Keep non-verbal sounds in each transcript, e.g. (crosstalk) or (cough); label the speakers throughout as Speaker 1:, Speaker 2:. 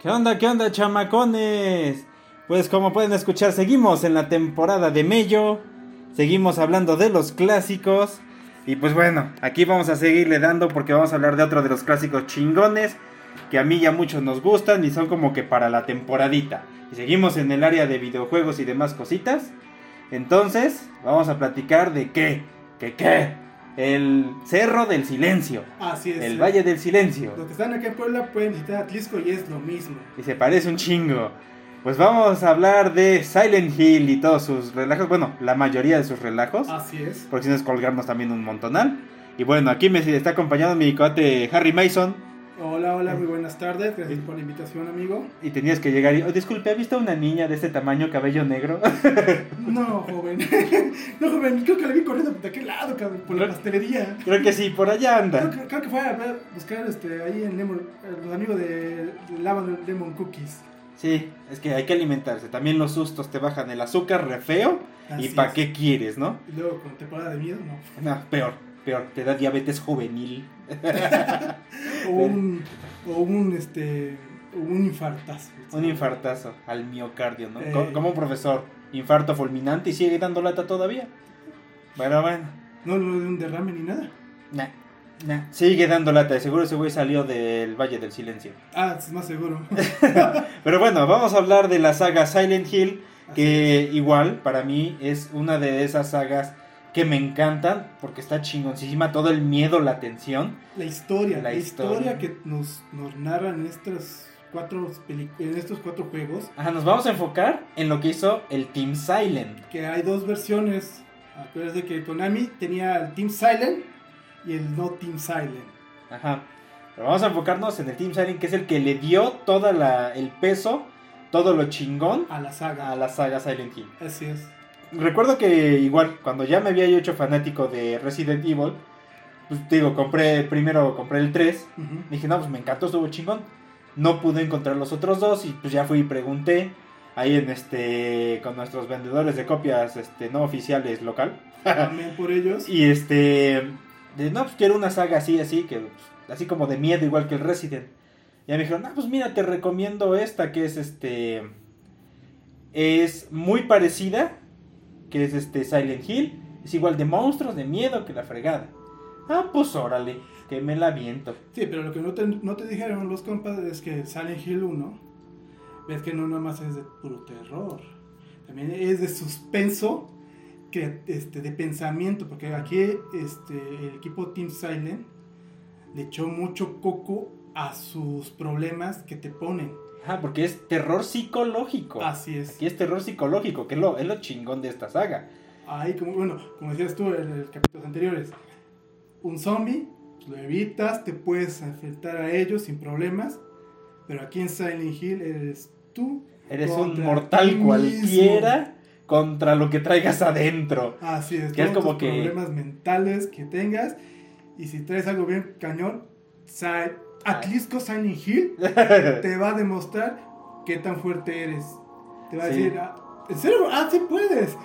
Speaker 1: ¿Qué onda, qué onda, chamacones? Pues como pueden escuchar, seguimos en la temporada de Mello. Seguimos hablando de los clásicos. Y pues bueno, aquí vamos a seguirle dando porque vamos a hablar de otro de los clásicos chingones que a mí ya muchos nos gustan y son como que para la temporadita. Y seguimos en el área de videojuegos y demás cositas. Entonces, vamos a platicar de qué, que qué, el Cerro del Silencio.
Speaker 2: Así es.
Speaker 1: El Valle del Silencio.
Speaker 2: Los que están aquí en Puebla pueden visitar Atlisco y es lo mismo.
Speaker 1: Y se parece un chingo. Pues vamos a hablar de Silent Hill y todos sus relajos. Bueno, la mayoría de sus relajos.
Speaker 2: Así es.
Speaker 1: Porque si no es colgarnos también un montonal. Y bueno, aquí me está acompañando mi coate Harry Mason.
Speaker 2: Hola, hola, muy buenas tardes. Gracias por la invitación, amigo.
Speaker 1: Y tenías que llegar y. Oh, disculpe, ¿ha visto una niña de este tamaño, cabello negro? (laughs)
Speaker 2: no, joven. (laughs) no, joven, creo que la vi corriendo por aquel lado, cabrón, por la pastelería.
Speaker 1: Creo que sí, por allá anda.
Speaker 2: Creo, que fue a buscar este, ahí en Lemon, los amigos de, de Lava Lemon Cookies.
Speaker 1: Sí, es que hay que alimentarse. También los sustos te bajan el azúcar re feo. ¿Y para qué quieres, no?
Speaker 2: Y luego con temporada de miedo, no.
Speaker 1: No, peor, peor. Te da diabetes juvenil. (laughs)
Speaker 2: o, un, o un, este, un infartazo.
Speaker 1: Un infartazo al miocardio, ¿no? Eh. Como un profesor, infarto fulminante y sigue dando lata todavía. Bueno, bueno.
Speaker 2: No, no de un derrame ni nada.
Speaker 1: Nah. Nah, sigue dando lata, de seguro ese güey salió del Valle del Silencio.
Speaker 2: Ah, es más seguro. (laughs)
Speaker 1: Pero bueno, vamos a hablar de la saga Silent Hill, que igual para mí es una de esas sagas que me encantan porque está chingoncísima todo el miedo, la tensión.
Speaker 2: La historia, la, historia. que nos, nos narran cuatro en estos cuatro juegos.
Speaker 1: Ajá, nos vamos a enfocar en lo que hizo el Team Silent.
Speaker 2: Que hay dos versiones. Acuérdense que Konami tenía el Team Silent y el no Team Silent.
Speaker 1: Ajá. Pero vamos a enfocarnos en el Team Silent, que es el que le dio todo el peso, todo lo chingón
Speaker 2: a la saga.
Speaker 1: A la saga Silent Hill.
Speaker 2: Así es
Speaker 1: recuerdo que igual, cuando ya me había hecho fanático de Resident Evil, pues digo, compré, primero compré el 3, dije, no, pues me encantó, estuvo chingón. No pude encontrar los otros dos y pues ya fui y pregunté ahí en este con nuestros vendedores de copias este no oficiales local.
Speaker 2: También por ellos. (laughs)
Speaker 1: y este de, no, pues quiero una saga así, así, que pues, así como de miedo igual que el Resident. Y me dijeron, no, pues mira, te recomiendo esta que es este es muy parecida que es este Silent Hill, es igual de monstruos, de miedo que la fregada. Ah, pues órale, que me la viento.
Speaker 2: Sí, pero lo que no te, no te dijeron los compas es que Silent Hill 1, ves que no nada más es de puro terror, también es de suspenso, que, este, de pensamiento, porque aquí este, el equipo Team Silent le echó mucho coco a sus problemas que te ponen
Speaker 1: porque es terror psicológico.
Speaker 2: Así es.
Speaker 1: Aquí es terror psicológico, que es lo, es lo chingón de esta saga.
Speaker 2: Ahí, como, bueno, como decías tú en los capítulos anteriores, un zombie, lo evitas, te puedes enfrentar a ellos sin problemas, pero aquí en Silent Hill eres tú.
Speaker 1: Eres un mortal cualquiera contra lo que traigas adentro.
Speaker 2: Así es, que es como que problemas mentales que tengas y si traes algo bien cañón, sale Atlisco Silent Hill (laughs) te va a demostrar qué tan fuerte eres. Te va a decir, ah, ¿en serio? Ah, sí puedes.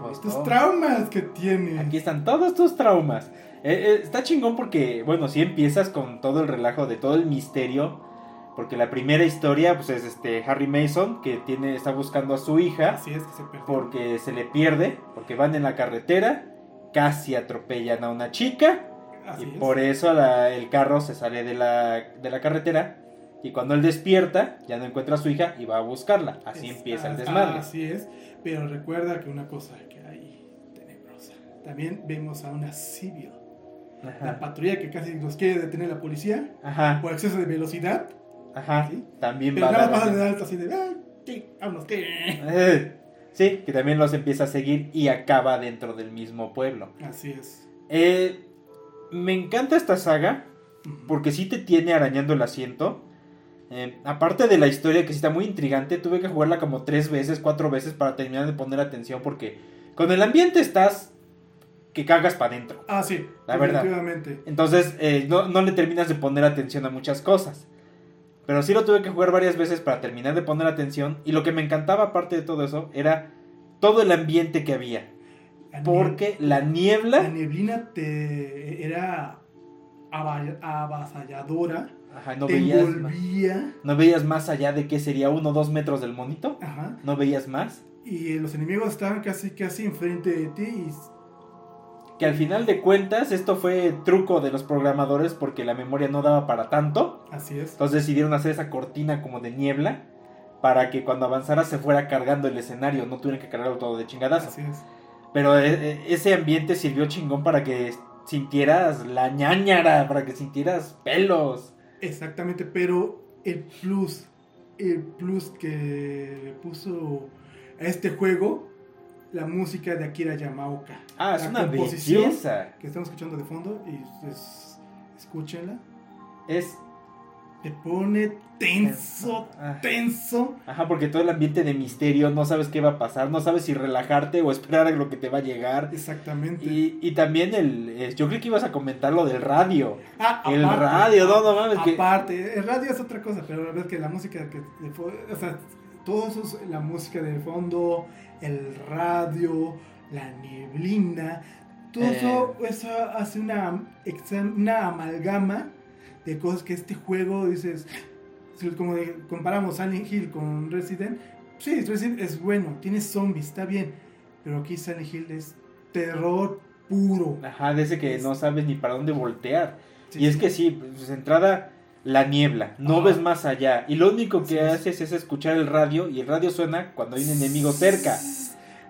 Speaker 2: Pues tus traumas que tienes.
Speaker 1: Aquí están todos tus traumas. Eh, eh, está chingón porque, bueno, si empiezas con todo el relajo de todo el misterio. Porque la primera historia, pues es este Harry Mason, que tiene, está buscando a su hija.
Speaker 2: Así es que se pierde.
Speaker 1: Porque se le pierde, porque van en la carretera, casi atropellan a una chica y por eso el carro se sale de la, de la carretera y cuando él despierta ya no encuentra a su hija y va a buscarla. Así empieza el desmadre.
Speaker 2: Así es, pero recuerda que una cosa que hay tenebrosa. También vemos a una civil. La patrulla que casi nos quiere detener la policía por exceso de velocidad.
Speaker 1: Ajá. También
Speaker 2: pero va nada más de alto así de, sí, vámonos,
Speaker 1: eh, sí, que también los empieza a seguir y acaba dentro del mismo pueblo.
Speaker 2: Así es.
Speaker 1: Eh, me encanta esta saga porque sí te tiene arañando el asiento. Eh, aparte de la historia que sí está muy intrigante, tuve que jugarla como tres veces, cuatro veces para terminar de poner atención porque con el ambiente estás que cagas para adentro.
Speaker 2: Ah, sí,
Speaker 1: la verdad. Entonces eh, no, no le terminas de poner atención a muchas cosas. Pero sí lo tuve que jugar varias veces para terminar de poner atención. Y lo que me encantaba aparte de todo eso era todo el ambiente que había porque la niebla.
Speaker 2: La neblina te era ava- avasalladora,
Speaker 1: Ajá, no
Speaker 2: te
Speaker 1: veías,
Speaker 2: envolvía.
Speaker 1: no veías más allá de que sería uno o dos metros del monito.
Speaker 2: Ajá.
Speaker 1: No veías más.
Speaker 2: Y los enemigos estaban casi, casi enfrente de ti. Y
Speaker 1: Que al final de cuentas esto fue truco de los programadores porque la memoria no daba para tanto.
Speaker 2: así es.
Speaker 1: Entonces decidieron hacer esa cortina como de niebla para que cuando avanzara se fuera cargando el escenario, no tuvieran que cargarlo todo de chingadazo.
Speaker 2: Así es.
Speaker 1: Pero eh, eh, ese ambiente sirvió chingón para que sintieras la ñañara, para que sintieras pelos.
Speaker 2: Exactamente, pero el plus, el plus que le puso a este juego, la música de Akira Yamaoka.
Speaker 1: Ah, es
Speaker 2: La
Speaker 1: una
Speaker 2: composición
Speaker 1: belleza.
Speaker 2: Que estamos escuchando de fondo y pues, escúchenla.
Speaker 1: Es
Speaker 2: Te pone tenso,
Speaker 1: Ah.
Speaker 2: tenso.
Speaker 1: Ajá, porque todo el ambiente de misterio, no sabes qué va a pasar, no sabes si relajarte o esperar a lo que te va a llegar.
Speaker 2: Exactamente.
Speaker 1: Y, y también el, eh, yo creo que ibas a comentar lo del radio.
Speaker 2: Ah,
Speaker 1: el radio, no, no mames, que-
Speaker 2: Aparte, el radio es otra cosa, pero la verdad es que la música que o sea, todo eso es la música de fondo, el radio, la neblina, todo
Speaker 1: Eh.
Speaker 2: eso, eso hace una, una amalgama de cosas que este juego dices, como de- comparamos Silent Hill con Resident, sí, Resident es bueno, tiene zombies, está bien, pero aquí Silent Hill es terror puro.
Speaker 1: Ajá, de ese que
Speaker 2: Es-
Speaker 1: no sabes ni para dónde voltear.
Speaker 2: Sí,
Speaker 1: y es
Speaker 2: sí.
Speaker 1: que sí, pues entrada la niebla, no
Speaker 2: Ajá.
Speaker 1: ves más allá. Y lo único que haces es escuchar el radio y el radio suena cuando hay un enemigo cerca.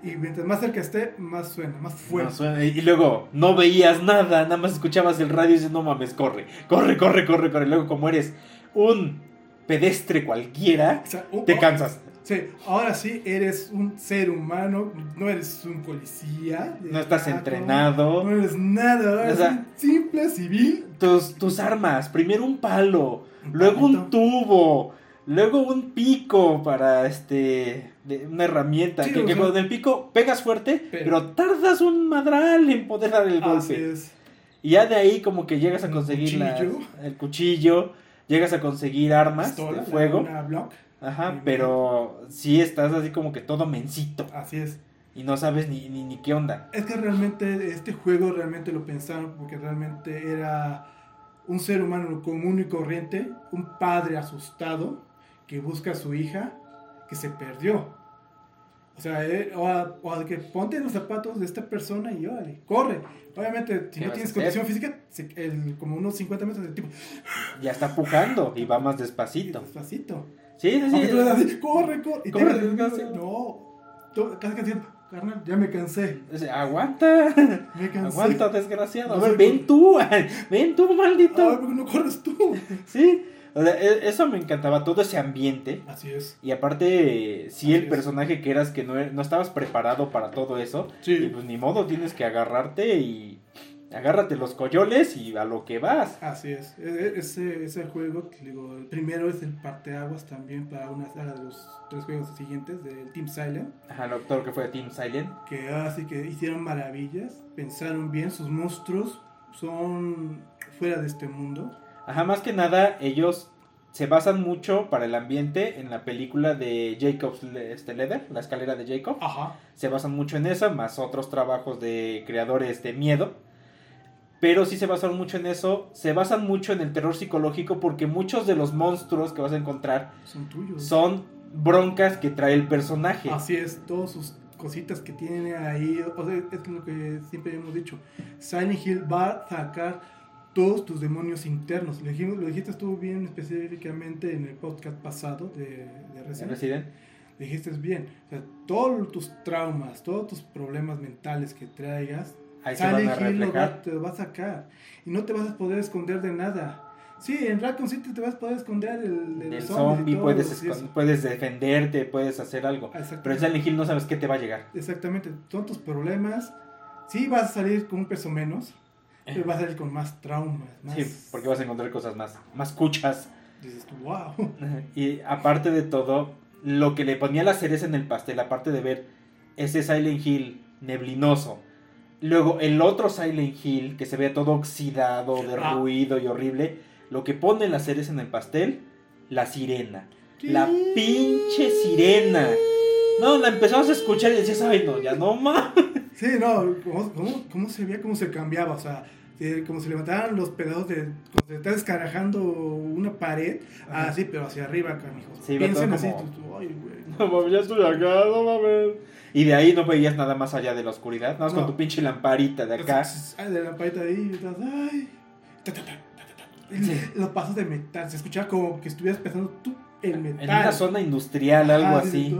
Speaker 2: Y mientras más cerca esté, más suena, más fuerte.
Speaker 1: Suena- y luego no veías nada, nada más escuchabas el radio y dices, no mames, corre, corre, corre, corre, corre. Luego como eres un pedestre cualquiera,
Speaker 2: O sea, oh,
Speaker 1: te
Speaker 2: oh,
Speaker 1: cansas.
Speaker 2: Sí, ahora sí eres un ser humano, no eres un policía.
Speaker 1: No estás
Speaker 2: rato,
Speaker 1: entrenado.
Speaker 2: No eres nada,
Speaker 1: O sea,
Speaker 2: eres un simple civil.
Speaker 1: Tus, tus armas, primero un palo,
Speaker 2: Un
Speaker 1: luego un tubo, luego un pico para este de- una herramienta.
Speaker 2: Sí,
Speaker 1: que que con el pico pegas fuerte, pero,
Speaker 2: Pero-
Speaker 1: tardas un madral en poder dar el
Speaker 2: Así
Speaker 1: golpe.
Speaker 2: es.
Speaker 1: Y ya de ahí como que llegas a conseguir
Speaker 2: cuchillo.
Speaker 1: el cuchillo, llegas a conseguir armas
Speaker 2: Pistola,
Speaker 1: de fuego. Ajá, pero sí estás así como que todo mencito
Speaker 2: Así es.
Speaker 1: y no sabes ni, ni, ni qué onda.
Speaker 2: Es que realmente este juego realmente lo pensaron porque realmente era un ser humano común y corriente, un padre asustado que busca a su hija que se perdió. O sea, eh, o, a- o a que ponte los zapatos de esta persona y órale, corre. Obviamente, si
Speaker 1: ¿Qué
Speaker 2: no tienes
Speaker 1: a
Speaker 2: condición física, se- el- como unos 50 metros de tipo,
Speaker 1: Ya está pujando y va más despacito.
Speaker 2: despacito.
Speaker 1: Sí, sí,
Speaker 2: Aunque
Speaker 1: sí.
Speaker 2: tú le das así, corre, corre. Y
Speaker 1: Corre,
Speaker 2: te- no, tú- casi diciendo, carnal, ya me cansé.
Speaker 1: Dice, Aguanta, (laughs)
Speaker 2: Me cansé.
Speaker 1: aguanta, desgraciado. A ver, ven tú, (laughs) ven tú, maldito.
Speaker 2: ¿por qué no corres tú?
Speaker 1: Sí, o sea, e- eso me encantaba, todo ese ambiente.
Speaker 2: Así es.
Speaker 1: Y aparte, sí,
Speaker 2: Así
Speaker 1: el
Speaker 2: es.
Speaker 1: personaje que eras que no, e- no estabas preparado para todo eso.
Speaker 2: Sí.
Speaker 1: Y pues ni modo, tienes que agarrarte y agárrate los coyoles y a lo que vas.
Speaker 2: Así es. E- Ese, ese juego, digo, el primero es el parteaguas también para una saga de los tres juegos siguientes del Team Silent,
Speaker 1: Ajá, lo, todo lo que fue Team Silent.
Speaker 2: que así que hicieron maravillas, pensaron bien, sus monstruos son fuera de este mundo.
Speaker 1: Ajá, más que nada, ellos se basan mucho para el ambiente en la película de Jacob's este, Leather, la escalera de Jacob.
Speaker 2: Ajá.
Speaker 1: Se basan mucho en esa, más otros trabajos de creadores de miedo. Pero sí se basaron mucho en eso. Se basan mucho en el terror psicológico porque muchos de los monstruos que vas a encontrar
Speaker 2: Son tuyos.
Speaker 1: son broncas que trae el personaje.
Speaker 2: Así es, todas sus cositas que tiene ahí, o sea, es lo que siempre hemos dicho. Silent Hill va a sacar todos tus demonios internos. Lo, dijimos- lo dijiste tú bien específicamente en el podcast pasado de, de Resident.
Speaker 1: Resident.
Speaker 2: Dijiste bien, o sea, todos tus traumas, todos tus problemas mentales que traigas,
Speaker 1: Ahí se van a reflejar.
Speaker 2: te lo va a sacar. Y no te vas a poder esconder de nada. Sí, en Raccoon City te vas a poder esconder del, del
Speaker 1: El
Speaker 2: zombie todo,
Speaker 1: puedes, puedes defenderte, puedes hacer algo. Pero en Silent Hill no sabes qué te va a llegar.
Speaker 2: Exactamente, son tus problemas. Sí, vas a salir con un peso menos, pero vas a salir con más traumas. Más...
Speaker 1: Sí, porque vas a encontrar cosas más, más cuchas.
Speaker 2: Dices tú, wow.
Speaker 1: Y aparte de todo, lo que le ponía la cereza en el pastel, aparte de ver ese Silent Hill neblinoso, luego el otro Silent Hill que se ve todo oxidado,
Speaker 2: Ah.
Speaker 1: derruido y horrible, lo que pone la cereza en el pastel, la sirena. La pinche sirena. No, la empezamos a escuchar y decías, ay no, ya no más.
Speaker 2: Sí, no, ¿cómo, cómo, cómo se veía cómo se cambiaba? O sea, eh, como si levantaran los pedados de. Como si estás descarajando una pared.
Speaker 1: Ajá.
Speaker 2: Así, pero hacia arriba, canijos.
Speaker 1: Sí,
Speaker 2: Piensen
Speaker 1: todo
Speaker 2: así.
Speaker 1: como-
Speaker 2: tú- tú, Ay, güey.
Speaker 1: No mames, ya estoy acá, no mames. Y de ahí no veías nada más allá de la oscuridad, nada más
Speaker 2: No.
Speaker 1: con tu pinche lamparita de acá.
Speaker 2: Ay, de la pared ahí. y estás, Ay. Ta, ta, ta, ta, ta, ta. Y
Speaker 1: Sí.
Speaker 2: Los pasos de metal. Se escuchaba como que estuvieras pensando tú el metal.
Speaker 1: En una zona industrial, algo
Speaker 2: Ajá,
Speaker 1: así.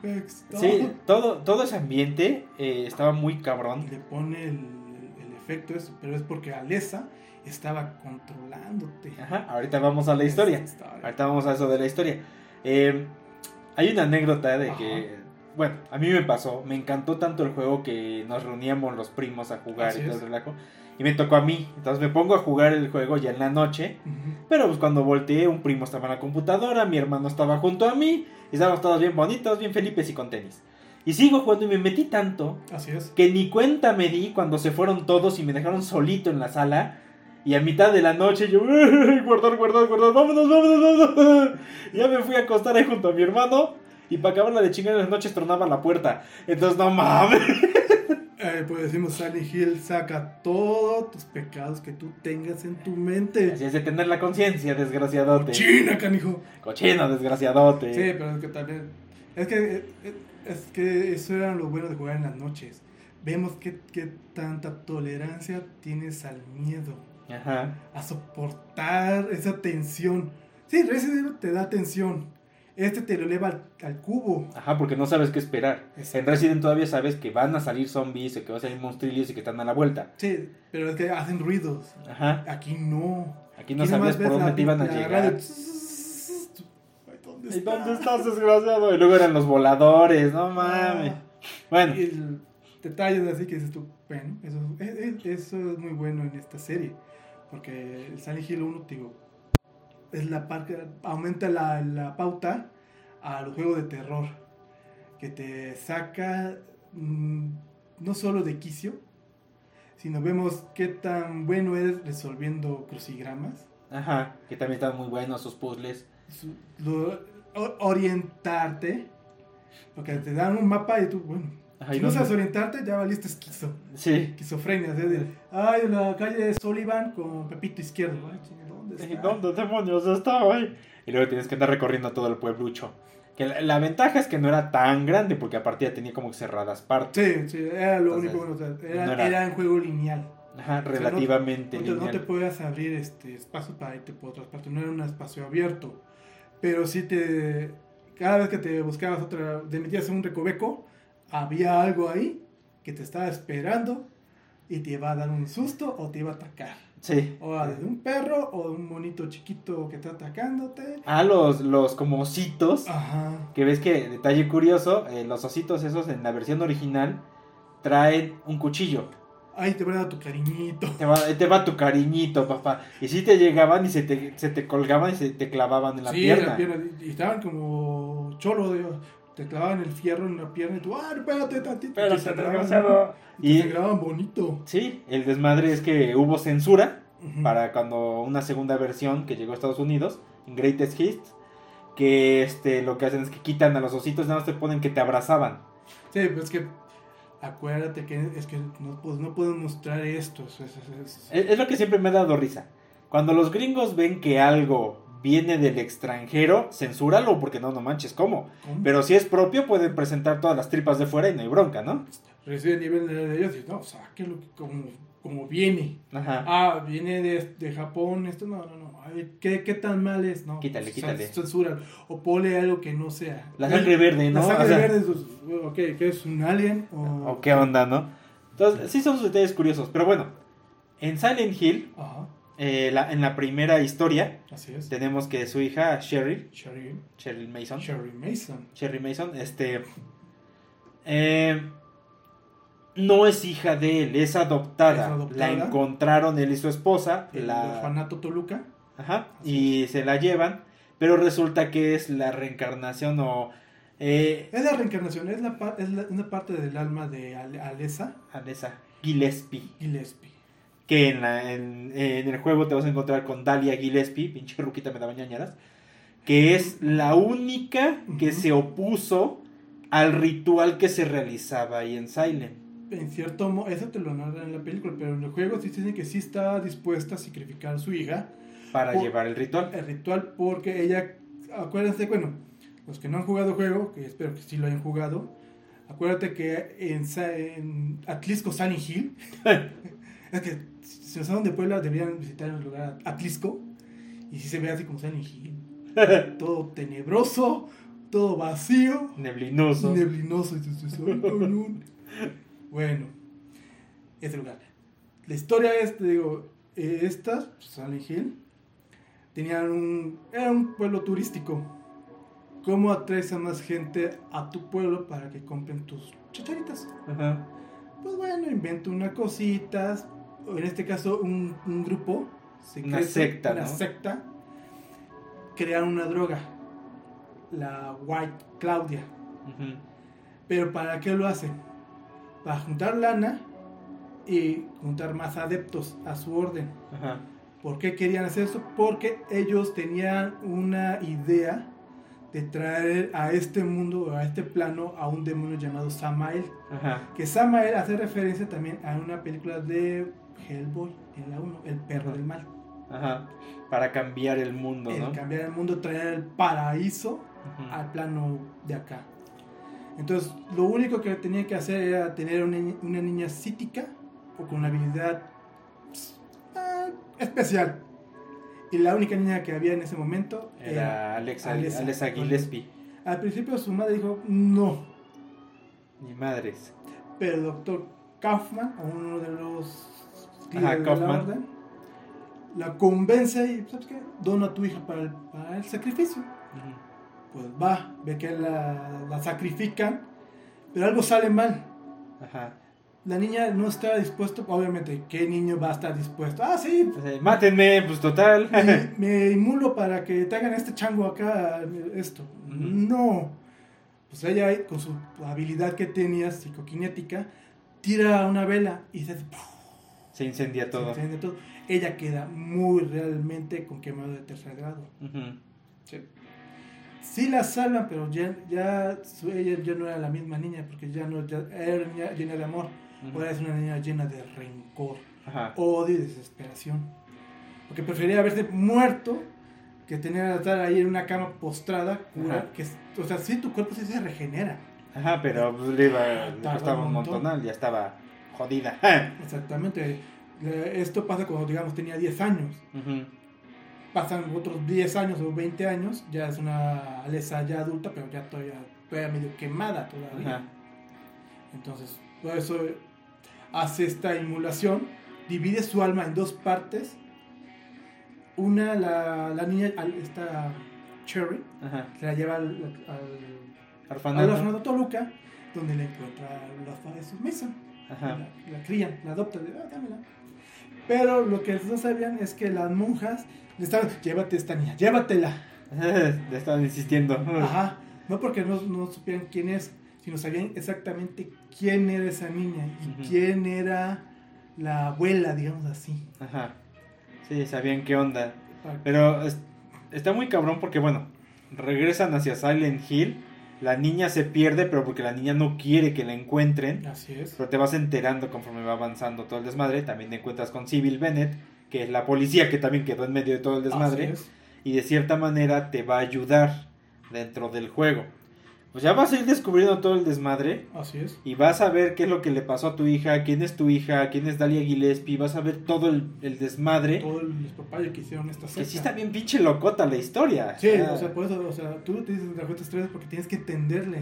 Speaker 2: pex.
Speaker 1: Sí, todo, todo ese ambiente eh, estaba muy cabrón.
Speaker 2: Y le pone el efecto eso, pero es porque Alessa estaba controlándote.
Speaker 1: Ajá, ahorita vamos a la historia. Ahorita vamos a eso de la historia. Eh, hay una anécdota de
Speaker 2: Ajá.
Speaker 1: que, bueno, a mí me pasó, me encantó tanto el juego que nos reuníamos los primos a jugar
Speaker 2: Así
Speaker 1: y todo el relajo. Y me tocó a mí, entonces me pongo a jugar el juego ya en la noche.
Speaker 2: Ujú.
Speaker 1: Pero pues cuando volteé, un primo estaba en la computadora, mi hermano estaba junto a mí, y estábamos todos bien bonitos, bien felices y con tenis. Y sigo jugando y me metí tanto
Speaker 2: Así es.
Speaker 1: que ni cuenta me di cuando se fueron todos y me dejaron solito en la sala. Y a mitad de la noche yo, guardar, guardar, guardar, vámonos, vámonos, vámonos. (laughs) Ya me fui a acostar ahí junto a mi hermano. Y para acabarla de chingar en las noches tronaba la puerta. Entonces, no mames. (laughs)
Speaker 2: Eh, pues decimos, Silent Hill saca todos tus pecados que tú tengas en tu mente.
Speaker 1: Así es de tener la conciencia, desgraciadote.
Speaker 2: China, canijo.
Speaker 1: Cochino, desgraciadote.
Speaker 2: Sí, pero es que también. Es que, eh, es que eso era lo bueno de jugar en las noches. Vemos que, que tanta tolerancia tienes al miedo,
Speaker 1: Ajá.
Speaker 2: a soportar esa tensión. Sí, Resident Evil te da tensión. Este te lo eleva al, al cubo.
Speaker 1: Ajá, porque no sabes qué esperar. En Resident todavía sabes que van a salir zombies, o que va a salir monstrillos y que están a la vuelta.
Speaker 2: Sí, pero es que hacen ruidos.
Speaker 1: Ajá.
Speaker 2: Aquí no.
Speaker 1: Aquí no
Speaker 2: Aquí
Speaker 1: sabías por dónde
Speaker 2: la-
Speaker 1: te iban a llegar.
Speaker 2: ¿Dónde,
Speaker 1: ¿Y
Speaker 2: está?
Speaker 1: dónde estás, desgraciado? Y luego eran los voladores, no mames.
Speaker 2: Ah.
Speaker 1: Bueno,
Speaker 2: Y el- detalles así que dices tú, bueno, eso, es- es- eso es muy bueno en esta serie. Porque el Silent Hill 1, te digo, es la parte, aumenta la, la pauta al juego de terror. Que te saca mm, no solo de quicio, sino vemos qué tan bueno eres resolviendo crucigramas.
Speaker 1: ajá, que también estaban muy buenos sus puzzles.
Speaker 2: su- lo- o- orientarte. Porque te dan un mapa y tú, bueno,
Speaker 1: Ajá,
Speaker 2: si
Speaker 1: ¿y
Speaker 2: no sabes orientarte, ya valiste esquizo,
Speaker 1: Sí.
Speaker 2: esquizofrenia. así de, ay, la calle Sullivan con Pepito Izquierdo. Ay, ¿dónde
Speaker 1: ¿Y
Speaker 2: está?
Speaker 1: ¿Dónde demonios estaba ahí? Y luego tienes que andar recorriendo todo el pueblucho. Que la, la ventaja es que no era tan grande, porque aparte ya tenía como cerradas partes.
Speaker 2: Sí, sí, era lo
Speaker 1: Entonces,
Speaker 2: único bueno. o sea, era,
Speaker 1: no era-
Speaker 2: era en juego lineal.
Speaker 1: Ajá,
Speaker 2: sea, no-
Speaker 1: relativamente
Speaker 2: No te, no te
Speaker 1: lineal.
Speaker 2: puedes abrir este espacio para irte por otras partes. No era un espacio abierto. Pero sí te. Cada vez que te buscabas otra. Te metías en un recoveco, había algo ahí que te estaba esperando y te iba a dar un susto o te iba a atacar.
Speaker 1: Sí.
Speaker 2: O de un perro o de un monito chiquito que está atacándote.
Speaker 1: Ah, los, los como ositos.
Speaker 2: Ajá.
Speaker 1: Que ves que, detalle curioso, eh, los ositos esos en la versión original traen un cuchillo.
Speaker 2: Ahí te van a dar tu cariñito.
Speaker 1: Te va, te va tu cariñito, papá. Y si te llegaban y se te, se te colgaban y se te clavaban en la
Speaker 2: sí,
Speaker 1: pierna.
Speaker 2: la pierna. Y estaban como cholo. de- te clavaban el fierro en la pierna y tú, ah, espérate tantito.
Speaker 1: Pero
Speaker 2: Y te
Speaker 1: desgraciado.
Speaker 2: Y te graban bonito.
Speaker 1: sí, el desmadre es que hubo censura para cuando una segunda versión que llegó a Estados Unidos, en Greatest Hits, que este lo que hacen es que quitan a los ositos y nada más te ponen que te abrazaban.
Speaker 2: Sí, pues es que acuérdate que es que no, pues, no pueden mostrar esto. Es, es- es-
Speaker 1: Es, es lo que siempre me ha dado risa. Cuando los gringos ven que algo viene del extranjero, censúralo porque no, no manches, ¿cómo?
Speaker 2: ¿cómo?
Speaker 1: Pero si es propio, pueden presentar todas las tripas de fuera y no hay bronca, ¿no?
Speaker 2: Recibe el nivel de, ellos y no, sáquenlo como, como viene.
Speaker 1: Ajá.
Speaker 2: Ah, viene de, de Japón, esto no, no, no. ¿Qué, qué tan mal es? No,
Speaker 1: Quítale,
Speaker 2: pues,
Speaker 1: quítale.
Speaker 2: Censura. O ponle algo que no sea.
Speaker 1: La sangre verde, ¿no?
Speaker 2: La sangre
Speaker 1: O sea,
Speaker 2: verde, pues, ok, ¿qué es un alien? O,
Speaker 1: ¿O qué onda, no? Entonces, sí son sus detalles curiosos. Pero bueno, en Silent Hill,
Speaker 2: Ajá,
Speaker 1: eh, la- en la primera historia,
Speaker 2: así es.
Speaker 1: tenemos que su hija,
Speaker 2: Sherry,
Speaker 1: Cheryl Mason,
Speaker 2: Sherry Mason.
Speaker 1: Cherry Mason, este. eh, no es hija de él, es adoptada.
Speaker 2: Es adoptada.
Speaker 1: La encontraron él y su esposa.
Speaker 2: El
Speaker 1: la,
Speaker 2: orfanato Toluca.
Speaker 1: Ajá, y se la llevan. Pero resulta que es la reencarnación o. Eh,
Speaker 2: Es la reencarnación, es, la, es la- una parte del alma de Ale- Alessa
Speaker 1: Alessa Gillespie.
Speaker 2: Gillespie.
Speaker 1: Que en, la- en, en el juego te vas a encontrar con Dalia Gillespie, pinche ruquita me da ñañaras, que es la única que
Speaker 2: Ujú.
Speaker 1: se opuso al ritual que se realizaba ahí en Silent.
Speaker 2: en cierto modo, eso te lo narran en la película, pero en el juego sí dicen que sí está dispuesta a sacrificar a su hija.
Speaker 1: Para
Speaker 2: Por-
Speaker 1: llevar el ritual.
Speaker 2: El ritual porque ella, acuérdense, bueno, los que no han jugado juego, que espero que sí lo hayan jugado, acuérdate que en, en Atlisco Sunny Hill, (laughs) es que si son de Puebla deberían visitar el lugar Atlisco, y si se ve así como Sunny Hill, (laughs) todo tenebroso, todo vacío,
Speaker 1: Neblinoso.
Speaker 2: neblinoso. (laughs) bueno, ese lugar. La historia es, te digo, eh, estas, Silent Hill, tenían un, era un pueblo turístico. ¿Cómo atraes a más gente a tu pueblo para que compren tus chacharitas?
Speaker 1: Ajá.
Speaker 2: Pues bueno, invento unas cositas, o en este caso un, un grupo secreto,
Speaker 1: Una secta,
Speaker 2: una
Speaker 1: ¿no?
Speaker 2: secta, crearon una droga, la White Claudia. Pero ¿para qué lo hacen? Para juntar lana y juntar más adeptos a su orden.
Speaker 1: Ajá.
Speaker 2: ¿Por qué querían hacer eso? Porque ellos tenían una idea de traer a este mundo, a este plano, a un demonio llamado Samael.
Speaker 1: Ajá.
Speaker 2: Que Samael hace referencia también a una película de Hellboy, en la 1, El perro del mal.
Speaker 1: Ajá. Para cambiar el mundo,
Speaker 2: El
Speaker 1: ¿no?
Speaker 2: cambiar el mundo, traer el paraíso al plano de acá. Entonces, lo único que tenía que hacer era tener una, ni- una niña psíquica o con una habilidad especial. Y la única niña que había en ese momento era.
Speaker 1: Era Alexa,
Speaker 2: Alexa.
Speaker 1: Alexa Gillespie.
Speaker 2: Al principio su madre dijo no,
Speaker 1: Ni madres.
Speaker 2: pero el doctor Kaufman, uno de los
Speaker 1: Ajá,
Speaker 2: de la
Speaker 1: Kaufman.
Speaker 2: orden, la convence y, ¿sabes qué? Dona a tu hija para el, para el sacrificio.
Speaker 1: Ujú.
Speaker 2: pues va, ve que la, la sacrifican, pero algo sale mal.
Speaker 1: Ajá.
Speaker 2: La niña no está dispuesta, obviamente, ¿qué niño va a estar dispuesto? Ah, sí,
Speaker 1: Mátenme, pues total.
Speaker 2: me, (laughs) me inmulo para que te hagan este chango acá, esto. No. Pues ella, con su habilidad que tenía, psicoquinética, tira una vela y se,
Speaker 1: Se incendia
Speaker 2: se
Speaker 1: todo.
Speaker 2: Ella queda muy realmente con quemado de tercer grado.
Speaker 1: Ujú.
Speaker 2: Sí la salvan, pero ya, ya su- ella ya no era la misma niña, porque ya no ya era niña llena de amor, Ahora es una niña llena de rencor,
Speaker 1: Ajá.
Speaker 2: odio y desesperación. Porque prefería haberse muerto que tener que estar ahí en una cama postrada, cura, que, o sea, sí, tu cuerpo sí se regenera.
Speaker 1: Ajá, pero pues, le, iba, costaba
Speaker 2: un
Speaker 1: montonal, ya estaba jodida. (laughs)
Speaker 2: Exactamente. Esto pasa cuando, digamos, tenía 10 años.
Speaker 1: Ujú.
Speaker 2: Pasan otros 10 años o 20 años, ya es una Alesa ya adulta, pero ya todavía, todavía medio quemada todavía.
Speaker 1: Ajá.
Speaker 2: Entonces, por eso hace esta emulación, divide su alma en dos partes. Una, la, la niña, esta Cherry,
Speaker 1: Ajá.
Speaker 2: se la lleva al, al,
Speaker 1: Orfanato.
Speaker 2: orfanato Toluca, donde le encuentra la fa de su mesa.
Speaker 1: Ajá.
Speaker 2: La, la crían, la adoptan, de, "Ah, dámela". Pero lo que no sabían es que las monjas le estaban, llévate esta niña, llévatela. (laughs)
Speaker 1: Le estaban insistiendo.
Speaker 2: Ajá, no porque no, no supieran quién es, sino sabían exactamente quién era esa niña y quién era la abuela, digamos así.
Speaker 1: Ajá. Sí, sabían qué onda. Pero es- está muy cabrón porque, bueno, regresan hacia Silent Hill. La niña se pierde, pero porque la niña no quiere que la encuentren.
Speaker 2: Así es.
Speaker 1: Pero te vas enterando conforme va avanzando todo el desmadre. También te encuentras con Civil Bennett, que es la policía que también quedó en medio de todo el desmadre.
Speaker 2: Así es.
Speaker 1: Y de cierta manera te va a ayudar dentro del juego. Pues ya vas a ir descubriendo todo el desmadre.
Speaker 2: Así es.
Speaker 1: Y vas a ver qué es lo que le pasó a tu hija, quién es tu hija, quién es Dalia Gillespie. Vas a ver todo el, el desmadre.
Speaker 2: Todo el despapalle que hicieron esta
Speaker 1: Que
Speaker 2: secta.
Speaker 1: sí está bien pinche locota la historia.
Speaker 2: Sí, o sea, por eso, o sea, tú te dices Dragones 3 porque tienes que entenderle.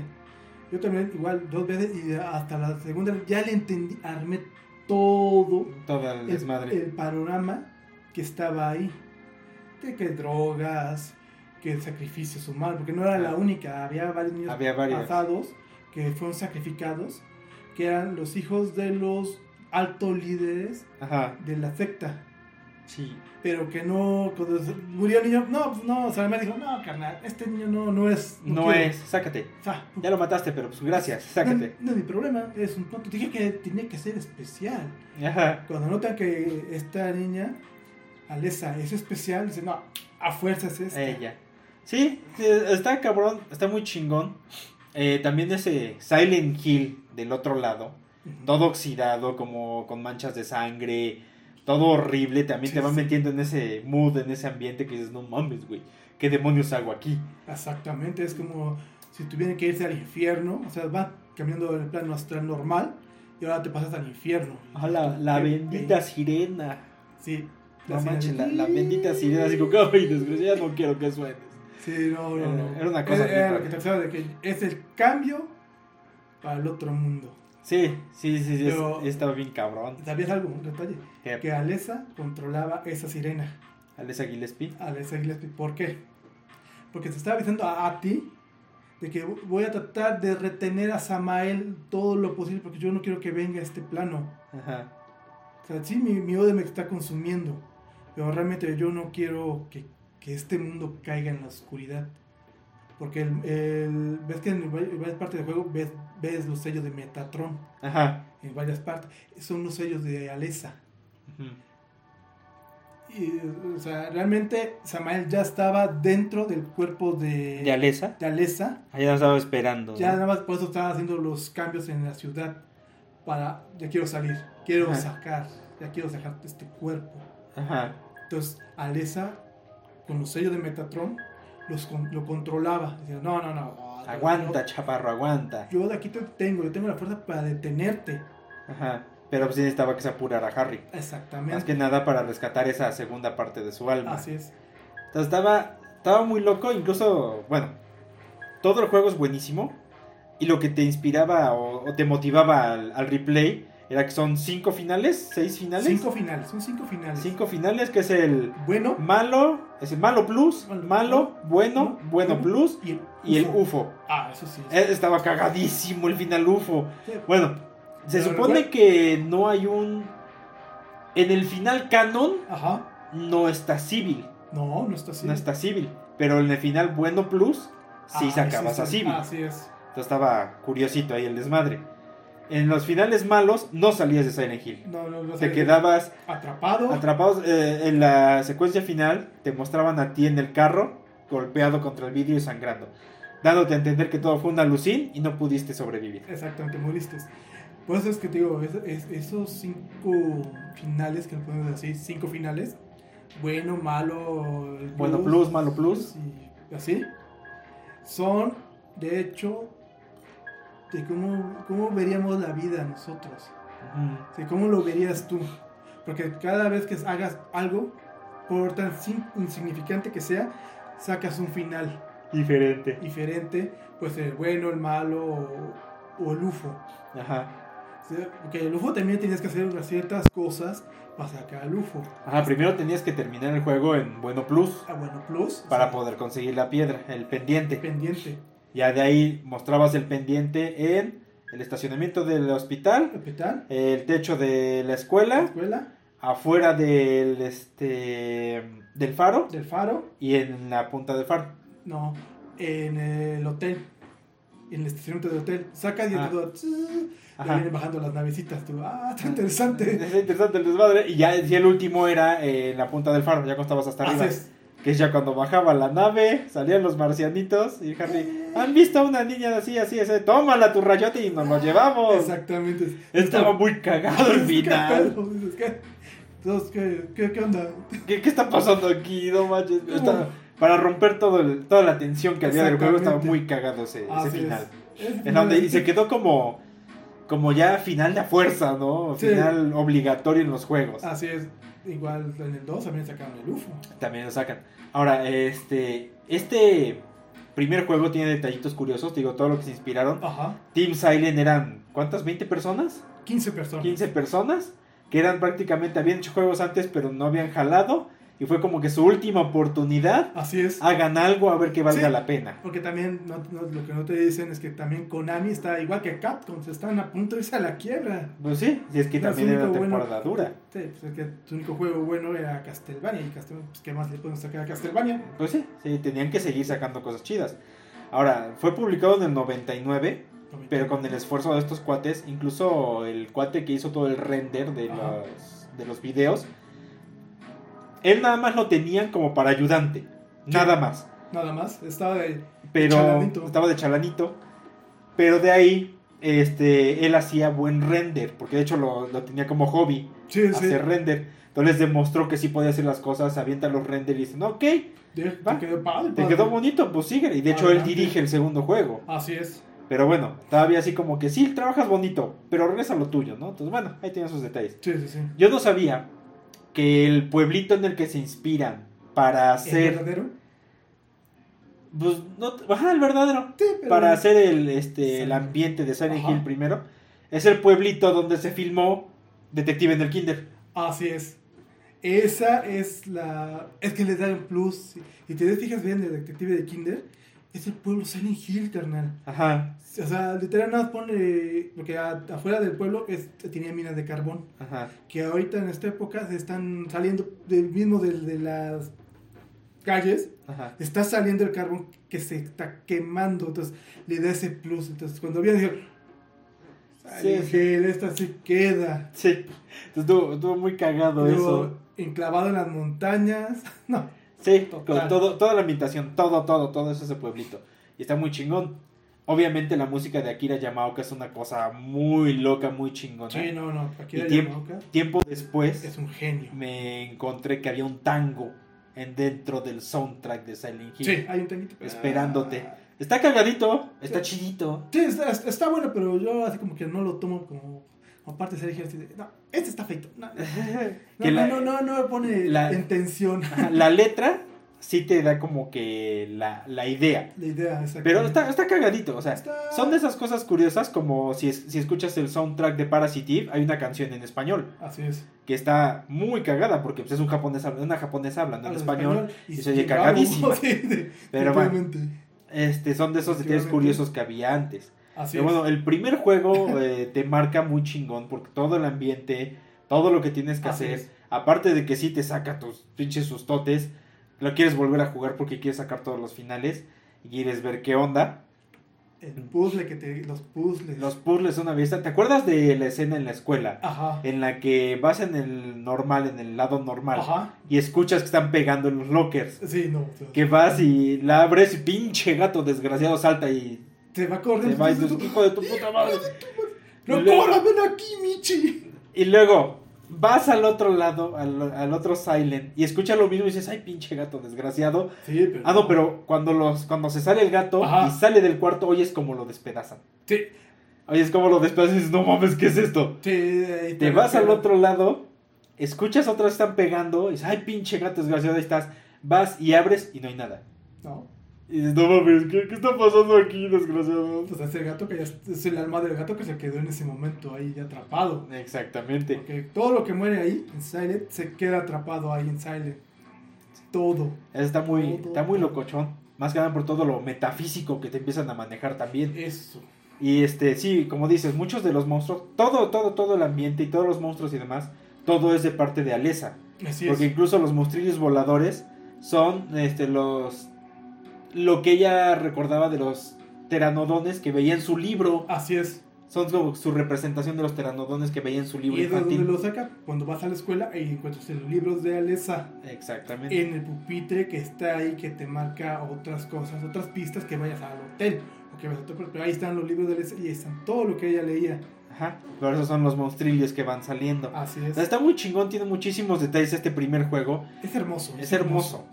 Speaker 2: Yo también, igual, dos veces y hasta la segunda ya le entendí, armé todo
Speaker 1: todo el
Speaker 2: el,
Speaker 1: desmadre.
Speaker 2: el panorama que estaba ahí. De que drogas, que sacrificios humanos, porque no era la
Speaker 1: Ah.
Speaker 2: única, había varios niños
Speaker 1: Había
Speaker 2: pasados que fueron sacrificados, que eran los hijos de los altos líderes
Speaker 1: Ajá.
Speaker 2: de la secta.
Speaker 1: Sí.
Speaker 2: Pero que no, cuando murió el niño, no, pues no, o sea, me dijo, no, carnal, este niño no, no es.
Speaker 1: No
Speaker 2: quiero".
Speaker 1: es. Sácate.
Speaker 2: Sea,
Speaker 1: Ya lo mataste, pero pues gracias.
Speaker 2: no,
Speaker 1: Sácate.
Speaker 2: no es mi problema, es un tonto. Dije que tenía que ser especial.
Speaker 1: Ajá.
Speaker 2: Cuando notan que esta niña, Alesa, es especial, dicen, no, a fuerzas es. esta".
Speaker 1: Ella. Sí, está cabrón, está muy chingón. Eh, también ese Silent Hill del otro lado todo oxidado, como con manchas de sangre, todo horrible, también
Speaker 2: Sí,
Speaker 1: te va
Speaker 2: sí.
Speaker 1: metiendo en ese mood, en ese ambiente que dices, no mames, güey, ¿qué demonios hago aquí?
Speaker 2: Exactamente, es como si tuvieran que irse al infierno, o sea, va cambiando el plano astral normal y ahora te pasas al infierno.
Speaker 1: Ah, la, la bendita sirena.
Speaker 2: Sí.
Speaker 1: No
Speaker 2: sirena
Speaker 1: manches,
Speaker 2: de-
Speaker 1: la, la bendita sirena, así como, ay, desgraciada, no quiero que suenes.
Speaker 2: Sí, no, no,
Speaker 1: Era-
Speaker 2: no.
Speaker 1: era una cosa
Speaker 2: Era, era lo que te pensaba de que es el cambio para el otro mundo.
Speaker 1: Sí, sí, sí, sí,
Speaker 2: Pero-
Speaker 1: estaba bien cabrón.
Speaker 2: ¿Sabías algo? Un detalle.
Speaker 1: ¿Qué?
Speaker 2: Que Alessa controlaba esa sirena.
Speaker 1: Alessa Gillespie.
Speaker 2: Alessa Gillespie. ¿Por qué? Porque te estaba diciendo a, a ti de que voy a tratar de retener a Samael todo lo posible porque yo no quiero que venga a este plano.
Speaker 1: Ajá.
Speaker 2: O sea, sí, mi, mi odio me está consumiendo, pero realmente yo no quiero que, que este mundo caiga en la oscuridad. Porque el, el- ves que en vari- varias partes del juego ves, ves los sellos de Metatron
Speaker 1: Ajá.
Speaker 2: en varias partes. Son los sellos de Alessa.
Speaker 1: Ujú.
Speaker 2: Y, o sea, realmente Samael ya estaba dentro del cuerpo de,
Speaker 1: ¿De Alessa?
Speaker 2: de Alessa.
Speaker 1: Allá lo estaba esperando.
Speaker 2: Ya
Speaker 1: ¿no?
Speaker 2: nada más por eso estaba haciendo los cambios en la ciudad. Para, ya quiero salir, quiero
Speaker 1: Ajá.
Speaker 2: sacar, ya quiero sacar este cuerpo.
Speaker 1: Ajá.
Speaker 2: Entonces, Alessa, con los sellos de Metatron, los, lo controlaba. Decía, no, no, no.
Speaker 1: Aguanta, chaparro, aguanta.
Speaker 2: Yo, yo de aquí te tengo, yo tengo la fuerza para detenerte.
Speaker 1: Ajá. Pero pues sí necesitaba que se apurara Harry.
Speaker 2: Exactamente.
Speaker 1: Más que nada para rescatar esa segunda parte de su alma.
Speaker 2: Así es.
Speaker 1: Entonces estaba, estaba muy loco, incluso, bueno, todo el juego es buenísimo. Y lo que te inspiraba o, o te motivaba al, al replay era que son cinco finales, seis finales.
Speaker 2: Cinco finales, son cinco finales.
Speaker 1: Cinco finales, que es el
Speaker 2: Bueno,
Speaker 1: malo, es el malo plus,
Speaker 2: Malo,
Speaker 1: malo, bueno, bueno
Speaker 2: bueno,
Speaker 1: plus
Speaker 2: y el,
Speaker 1: y el
Speaker 2: UFO. Ah, eso sí.
Speaker 1: Eh, Estaba cagadísimo el final UFO.
Speaker 2: Sí.
Speaker 1: Bueno, se
Speaker 2: Pero
Speaker 1: supone que no hay un... En el final canon
Speaker 2: Ajá.
Speaker 1: no está civil,
Speaker 2: No, no está así.
Speaker 1: no está civil. Pero en el final bueno plus sí
Speaker 2: Ah,
Speaker 1: sacabas a civil.
Speaker 2: Así es.
Speaker 1: Entonces estaba curiosito ahí el desmadre. En los finales malos no salías de Silent Hill.
Speaker 2: No, no, no
Speaker 1: Te quedabas
Speaker 2: atrapado.
Speaker 1: atrapados eh, en la secuencia final. Te mostraban a ti en el carro, golpeado contra el vidrio y sangrando. Dándote a entender que todo fue una alucin y no pudiste sobrevivir.
Speaker 2: Exactamente, moriste. Por eso es que te digo, es- es- esos cinco finales, que lo podemos decir, cinco finales, bueno, malo,
Speaker 1: Bueno plus, malo plus.
Speaker 2: y así, son de hecho de cómo, cómo veríamos la vida nosotros,
Speaker 1: Ujú.
Speaker 2: de cómo lo verías tú. Porque cada vez que hagas algo, por tan insignificante que sea, sacas un final
Speaker 1: Diferente.
Speaker 2: diferente, pues el bueno, el malo o, o el UFO.
Speaker 1: Ajá.
Speaker 2: Porque el UFO también tenías que hacer unas ciertas cosas para sacar al UFO.
Speaker 1: Ajá, primero tenías que terminar el juego en bueno plus
Speaker 2: Ah, bueno, plus.
Speaker 1: para
Speaker 2: o sea,
Speaker 1: poder conseguir la piedra, el pendiente.
Speaker 2: Pendiente.
Speaker 1: Ya de ahí mostrabas el pendiente en el estacionamiento del hospital,
Speaker 2: Hospital.
Speaker 1: el techo de la
Speaker 2: La
Speaker 1: escuela, afuera del este del faro
Speaker 2: Del faro.
Speaker 1: y en la punta del faro.
Speaker 2: No. En el hotel. En el estacionamiento del hotel. Sacas y
Speaker 1: Ah.
Speaker 2: todo. y vienen bajando las navecitas. Tú, ah, está interesante. (laughs)
Speaker 1: Es interesante el desmadre. Y ya y el último era en la punta del faro, ya cuando estabas hasta arriba.
Speaker 2: Así es.
Speaker 1: Que es ya cuando bajaba la nave, salían los marcianitos y Harry, ¿han visto a una niña así, así, así? Tómala tu rayote y nos lo llevamos.
Speaker 2: Exactamente.
Speaker 1: Estaba muy cagado el
Speaker 2: ¿Qué
Speaker 1: final.
Speaker 2: ¿qué? Entonces, ¿qué, qué, qué onda?
Speaker 1: ¿Qué, qué está pasando aquí? No manches. Está- para romper todo el- toda la tensión que había del juego, estaba muy cagado ese, ese
Speaker 2: es.
Speaker 1: final.
Speaker 2: Es
Speaker 1: En donde, y se quedó como, como ya final de fuerza, ¿no?
Speaker 2: Sí.
Speaker 1: Final obligatorio en los juegos.
Speaker 2: Así es. Igual en el 2 también sacaron el UFO.
Speaker 1: También lo sacan. Ahora, este, este primer juego tiene detallitos curiosos. Digo, todo lo que se inspiraron.
Speaker 2: Ajá.
Speaker 1: Team Silent eran, ¿cuántas? ¿20 personas?
Speaker 2: 15 personas.
Speaker 1: 15 personas. Que eran prácticamente, habían hecho juegos antes, pero no habían jalado. Y fue como que su última oportunidad.
Speaker 2: Así es.
Speaker 1: Hagan algo a ver que valga
Speaker 2: Sí.
Speaker 1: la pena.
Speaker 2: Porque también no- no- lo que no te dicen es que también Konami está igual que Capcom, se están a punto de irse a la quiebra.
Speaker 1: Pues sí, si es que
Speaker 2: No,
Speaker 1: también era
Speaker 2: único bueno-
Speaker 1: temporada dura.
Speaker 2: Sí, pues es que su único juego bueno era Castlevania y Castlevania, pues ¿qué más le podemos sacar a Castlevania?
Speaker 1: Pues sí, sí, tenían que seguir sacando cosas chidas. Ahora, fue publicado en el 99, pero con el esfuerzo de estos cuates, incluso el cuate que hizo todo el render de
Speaker 2: Ajá.
Speaker 1: los, de los videos, él nada más lo tenían como para ayudante, nada más.
Speaker 2: Nada más, estaba de...
Speaker 1: Pero
Speaker 2: chalanito.
Speaker 1: estaba de chalanito, pero de ahí este, él hacía buen render, porque de hecho lo, lo tenía como hobby,
Speaker 2: Sí, sí.
Speaker 1: hacer render. Entonces demostró que sí podía hacer las cosas, avienta los render y dicen, ok, Va.
Speaker 2: Te quedó padre,
Speaker 1: te quedó bonito, pues sigue. Y de hecho él dirige el segundo juego.
Speaker 2: Así es.
Speaker 1: Pero bueno, todavía así como que sí, trabajas bonito, pero regresa a lo tuyo, ¿no? Entonces bueno, ahí tienen sus detalles.
Speaker 2: Sí, sí, sí.
Speaker 1: Yo no sabía que el pueblito en el que se inspiran para
Speaker 2: ¿El
Speaker 1: hacer...
Speaker 2: verdadero?
Speaker 1: Pues no, ajá, el verdadero.
Speaker 2: Sí, pero...
Speaker 1: Para hacer el, este, el ambiente de Silent
Speaker 2: Ajá.
Speaker 1: Hill primero. Es el pueblito donde se filmó Detective en el Kinder.
Speaker 2: Así es. Esa es la... Es que le da un plus. Y te fijas bien el detective de Kinder. Es el pueblo Silent Hill, carnal.
Speaker 1: Ajá,
Speaker 2: O sea, literal nada más pone... Porque a- afuera del pueblo es, tenía minas de carbón.
Speaker 1: ajá.
Speaker 2: Que ahorita en esta época se están saliendo del mismo de, de las calles.
Speaker 1: Ajá.
Speaker 2: Está saliendo el carbón que se está quemando. Entonces le da ese plus. Entonces cuando vi dije... Silent
Speaker 1: Sí, sí.
Speaker 2: Hill, esta sí queda.
Speaker 1: Sí, Entonces, estuvo, estuvo muy cagado
Speaker 2: Luego,
Speaker 1: eso.
Speaker 2: enclavado en las montañas. (laughs) No,
Speaker 1: Sí,
Speaker 2: Total.
Speaker 1: con todo, toda la ambientación, todo, todo, todo eso ese pueblito. Y está muy chingón. Obviamente la música de Akira Yamaoka es una cosa muy loca, muy chingona.
Speaker 2: sí, no, no.
Speaker 1: Y tiempo,
Speaker 2: Yamaoka.
Speaker 1: tiempo después
Speaker 2: Es un genio.
Speaker 1: me encontré que había un tango en dentro del soundtrack de Silent Hill.
Speaker 2: Sí, hay un tanguito.
Speaker 1: Esperándote.
Speaker 2: Ah,
Speaker 1: Está cagadito, está
Speaker 2: Sí.
Speaker 1: chidito.
Speaker 2: Sí, está, está bueno, pero yo así como que no lo tomo como, como parte de ser de, no, este está feito. No, no, no, (laughs)
Speaker 1: la-
Speaker 2: no, no, no me pone
Speaker 1: la-
Speaker 2: en tensión
Speaker 1: La letra sí te da como que la, la idea.
Speaker 2: la idea. exactamente.
Speaker 1: Pero está, está cagadito, o sea,
Speaker 2: Está-
Speaker 1: son de esas cosas curiosas como si, es- si escuchas el soundtrack de Parasitive, hay una canción en español
Speaker 2: Así es.
Speaker 1: que está muy cagada porque pues, es un japonés, una japonesa hablando en español. y se oye cagadísima. (laughs)
Speaker 2: sí, de-
Speaker 1: Pero bueno. Este, son de esos detalles curiosos que había antes.
Speaker 2: Así
Speaker 1: Pero
Speaker 2: es.
Speaker 1: bueno, el primer juego (laughs) eh, te marca muy chingón porque todo el ambiente, todo lo que tienes que
Speaker 2: Así
Speaker 1: hacer,
Speaker 2: es.
Speaker 1: aparte de que sí te saca tus pinches sustotes, lo quieres volver a jugar porque quieres sacar todos los finales y quieres ver qué onda.
Speaker 2: El puzzle que te. Los puzzles.
Speaker 1: Los puzzles son una belleza. ¿Te acuerdas de la escena en la escuela?
Speaker 2: Ajá.
Speaker 1: En la que vas en el normal, en el lado normal,
Speaker 2: Ajá.
Speaker 1: y escuchas que están pegando en los lockers.
Speaker 2: Sí, no. o sea,
Speaker 1: Que vas y la abres y pinche gato desgraciado salta y
Speaker 2: Te va
Speaker 1: te
Speaker 2: corriendo.
Speaker 1: va y dices, hijo de tu puta madre.
Speaker 2: No corras, ven aquí, Michi.
Speaker 1: Y luego vas al otro lado, al, al otro Silent, y escuchas lo mismo y dices, ay, pinche gato desgraciado.
Speaker 2: Sí, pero.
Speaker 1: Ah, no, pero cuando, los, cuando se sale el gato
Speaker 2: Ajá.
Speaker 1: y sale del cuarto, oyes como lo despedazan.
Speaker 2: Sí,
Speaker 1: Oyes como lo despedazan y dices, no mames, ¿qué es esto?
Speaker 2: sí.
Speaker 1: Te vas al otro lado, escuchas vez están pegando, y dices, ay, pinche gato desgraciado, ahí estás. Vas y abres y no hay nada.
Speaker 2: No.
Speaker 1: Y dices, no mames, ¿qué, qué está pasando aquí, desgraciado?
Speaker 2: Pues es el gato que ya es el alma del gato que se quedó en ese momento ahí atrapado.
Speaker 1: Exactamente.
Speaker 2: Porque todo lo que muere ahí en Silent se queda atrapado ahí en Silent. Todo.
Speaker 1: Está muy,
Speaker 2: Todo,
Speaker 1: está muy locochón. Más que nada por todo lo metafísico que te empiezan a manejar también.
Speaker 2: Eso.
Speaker 1: Y este, sí, como dices, muchos de los monstruos, todo, todo, todo el ambiente y todos los monstruos y demás, todo es de parte de Alesa.
Speaker 2: Así
Speaker 1: porque
Speaker 2: es.
Speaker 1: incluso los monstrillos voladores son este los lo que ella recordaba de los pteranodones que veía en su libro.
Speaker 2: Así es.
Speaker 1: Son como su representación de los pteranodones que veía en su libro
Speaker 2: Y es de donde
Speaker 1: infantil.
Speaker 2: lo saca cuando vas a la escuela y encuentras los libros de Alesa
Speaker 1: Exactamente.
Speaker 2: en el pupitre que está ahí que te marca otras cosas, otras pistas que vayas al hotel o que vayas a otro pero ahí están los libros de Alesa y ahí están todo lo que ella leía.
Speaker 1: Ajá. Por eso son los monstrillos que van saliendo.
Speaker 2: Así es.
Speaker 1: Está muy chingón, tiene muchísimos detalles este primer juego.
Speaker 2: Es hermoso.
Speaker 1: Es hermoso.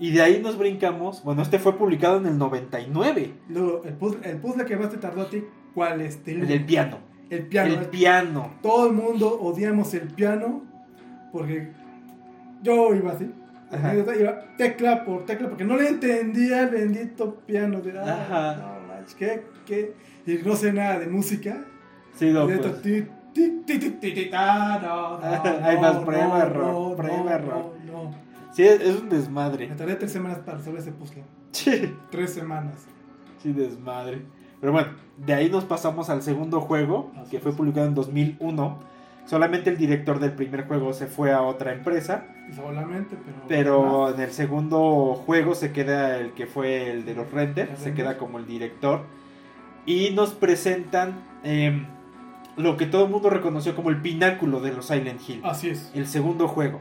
Speaker 1: Y de ahí nos brincamos. Bueno, este fue publicado en el 99.
Speaker 2: Luego, el puzzle, el puzzle que más te tardó a ti, ¿cuál es?
Speaker 1: El del piano.
Speaker 2: El piano.
Speaker 1: El piano.
Speaker 2: Todo el mundo odiamos el piano porque yo iba así.
Speaker 1: Ajá.
Speaker 2: Iba tecla por tecla porque no le entendía el bendito piano. De, ah,
Speaker 1: Ajá.
Speaker 2: No, manches, ¿qué, qué? Y no sé nada de música.
Speaker 1: Sí, no, pues. Hay más prueba, error,
Speaker 2: no,
Speaker 1: prueba, error.
Speaker 2: no.
Speaker 1: Sí, es, un desmadre.
Speaker 2: Me tardé tres semanas para resolver ese puzzle.
Speaker 1: Sí,
Speaker 2: Tres semanas.
Speaker 1: sí, desmadre. Pero bueno, de ahí nos pasamos al segundo juego,
Speaker 2: Así
Speaker 1: que
Speaker 2: es.
Speaker 1: fue publicado en 2001. Solamente el director del primer juego se fue a otra empresa,
Speaker 2: Solamente, pero.
Speaker 1: pero en el segundo juego se queda el que fue el de los renders,
Speaker 2: El
Speaker 1: se
Speaker 2: render.
Speaker 1: queda como el director. Y nos presentan em, lo que todo el mundo reconoció como el pináculo de los Silent Hill.
Speaker 2: Así es.
Speaker 1: el segundo juego.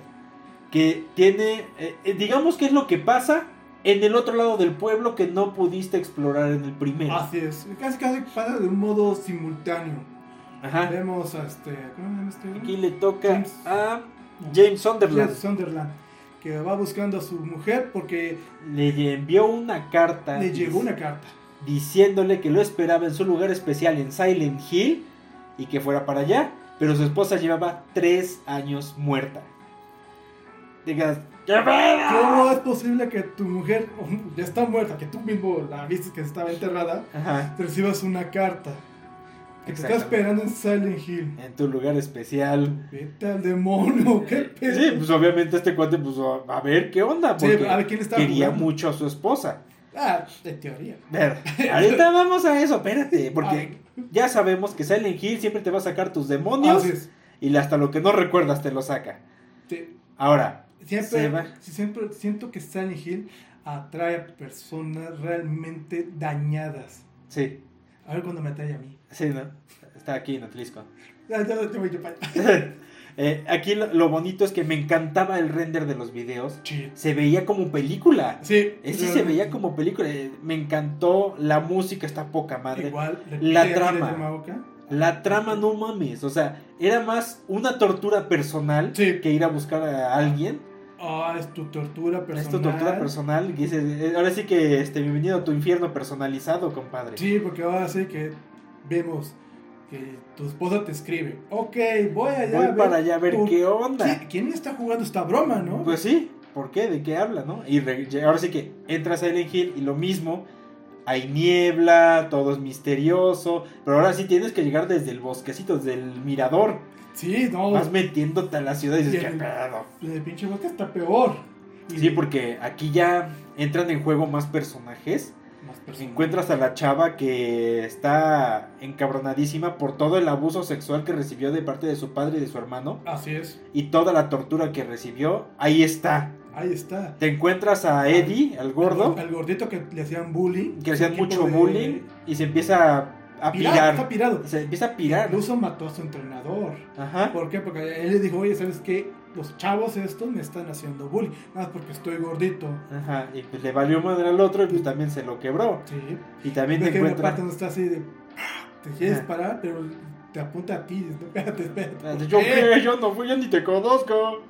Speaker 1: Que tiene, eh, eh, digamos que es lo que pasa en el otro lado del pueblo que no pudiste explorar en el primero.
Speaker 2: Así es. Casi casi pasa de un modo simultáneo.
Speaker 1: Ajá.
Speaker 2: Vemos a este. ¿Cómo se llama este?
Speaker 1: Aquí le toca
Speaker 2: James-
Speaker 1: a. James Sunderland.
Speaker 2: James Sunderland. Que va buscando a su mujer porque
Speaker 1: Le envió una carta
Speaker 2: le llegó una carta.
Speaker 1: diciéndole que lo esperaba en su lugar especial en Silent Hill y que fuera para allá, pero su esposa llevaba tres años muerta. Digas, ¿qué pedo?
Speaker 2: ¿Cómo es posible que tu mujer (laughs) ya está muerta, que tú mismo la viste que estaba enterrada,
Speaker 1: Ajá,
Speaker 2: recibas una carta que te está esperando en Silent Hill?
Speaker 1: en tu lugar especial.
Speaker 2: Vete al demonio, qué pedo.
Speaker 1: Sí, pues obviamente este cuate, pues a ver qué onda,
Speaker 2: Sí,
Speaker 1: porque
Speaker 2: a ver quién estaba
Speaker 1: quería
Speaker 2: jugando.
Speaker 1: mucho a su esposa.
Speaker 2: Ah, de teoría. (laughs)
Speaker 1: Ahorita vamos a eso, espérate, porque ya sabemos que Silent Hill siempre te va a sacar tus demonios y hasta lo que no recuerdas te lo saca.
Speaker 2: Sí.
Speaker 1: Ahora,
Speaker 2: Siempre, siempre siento que Silent Hill atrae a personas realmente dañadas.
Speaker 1: sí,
Speaker 2: A ver cuando me atrae a mí.
Speaker 1: sí, ¿no? Está aquí en Atlisco. (laughs) Eh, aquí lo, lo bonito es que me encantaba el render de los videos.
Speaker 2: Sí.
Speaker 1: Se veía como película.
Speaker 2: Sí.
Speaker 1: Ese se veía como película. Eh, Me encantó. La música está poca madre.
Speaker 2: Igual,
Speaker 1: La trama. La trama no mames. O sea, era más una tortura personal
Speaker 2: Sí.
Speaker 1: que ir a buscar a alguien.
Speaker 2: Ah, es tu tortura personal.
Speaker 1: Es tu tortura personal. que dices, eh, ahora sí que este, bienvenido a tu infierno personalizado, compadre.
Speaker 2: Sí, porque ahora sí que vemos que tu esposa te escribe. Ok, voy allá.
Speaker 1: Voy
Speaker 2: a ver
Speaker 1: para allá a ver qué onda.
Speaker 2: ¿Quién, quién está jugando esta broma, no?
Speaker 1: Pues sí, ¿por qué? ¿De qué habla, no? Y ahora sí que entras a Silent Hill y lo mismo, hay niebla, todo es misterioso, pero ahora sí tienes que llegar desde el bosquecito, desde el mirador,
Speaker 2: sí, no.
Speaker 1: vas metiéndote a la ciudad y dices, ¿qué pedo?
Speaker 2: El pinche bosque está peor. Y
Speaker 1: Sí, porque aquí ya entran en juego más personajes.
Speaker 2: más personas.
Speaker 1: Encuentras a la chava que está encabronadísima por todo el abuso sexual que recibió de parte de su padre y de su hermano
Speaker 2: Así es.
Speaker 1: y toda la tortura que recibió. Ahí está.
Speaker 2: Ahí está.
Speaker 1: Te encuentras a Eddie, al gordo.
Speaker 2: Al, gordito que le hacían bullying.
Speaker 1: que le hacían mucho
Speaker 2: de-
Speaker 1: bullying y se empieza a,
Speaker 2: Pirado,
Speaker 1: pirar.
Speaker 2: Está pirado.
Speaker 1: Se empieza a pirar.
Speaker 2: Incluso mató a su entrenador.
Speaker 1: Ajá.
Speaker 2: ¿Por qué? Porque él le dijo, oye, ¿sabes qué? Los chavos estos me están haciendo bullying. Nada más porque estoy gordito.
Speaker 1: Ajá. Y pues le valió madre al otro y pues también se lo quebró.
Speaker 2: Sí.
Speaker 1: Y también te encuentras.
Speaker 2: parte donde está así de... Te quieres
Speaker 1: Ajá.
Speaker 2: parar, pero te apunta a ti. (laughs) Espérate, espérate. ¿por
Speaker 1: Yo
Speaker 2: qué,
Speaker 1: yo no fui, yo ni te conozco.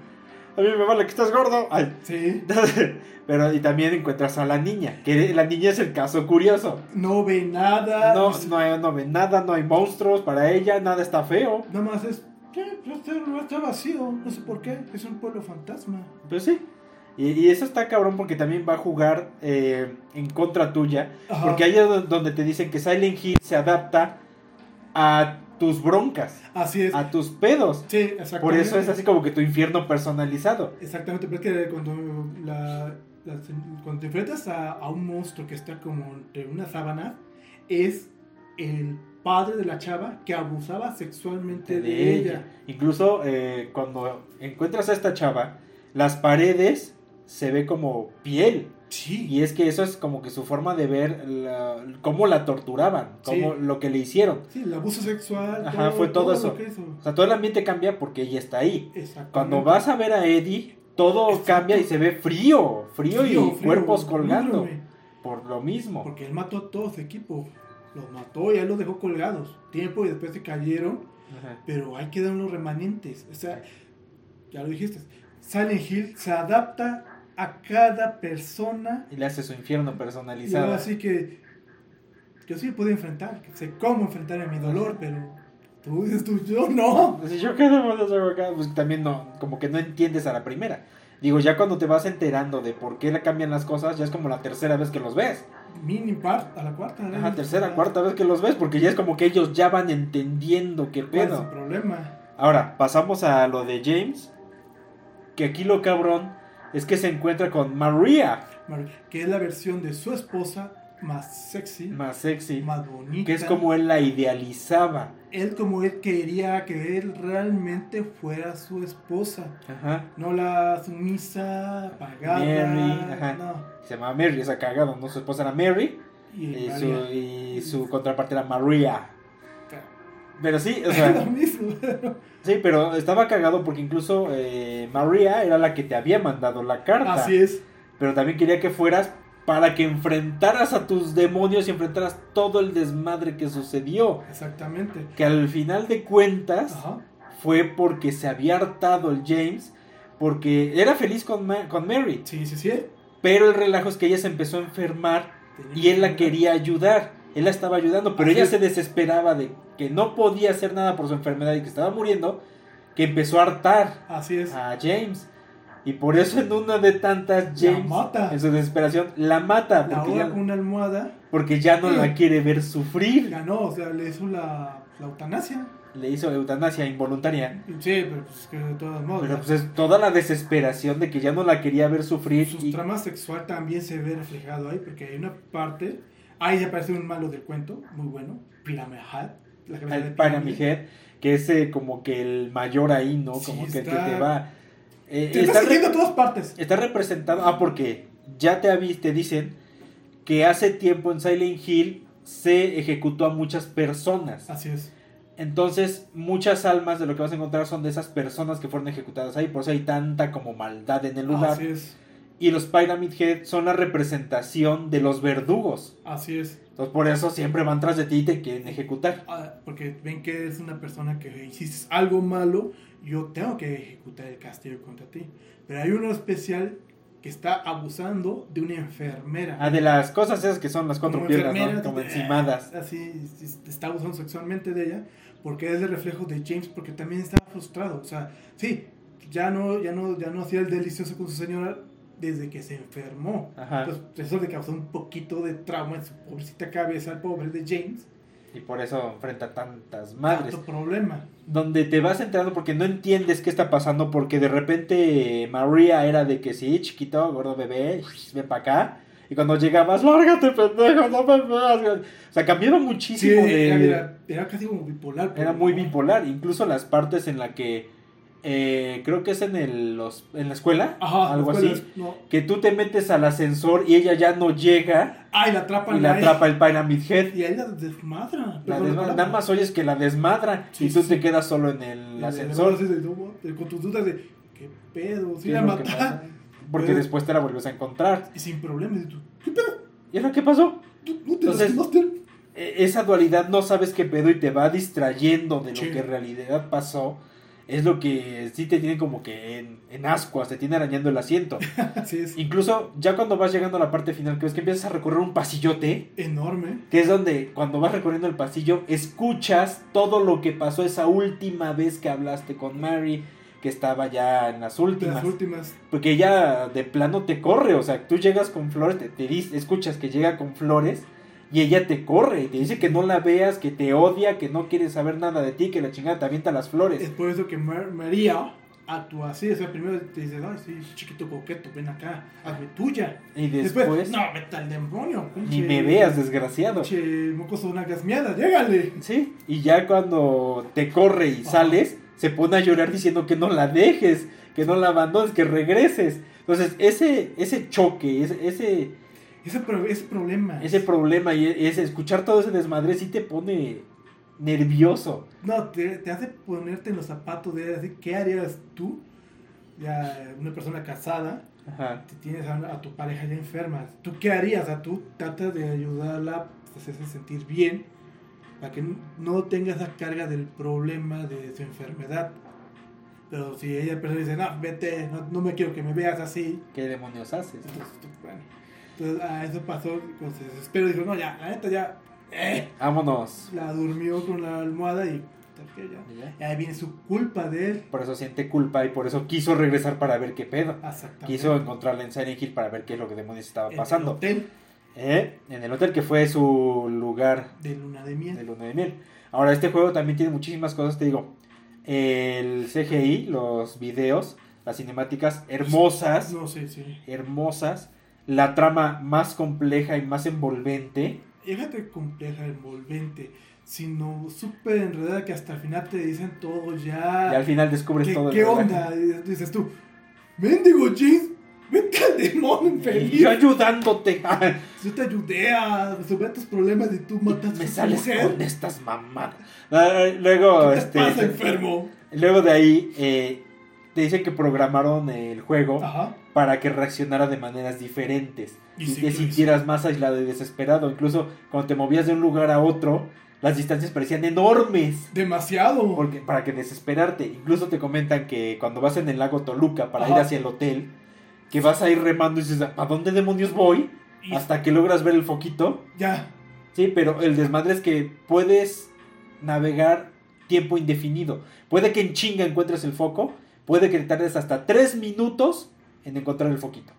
Speaker 1: A mí me vale que estás gordo. Ay.
Speaker 2: Sí. (laughs)
Speaker 1: Pero y también encuentras a la niña, que la niña es el caso curioso.
Speaker 2: No ve nada.
Speaker 1: No, no, hay- no ve nada, no hay monstruos para ella, nada está feo.
Speaker 2: Nada más es... ¿Qué? Está, vacío. No sé por qué. Es un pueblo fantasma.
Speaker 1: Pues sí. Y, y eso está cabrón porque también va a jugar eh, en contra tuya.
Speaker 2: Ajá.
Speaker 1: Porque ahí es do- donde te dicen que Silent Hill se adapta a tus broncas,
Speaker 2: Así es.
Speaker 1: a tus pedos.
Speaker 2: Sí, exactamente.
Speaker 1: Por eso es así como que tu infierno personalizado.
Speaker 2: Exactamente, pero es que cuando, la, la- cuando te enfrentas a, a un monstruo que está como entre una sábana, es el padre de la chava que abusaba sexualmente de, ella.
Speaker 1: Incluso eh, cuando encuentras a esta chava, las paredes se ve como piel.
Speaker 2: Sí,
Speaker 1: Y es que eso es como que su forma de ver la- cómo la torturaban, cómo,
Speaker 2: Sí.
Speaker 1: lo que le hicieron.
Speaker 2: sí, el abuso sexual.
Speaker 1: Ajá, fue todo eso.
Speaker 2: que.
Speaker 1: O sea, todo el ambiente cambia porque ella está ahí. Cuando vas a ver a Eddie, todo
Speaker 2: Exacto.
Speaker 1: cambia y se ve frío, frío,
Speaker 2: Frío,
Speaker 1: y
Speaker 2: frío,
Speaker 1: cuerpos colgando. Por lo mismo.
Speaker 2: Porque él mató a todo su equipo. Los mató y él los dejó colgados. Tiempo y después se cayeron.
Speaker 1: Ajá.
Speaker 2: pero ahí quedan los remanentes. O sea, ya lo dijiste, Silent Hill se adapta a cada persona
Speaker 1: Y le hace su infierno
Speaker 2: y
Speaker 1: personalizado.
Speaker 2: ahora sí que yo sí puedo enfrentar, sé cómo enfrentar a mi dolor, pero tú dices tú, yo no.
Speaker 1: Pues, yo qué pues también no, como que no entiendes a la primera. Digo, ya cuando te vas enterando de por qué le cambian las cosas, ya es como la tercera vez que los ves.
Speaker 2: Mini part a la cuarta. ¿no?
Speaker 1: Ajá, tercera, cuarta vez que los ves, porque ya es como que ellos ya van entendiendo qué
Speaker 2: ¿Cuál es
Speaker 1: pedo.
Speaker 2: problema?
Speaker 1: Ahora, pasamos a lo de James, que aquí lo cabrón es que se encuentra con Maria,
Speaker 2: Mar- Que es la versión de su esposa más sexy,
Speaker 1: más sexy,
Speaker 2: más bonita.
Speaker 1: que es como él la idealizaba.
Speaker 2: Él como él quería que él realmente fuera su esposa.
Speaker 1: Ajá.
Speaker 2: No la sumisa, apagada.
Speaker 1: Mary, ajá.
Speaker 2: No.
Speaker 1: Se llama Mary, esa cagado, ¿no? Su esposa era Mary
Speaker 2: Y,
Speaker 1: y su,
Speaker 2: María.
Speaker 1: y su contraparte era Maria. Pero sí, o
Speaker 2: Es
Speaker 1: sea, (laughs)
Speaker 2: lo mismo. (laughs)
Speaker 1: sí, pero estaba cagado porque incluso eh, María era la que te había mandado la carta.
Speaker 2: Así es.
Speaker 1: pero también quería que fueras para que enfrentaras a tus demonios y enfrentaras todo el desmadre que sucedió.
Speaker 2: Exactamente.
Speaker 1: Que al final de cuentas
Speaker 2: Ajá.
Speaker 1: fue porque se había hartado el James, porque era feliz con, Ma- con Mary,
Speaker 2: Sí, sí, sí.
Speaker 1: pero el relajo es que ella se empezó a enfermar y él la quería ayudar. Él la estaba ayudando, pero
Speaker 2: Así
Speaker 1: ella
Speaker 2: es.
Speaker 1: se desesperaba de que no podía hacer nada por su enfermedad y que estaba muriendo, que empezó a hartar
Speaker 2: Así es.
Speaker 1: a James. Y por eso en una de tantas, James,
Speaker 2: mata.
Speaker 1: en su desesperación, la mata.
Speaker 2: La
Speaker 1: Porque ya,
Speaker 2: con una almohada.
Speaker 1: porque ya no la (clears throat) quiere ver sufrir.
Speaker 2: Ganó, o sea, le hizo la, la eutanasia.
Speaker 1: Le hizo eutanasia involuntaria.
Speaker 2: Sí, pero pues que de todos modos.
Speaker 1: Pero pues es toda la desesperación de que ya no la quería ver sufrir.
Speaker 2: Su
Speaker 1: y-
Speaker 2: trama sexual también se ve reflejado ahí, porque hay una parte. Ahí aparece un malo del cuento, muy bueno. Pyramid Head. La cabeza de
Speaker 1: al
Speaker 2: pirámide.
Speaker 1: Pyramid Head, que es eh, como que el mayor ahí, ¿no?
Speaker 2: Sí,
Speaker 1: Como que el que te va. eh,
Speaker 2: Te está
Speaker 1: está,
Speaker 2: a todas partes.
Speaker 1: está representado. Ah, porque ya te, te dicen que hace tiempo en Silent Hill se ejecutó a muchas personas.
Speaker 2: Así es.
Speaker 1: Entonces, muchas almas de lo que vas a encontrar son de esas personas que fueron ejecutadas ahí. Por eso hay tanta como maldad en el lugar.
Speaker 2: Así es.
Speaker 1: Y los Pyramid Head son la representación de los verdugos.
Speaker 2: Así es.
Speaker 1: Entonces, por eso siempre van tras de ti y te quieren ejecutar.
Speaker 2: Ah, porque ven que eres una persona que hiciste algo malo, yo tengo que ejecutar el castigo contra ti. Pero hay uno especial que está abusando de una enfermera.
Speaker 1: Ah, de las cosas esas que son las cuatro
Speaker 2: Como
Speaker 1: piernas, ¿no? Como
Speaker 2: eh,
Speaker 1: encimadas.
Speaker 2: Así, es- está abusando sexualmente de ella, porque es el reflejo de James, porque también estaba frustrado. O sea, sí, ya no, ya no, ya no hacía el delicioso con su señora desde que se enfermó.
Speaker 1: Ajá.
Speaker 2: Entonces, eso le causó un poquito de trauma en su pobrecita cabeza al pobre de James.
Speaker 1: Y por eso enfrenta tantas madres.
Speaker 2: Tanto problema.
Speaker 1: Donde te vas enterando porque no entiendes qué está pasando. Porque de repente María era de que sí, chiquito, gordo bebé, ven para acá. Y cuando llegabas, lárgate, pendejo, no me veas. O sea, cambiaba
Speaker 2: Sí,
Speaker 1: muchísimo de.
Speaker 2: era, era- casi como bipolar.
Speaker 1: Era muy bipolar. Incluso las partes en la que. Eh, creo que es en, el, los, en la escuela.
Speaker 2: Ajá,
Speaker 1: algo así.
Speaker 2: no.
Speaker 1: Que tú te metes al ascensor y ella ya no llega.
Speaker 2: La atrapan.
Speaker 1: Y la
Speaker 2: ahí.
Speaker 1: atrapa el Pyramid Head.
Speaker 2: Y ahí la desmadra.
Speaker 1: La desmadra. Nada más oyes que la desmadra
Speaker 2: Sí,
Speaker 1: y tú
Speaker 2: sí,
Speaker 1: te quedas solo en el ascensor.
Speaker 2: verdad, así de, "No, de- con tus dudas de, ¿qué pedo? ¿Sí
Speaker 1: ¿Qué
Speaker 2: la
Speaker 1: pasa? Porque
Speaker 2: Pero-
Speaker 1: después te la vuelves a encontrar.
Speaker 2: Y sin problemas. Y tú, ¿qué pedo?
Speaker 1: ¿Y ahora qué pasó?
Speaker 2: ¿Tú, no te
Speaker 1: Entonces-? E- Esa dualidad no sabes qué pedo y te va distrayendo de lo
Speaker 2: Sí.
Speaker 1: que en realidad pasó. Es lo que sí te tiene como que en, en ascuas, te tiene arañando el asiento. (laughs)
Speaker 2: Así es.
Speaker 1: Incluso ya cuando vas llegando a la parte final, que ves que empiezas a recorrer un pasillote,
Speaker 2: Enorme.
Speaker 1: que es donde cuando vas recorriendo el pasillo, escuchas todo lo que pasó esa última vez que hablaste con Mary, que estaba ya en las últimas.
Speaker 2: las últimas.
Speaker 1: Porque ella de plano te corre, o sea, tú llegas con flores, te, escuchas que llega con flores y ella te corre, y te dice que no la veas, que te odia, que no quiere saber nada de ti, que la chingada te avienta las
Speaker 2: Es
Speaker 1: flores.
Speaker 2: por eso que Mar- María actúa así. O sea, primero te dice, ay, sí, chiquito coqueto, ven acá, hazme tuya.
Speaker 1: Y
Speaker 2: Después,
Speaker 1: después,
Speaker 2: no, vete al demonio.
Speaker 1: ni me veas, desgraciado.
Speaker 2: Pinche mocoso una gasmeada, llégale.
Speaker 1: Sí, y ya cuando te corre y
Speaker 2: Ajá.
Speaker 1: sales, se pone a llorar diciendo que no la dejes, que no la abandones, que regreses. Entonces, ese, ese choque, ese, ese,
Speaker 2: Ese, pro- ese problema.
Speaker 1: ese problema y ese escuchar todo ese desmadre sí te pone nervioso.
Speaker 2: No, te, te hace ponerte en los zapatos de así, ¿qué harías tú? Ya una persona casada,
Speaker 1: Ajá.
Speaker 2: te tienes a, a tu pareja ya enferma. ¿Tú qué harías? O sea, tú tratas de ayudarla, pues, hacerse sentir bien, para que no tenga esa carga del problema de su enfermedad. Pero si ella persona dice, no, vete, no, no me quiero que me veas así.
Speaker 1: ¿Qué demonios haces?
Speaker 2: Entonces, bueno. Entonces, a eso pasó, pues, se desesperó, dijo, no, ya, la neta ya, eh.
Speaker 1: Vámonos.
Speaker 2: La durmió con la almohada y, ya.
Speaker 1: Y
Speaker 2: ahí viene su culpa de él.
Speaker 1: Por eso siente culpa y por eso quiso regresar para ver qué pedo. Quiso encontrarla en Silent Hill para ver qué es lo que demonios estaba
Speaker 2: En el
Speaker 1: pasando.
Speaker 2: hotel
Speaker 1: ¿Eh? En el hotel que fue su lugar
Speaker 2: de luna de miel.
Speaker 1: de luna de miel. Ahora, este juego también tiene muchísimas cosas, te digo. El CGI, los videos, las cinemáticas hermosas,
Speaker 2: No, sí, sí.
Speaker 1: hermosas. La trama más compleja y más envolvente.
Speaker 2: Fíjate compleja, envolvente, sino súper enredada que hasta el final te dicen todo ya.
Speaker 1: Y al final descubres
Speaker 2: ¿Qué,
Speaker 1: todo el
Speaker 2: qué
Speaker 1: relajo.
Speaker 2: onda? Y dices tú, mendigo James, vete al demonio
Speaker 1: Y
Speaker 2: infeliz.
Speaker 1: yo ayudándote. (laughs)
Speaker 2: Yo te ayudé a resolver tus problemas y tú matas
Speaker 1: Me
Speaker 2: a tu
Speaker 1: sales
Speaker 2: mujer.
Speaker 1: con estas mamadas. Ah, Luego,
Speaker 2: ¿Qué te
Speaker 1: este,
Speaker 2: pasa, enfermo?
Speaker 1: luego de ahí, eh, te dicen que programaron el juego
Speaker 2: Ajá.
Speaker 1: Para que reaccionara de maneras diferentes
Speaker 2: Y
Speaker 1: y,
Speaker 2: sí
Speaker 1: te sintieras más aislado y desesperado. Incluso cuando te movías de un lugar a otro, las distancias parecían enormes.
Speaker 2: Demasiado.
Speaker 1: Porque, para que desesperarte. Incluso te comentan que cuando vas en el lago Toluca para ir hacia el hotel, que vas a ir remando y dices, ¿a dónde demonios voy?
Speaker 2: Y
Speaker 1: Hasta que logras ver el foquito.
Speaker 2: ya.
Speaker 1: Sí, pero el desmadre es que puedes navegar tiempo indefinido. Puede que en chinga encuentres el foco, puede que tardes hasta 3 minutos en encontrar el foquito.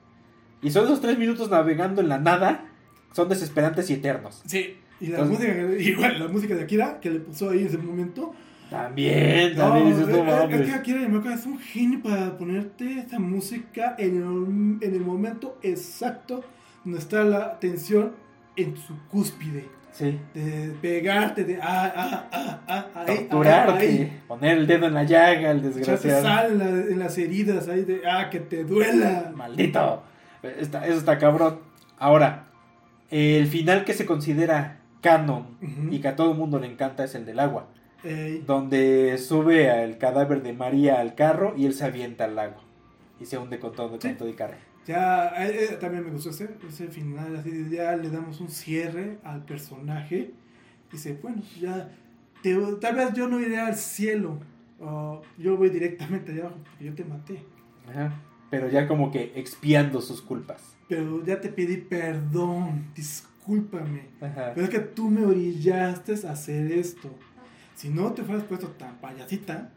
Speaker 1: Y son esos 3 minutos navegando en la nada, son desesperantes y eternos.
Speaker 2: Sí. Y la
Speaker 1: Entonces-
Speaker 2: música, igual, la música de Akira que le puso ahí en ese momento.
Speaker 1: También, también dices, no
Speaker 2: es- que Akira Yamaoka es un genio para ponerte esa música en el, en el momento exacto donde está la tensión en su cúspide.
Speaker 1: Sí.
Speaker 2: De pegarte, de ah, ah, ah, ah,
Speaker 1: Torturarte,
Speaker 2: ahí,
Speaker 1: poner el dedo en la llaga, el desgraciado.
Speaker 2: sal en, la- en las heridas ahí de ah, que te duela.
Speaker 1: Maldito. Está- eso está cabrón. Ahora, el final que se considera canon y que a todo el mundo le encanta es el del agua.
Speaker 2: Ey,
Speaker 1: donde sube al cadáver de María al carro y él se avienta al lago y se hunde con todo, con
Speaker 2: Sí.
Speaker 1: todo y carro.
Speaker 2: Ya, eh, también me gustó ese, ese final, así ya le damos un cierre al personaje. Dice, bueno, ya, te- tal vez yo no iré al cielo, o yo voy directamente allá abajo, porque yo te maté.
Speaker 1: Ajá. Pero ya como que expiando sus culpas.
Speaker 2: Pero ya te pedí perdón, discúlpame.
Speaker 1: Ajá.
Speaker 2: Pero es que tú me orillaste a hacer esto. Si no te fueras puesto tan payasita,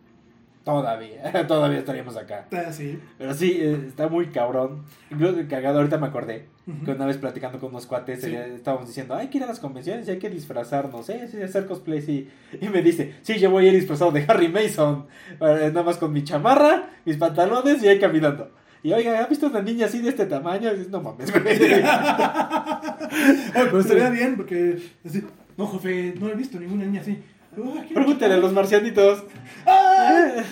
Speaker 1: Todavía, (laughs) todavía estaríamos acá.
Speaker 2: está así.
Speaker 1: Pero sí, eh, está muy cabrón. Incluso cagado, ahorita me acordé que una vez platicando con unos cuates
Speaker 2: Sí.
Speaker 1: eh, estábamos diciendo, hay que ir a las convenciones y hay que disfrazarnos, ¿eh? Sí, hacer cosplay, sí. Y me dice, sí, yo voy a ir disfrazado de Harry Mason. eh, nada más con mi chamarra, mis pantalones y ahí caminando. Y oiga, ¿ha visto una niña así de este tamaño? Y dices, no mames, güey.
Speaker 2: Oye, (laughs) pero estaría bien porque, así, no, jefe, no he visto ninguna niña así. Ah, ¿qué-
Speaker 1: Pregúntale a los marcianitos.
Speaker 2: ¡Ah!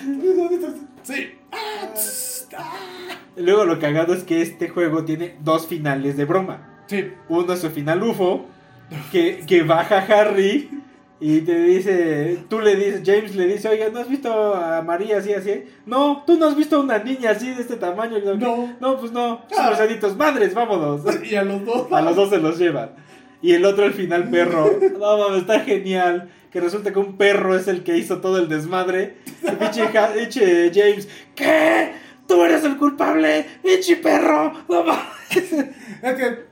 Speaker 2: Sí. Ah, ah.
Speaker 1: Luego lo cagado es que este juego tiene dos finales de broma.
Speaker 2: Sí.
Speaker 1: Uno es su final UFO, que, que baja Harry y te dice, tú le dices, James le dice, oiga, ¿no has visto a María así, así? No, tú no has visto a una niña así de este tamaño.
Speaker 2: No.
Speaker 1: No, pues no.
Speaker 2: Ah.
Speaker 1: marcianitos, madres, vámonos.
Speaker 2: Y a los dos.
Speaker 1: A los dos se los llevan. Y el otro, el final perro. No mames, está genial. Que resulta que un perro es el que hizo todo el desmadre. Pinche, Ja- pinche James, ¿qué? ¿Tú eres el culpable? ¡Pinche perro! No mames.
Speaker 2: Es que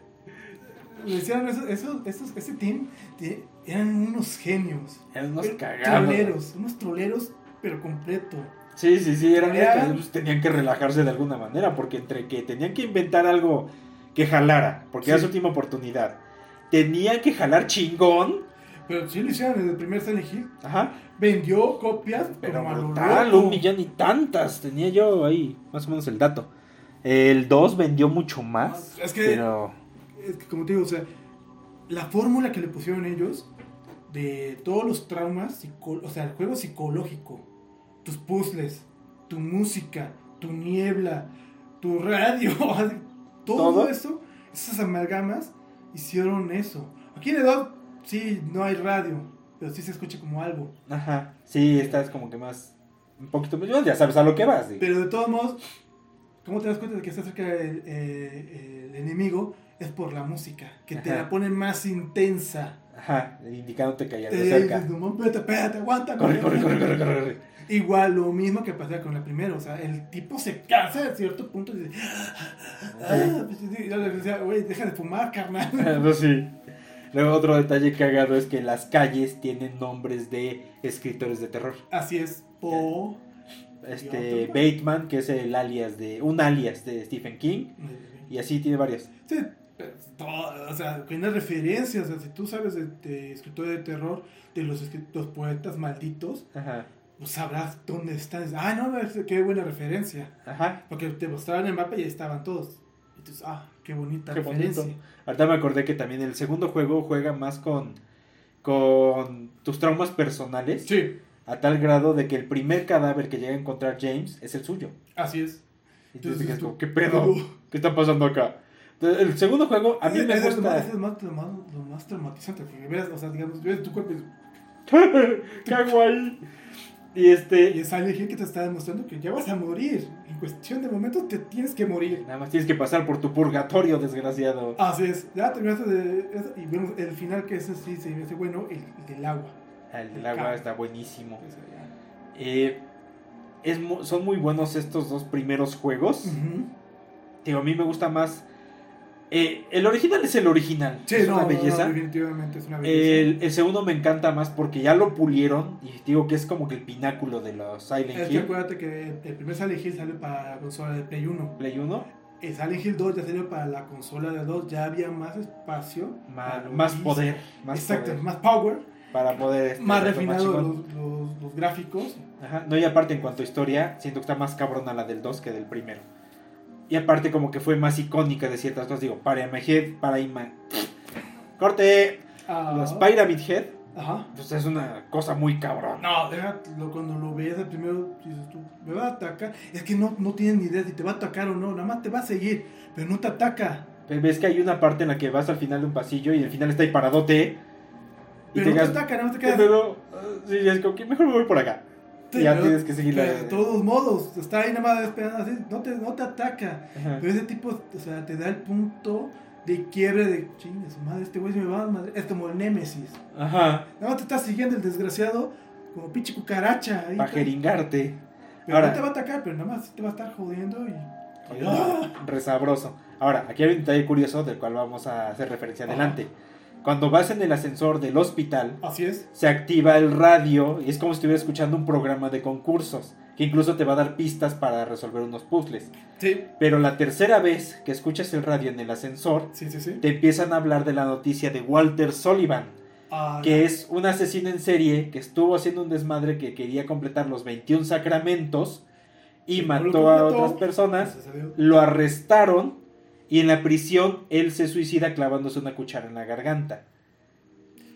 Speaker 2: le hicieron eso, eso, esos, ese team te- eran unos genios.
Speaker 1: Eran unos cagados.
Speaker 2: Troleros, unos troleros, pero completo.
Speaker 1: Sí, sí, sí, eran
Speaker 2: Era-
Speaker 1: que, pues, tenían que relajarse de alguna manera, porque entre que tenían que inventar algo que jalara, porque era
Speaker 2: Sí.
Speaker 1: su última oportunidad, tenían que jalar chingón,
Speaker 2: Pero sí lo hicieron desde el primer Silent Hill.
Speaker 1: ajá,
Speaker 2: Vendió copias,
Speaker 1: pero brutal, un millón y tantas, tenía yo ahí, más o menos el dato. El 2 vendió mucho más,
Speaker 2: Es que-
Speaker 1: pero
Speaker 2: Es que como te digo, o sea, la fórmula que le pusieron ellos de todos los traumas, o sea, el juego psicológico, tus puzzles, tu música, tu niebla, tu radio, (laughs) todo,
Speaker 1: ¿Todo?
Speaker 2: eso, esas amalgamas hicieron eso. Aquí en 2 sí no hay radio, pero sí se escucha como algo.
Speaker 1: ajá, sí, estás como que más, un poquito, más- ya sabes a lo que vas. sí.
Speaker 2: Pero de todos modos, ¿cómo te das cuenta de que está cerca el, eh, el enemigo? Es por la música, que te la pone más intensa.
Speaker 1: Ajá, indicándote que algo
Speaker 2: Te
Speaker 1: cerca.
Speaker 2: dices, no espérate, espérate, aguanta.
Speaker 1: Corre, corre, corre, corre, corre, corre.
Speaker 2: Igual lo mismo que pasa con la primera, o sea, el tipo se cansa de cierto punto y dice, ah, pues, le decía, güey, deja de fumar, carnal.
Speaker 1: Pues sí. Luego otro detalle cagado es que las calles tienen nombres de escritores de terror.
Speaker 2: Así es, po.
Speaker 1: Este Bateman, que es el alias de un alias de Stephen King, y así tiene varios.
Speaker 2: Sí, todo, o sea, tiene referencias, o sea, si tú sabes de, de escritores de terror, de los, los poetas malditos,
Speaker 1: Ajá.
Speaker 2: Pues sabrás dónde están. Ah, no, qué buena referencia.
Speaker 1: Ajá.
Speaker 2: Porque te mostraban el mapa y ahí estaban todos. Entonces, ah, qué bonita
Speaker 1: Qué
Speaker 2: referencia.
Speaker 1: bonito. Ahorita me acordé que también el segundo juego juega más con con tus traumas personales
Speaker 2: Sí,
Speaker 1: a tal grado de que el primer cadáver que llega a encontrar James es el suyo.
Speaker 2: así es.
Speaker 1: Te quedas
Speaker 2: tú-
Speaker 1: ¿qué pedo?
Speaker 2: Uh.
Speaker 1: ¿Qué está pasando acá? Entonces, El segundo juego a mí me
Speaker 2: Es- es lo más-
Speaker 1: gusta.
Speaker 2: Es lo más, trauma- lo más traumatizante, porque veas, o sea, digamos, ves tu cuerpo y dices, (laughs)
Speaker 1: ¿Qué hago ahí? Y este.
Speaker 2: Y es Silent Hill que te está demostrando que ya vas a morir. En cuestión de momentos te tienes que morir.
Speaker 1: Nada más tienes que pasar por tu purgatorio, desgraciado.
Speaker 2: Así es, ya terminaste de eso. Y vemos el final que ese sí se me hace bueno, el, el del agua.
Speaker 1: El del
Speaker 2: El
Speaker 1: agua está buenísimo.
Speaker 2: Ya.
Speaker 1: Eh, es son muy buenos estos dos primeros juegos. Digo, a mí me gusta más. Eh, el original es el original.
Speaker 2: Sí,
Speaker 1: es
Speaker 2: no,
Speaker 1: una belleza.
Speaker 2: no, definitivamente es una belleza.
Speaker 1: el, el segundo me encanta más porque ya lo pulieron. Y digo que es como que el pináculo de los Silent
Speaker 2: Es que
Speaker 1: Hill.
Speaker 2: acuérdate que el primer Silent Hill salió para la consola de Play 1.
Speaker 1: Play 1.
Speaker 2: El Silent Hill 2 ya salió para la consola de 2. Ya había más espacio.
Speaker 1: Más, poder. Más
Speaker 2: Exacto,
Speaker 1: poder
Speaker 2: más power.
Speaker 1: para poder. este,
Speaker 2: Más
Speaker 1: chingón.
Speaker 2: los, los- los gráficos.
Speaker 1: Ajá, No, y aparte en cuanto a historia, siento que está más cabrona la del 2 que del primero. Y aparte como que fue más icónica de ciertas cosas. Digo, para Head, para Ima... Corte.
Speaker 2: Ah,
Speaker 1: Los Pyramid Head,
Speaker 2: Ajá.
Speaker 1: pues es una cosa muy cabrón.
Speaker 2: No, déjalo, cuando lo ves el primero, dices tú, me va a atacar. Es que no, no tienes ni idea si te va a atacar o no, nada más te va a seguir, pero no te ataca.
Speaker 1: Ves que hay una parte en la que vas al final de un pasillo y el final está ahí paradote. Y
Speaker 2: Pero
Speaker 1: te
Speaker 2: no te ataca, nada más te quedas.
Speaker 1: Pero, uh, sí, es como que mejor me voy por acá. Ya tienes que seguir
Speaker 2: De todos modos, está ahí nada más esperando así, no te, no te ataca.
Speaker 1: Ajá.
Speaker 2: Pero ese tipo, o sea, te da el punto de quiebre de chingue su madre, este güey se me va a madre. Es como el Némesis.
Speaker 1: Ajá.
Speaker 2: Nada más te está siguiendo el desgraciado como pinche cucaracha. ahí.
Speaker 1: Para jeringarte.
Speaker 2: Pero
Speaker 1: Ahora-
Speaker 2: no te va a atacar, pero nada más te va a estar jodiendo y. ¡Ah!
Speaker 1: Resabroso. Ahora, aquí hay un detalle curioso del cual vamos a hacer referencia
Speaker 2: Ajá.
Speaker 1: Cuando vas en el ascensor del hospital,
Speaker 2: Así es.
Speaker 1: se activa el radio y es como si estuvieras escuchando un programa de concursos, que incluso te va a dar pistas para resolver unos puzzles.
Speaker 2: Sí,
Speaker 1: Pero la tercera vez que escuchas el radio en el ascensor,
Speaker 2: sí, sí. sí.
Speaker 1: te empiezan a hablar de la noticia de Walter Sullivan,
Speaker 2: Ah,
Speaker 1: que es un asesino en serie que estuvo haciendo un desmadre que quería completar los 21 sacramentos y mató a otras personas. Lo arrestaron y en la prisión él se suicida clavándose una cuchara en la garganta.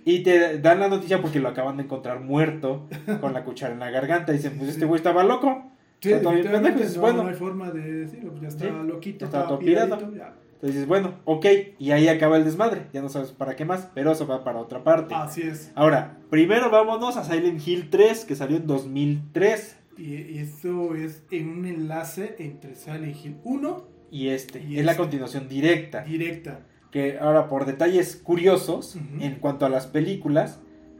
Speaker 1: Y te dan la noticia porque lo acaban de encontrar muerto con la cuchara en la garganta. Dicen, pues este güey estaba loco.
Speaker 2: Sí,
Speaker 1: Está todo bien
Speaker 2: definitivamente,
Speaker 1: pendejo,
Speaker 2: no,
Speaker 1: bueno.
Speaker 2: no hay forma de decirlo, pues ya está
Speaker 1: Sí,
Speaker 2: loquito,
Speaker 1: está todo pirado. Entonces dices, bueno, ok. Y ahí acaba el desmadre. Ya no sabes para qué más, pero eso va para otra parte.
Speaker 2: Así es.
Speaker 1: Ahora, primero vámonos a Silent Hill 3, que salió en 2003.
Speaker 2: Y, y eso es en un enlace entre Silent Hill 1
Speaker 1: Y este,
Speaker 2: Y
Speaker 1: es la
Speaker 2: este.
Speaker 1: continuación directa.
Speaker 2: directa.
Speaker 1: que ahora por detalles curiosos
Speaker 2: Ujú.
Speaker 1: en cuanto a las películas,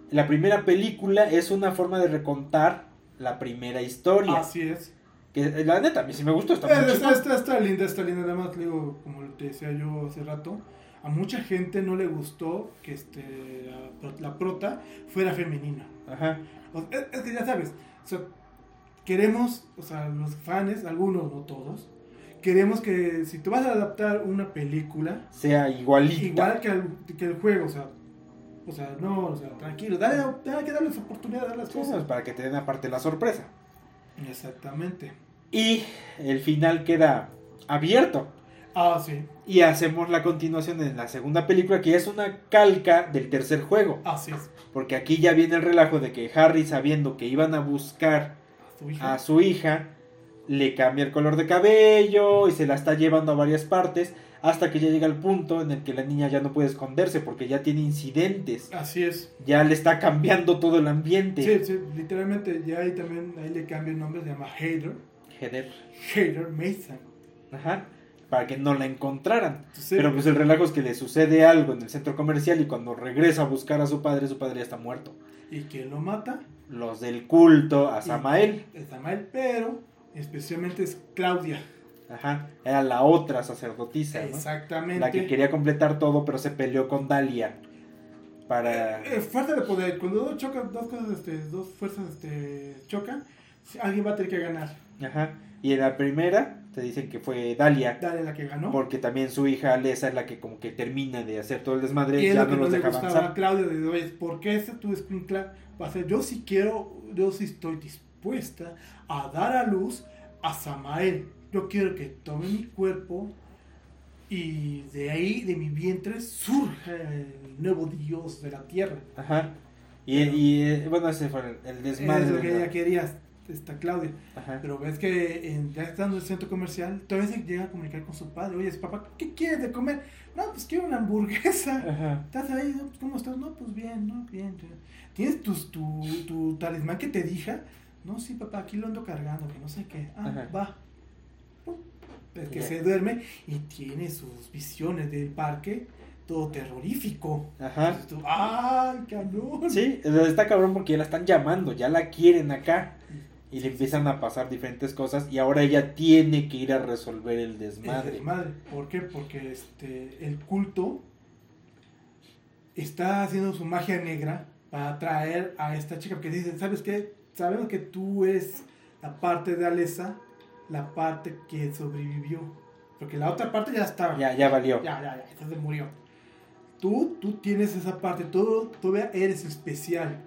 Speaker 1: la primera película es una forma de recontar la primera historia.
Speaker 2: Así es.
Speaker 1: Que eh, la neta, a mí sí me gustó, está
Speaker 2: Eh, Está, está, está linda, está linda. Nada más, digo, como te decía yo hace rato, a mucha gente no le gustó que este, la, la prota fuera femenina.
Speaker 1: Ajá.
Speaker 2: O- es, es que ya sabes, o sea, queremos, o sea, los fans, algunos, no todos, queremos que si tú vas a adaptar una película,
Speaker 1: Sea igualita.
Speaker 2: igual que el, que el juego, o sea, o sea, no, o sea, tranquilo, dale, hay que darles oportunidad de dar las
Speaker 1: Sí,
Speaker 2: cosas.
Speaker 1: para que te den aparte la sorpresa.
Speaker 2: Exactamente.
Speaker 1: Y el final queda abierto.
Speaker 2: Ah, sí,
Speaker 1: Y hacemos la continuación en la segunda película, que es una calca del tercer juego.
Speaker 2: así es.
Speaker 1: Porque aquí ya viene el relajo de que Harry, sabiendo que iban a buscar
Speaker 2: A hija.
Speaker 1: a su hija, le cambia el color de cabello y se la está llevando a varias partes hasta que ya llega el punto en el que la niña ya no puede esconderse porque ya tiene incidentes,
Speaker 2: Así es.
Speaker 1: ya le está cambiando todo el ambiente.
Speaker 2: Sí, sí, literalmente, ya ahí también, ahí le cambia el nombre, se llama Hater.
Speaker 1: Heather.
Speaker 2: Hater Mason.
Speaker 1: Ajá, para que no la encontraran. Pero pues el relajo es que le sucede algo en el centro comercial y cuando regresa a buscar a su padre, su padre ya está muerto.
Speaker 2: ¿Y quién lo mata?
Speaker 1: Los del culto a Samael.
Speaker 2: Samael, pero especialmente es Claudia.
Speaker 1: Ajá, era la otra sacerdotisa, ¿no?
Speaker 2: Exactamente.
Speaker 1: La que quería completar todo, pero se peleó con Dalia. Para.
Speaker 2: Eh, fuerza de poder. Cuando dos chocan, dos cosas, este, dos fuerzas este, chocan, alguien va a tener que ganar.
Speaker 1: Ajá. Y en la primera te dicen que fue Dalia.
Speaker 2: Dale la que ganó.
Speaker 1: Porque también su hija Alesa es la que como que termina de hacer todo el desmadre
Speaker 2: y
Speaker 1: ya no los deja avanzar.
Speaker 2: Claudia de ¿por qué este tu escuincla va a ser? Yo sí quiero, yo sí estoy dispuesta a dar a luz a Samael. Yo quiero que tome mi cuerpo y de ahí, de mi vientre, surja el nuevo Dios de la tierra.
Speaker 1: Ajá. Y, y, eh, bueno, ese fue el, el desmadre.
Speaker 2: es lo que
Speaker 1: la-
Speaker 2: ella quería, esta Claudia.
Speaker 1: Ajá.
Speaker 2: Pero ves que en- ya estando en el centro comercial, todavía se llega a comunicar con su padre. Oye, papá, ¿qué quieres de comer? No, pues quiero una hamburguesa. (laughs)
Speaker 1: Ajá.
Speaker 2: ¿Estás ahí? Pues, ¿Cómo estás? No, pues bien, ¿no? Bien. bien. ¿Tienes tus- tu, tu talismán que te dija? No, sí, papá, aquí lo ando cargando, que no sé qué. Ah,
Speaker 1: Ajá.
Speaker 2: va. Es que se duerme y tiene sus visiones del parque, todo terrorífico.
Speaker 1: Ajá.
Speaker 2: Tú, ¡Ay, cabrón!
Speaker 1: Sí, está cabrón porque ya la están llamando, ya la quieren acá. Y le empiezan a pasar diferentes cosas y ahora ella tiene que ir a resolver el desmadre.
Speaker 2: Madre. ¿Por qué? Porque este, el culto está haciendo su magia negra para atraer a esta chica. Porque dicen, ¿sabes qué? Sabemos que tú eres la parte de Alesa, la parte que sobrevivió. Porque la otra parte ya estaba.
Speaker 1: Ya, ya valió.
Speaker 2: ya, ya, ya, se murió. Tú, tú tienes esa parte, tú todavía eres especial.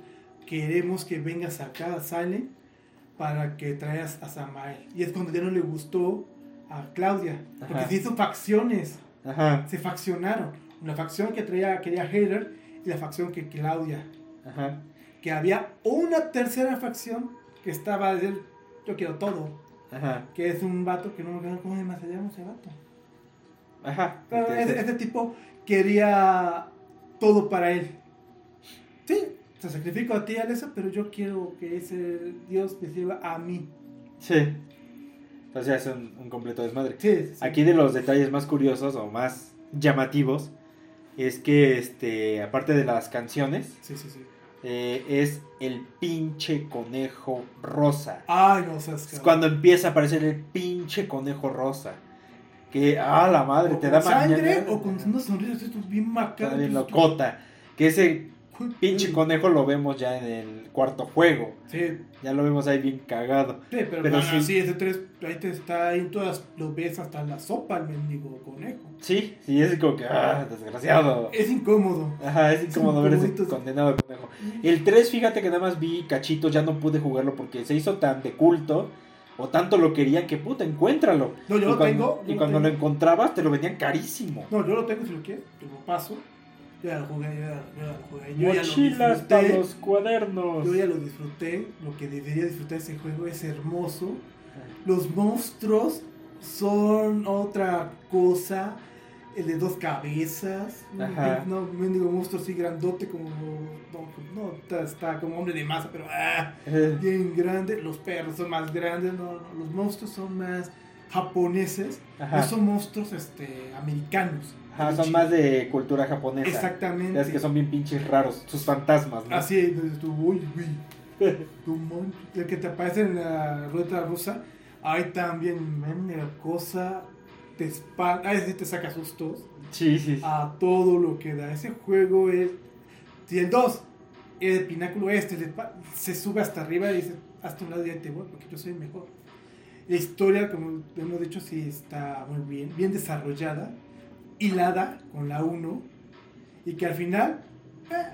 Speaker 2: Queremos que vengas acá a Silent para que traigas a Samael. Y es cuando ya no le gustó a Claudia, porque se hizo facciones,
Speaker 1: Ajá,
Speaker 2: se faccionaron. Una facción que traía, quería Heather y la facción que Claudia.
Speaker 1: ajá,
Speaker 2: Que había una tercera facción que estaba de yo quiero todo,
Speaker 1: ajá,
Speaker 2: que es un vato que no me acuerdo cómo se llama ese vato.
Speaker 1: ajá.
Speaker 2: Pero ese, ese tipo quería todo para él. Sí, te sacrifico a ti, Alessa, pero yo quiero que ese Dios me sirva a mí.
Speaker 1: Sí. Entonces es un, un completo desmadre.
Speaker 2: Sí.
Speaker 1: Aquí de los detalles más curiosos o más llamativos es que, este, aparte de las canciones,
Speaker 2: Sí, sí, sí.
Speaker 1: Eh, es el pinche conejo rosa.
Speaker 2: Ay, no seas
Speaker 1: Es cuando empieza a aparecer el pinche conejo rosa. Que, ah, la madre,
Speaker 2: O
Speaker 1: te
Speaker 2: con
Speaker 1: da
Speaker 2: sangre
Speaker 1: mañana.
Speaker 2: o con una sonrisa esto es bien tú-
Speaker 1: locota. Que ese pinche conejo lo vemos ya en el cuarto juego.
Speaker 2: Sí,
Speaker 1: Ya lo vemos ahí bien cagado.
Speaker 2: sí, pero,
Speaker 1: Pero
Speaker 2: bueno,
Speaker 1: sí.
Speaker 2: sí, ese tres, ahí te está ahí todas, lo ves hasta la sopa, el mendigo conejo.
Speaker 1: Sí, sí, es como que, ah, desgraciado.
Speaker 2: Es incómodo.
Speaker 1: Ajá, es incómodo ver ese condenado conejo. El 3, fíjate que nada más vi cachitos, ya no pude jugarlo porque se hizo tan de culto o tanto lo querían que puta, encuéntralo.
Speaker 2: No, yo
Speaker 1: y
Speaker 2: lo
Speaker 1: cuando,
Speaker 2: tengo.
Speaker 1: Y
Speaker 2: lo
Speaker 1: cuando lo encontrabas te lo vendían carísimo.
Speaker 2: No, yo lo tengo si lo quieres, te lo paso. Yo ya lo jugué, yo ya, yo ya lo jugué. Yo ya lo
Speaker 1: Mochilas para
Speaker 2: disfruté.
Speaker 1: los cuadernos.
Speaker 2: Yo ya lo disfruté. Lo que debería disfrutar ese juego es hermoso. Los monstruos son otra cosa. El de dos cabezas.
Speaker 1: Ajá.
Speaker 2: No, mendigo monstruo así grandote como. No, no, está, está como hombre de masa, pero. ah, bien grande. Los perros son más grandes. No, no, los monstruos son más japoneses.
Speaker 1: Ajá.
Speaker 2: No son monstruos este, americanos.
Speaker 1: Ajá, son más de cultura japonesa.
Speaker 2: Exactamente.
Speaker 1: Es que son bien pinches raros, sus fantasmas, ¿no?
Speaker 2: Así, entonces tú, uy, uy. (laughs) Tu mon- El que te aparece en la rueda rusa, ahí también, una cosa, te espanta, ahí sí te saca sustos
Speaker 1: Sí, sí. sí.
Speaker 2: a todo lo que da. Ese juego es. Si el 2, el pináculo este, se sube hasta arriba y dice, hasta un lado y ahí te voy, porque yo soy mejor. La historia, como hemos dicho, sí está muy bien, bien desarrollada, hilada con la 1, y que al final eh,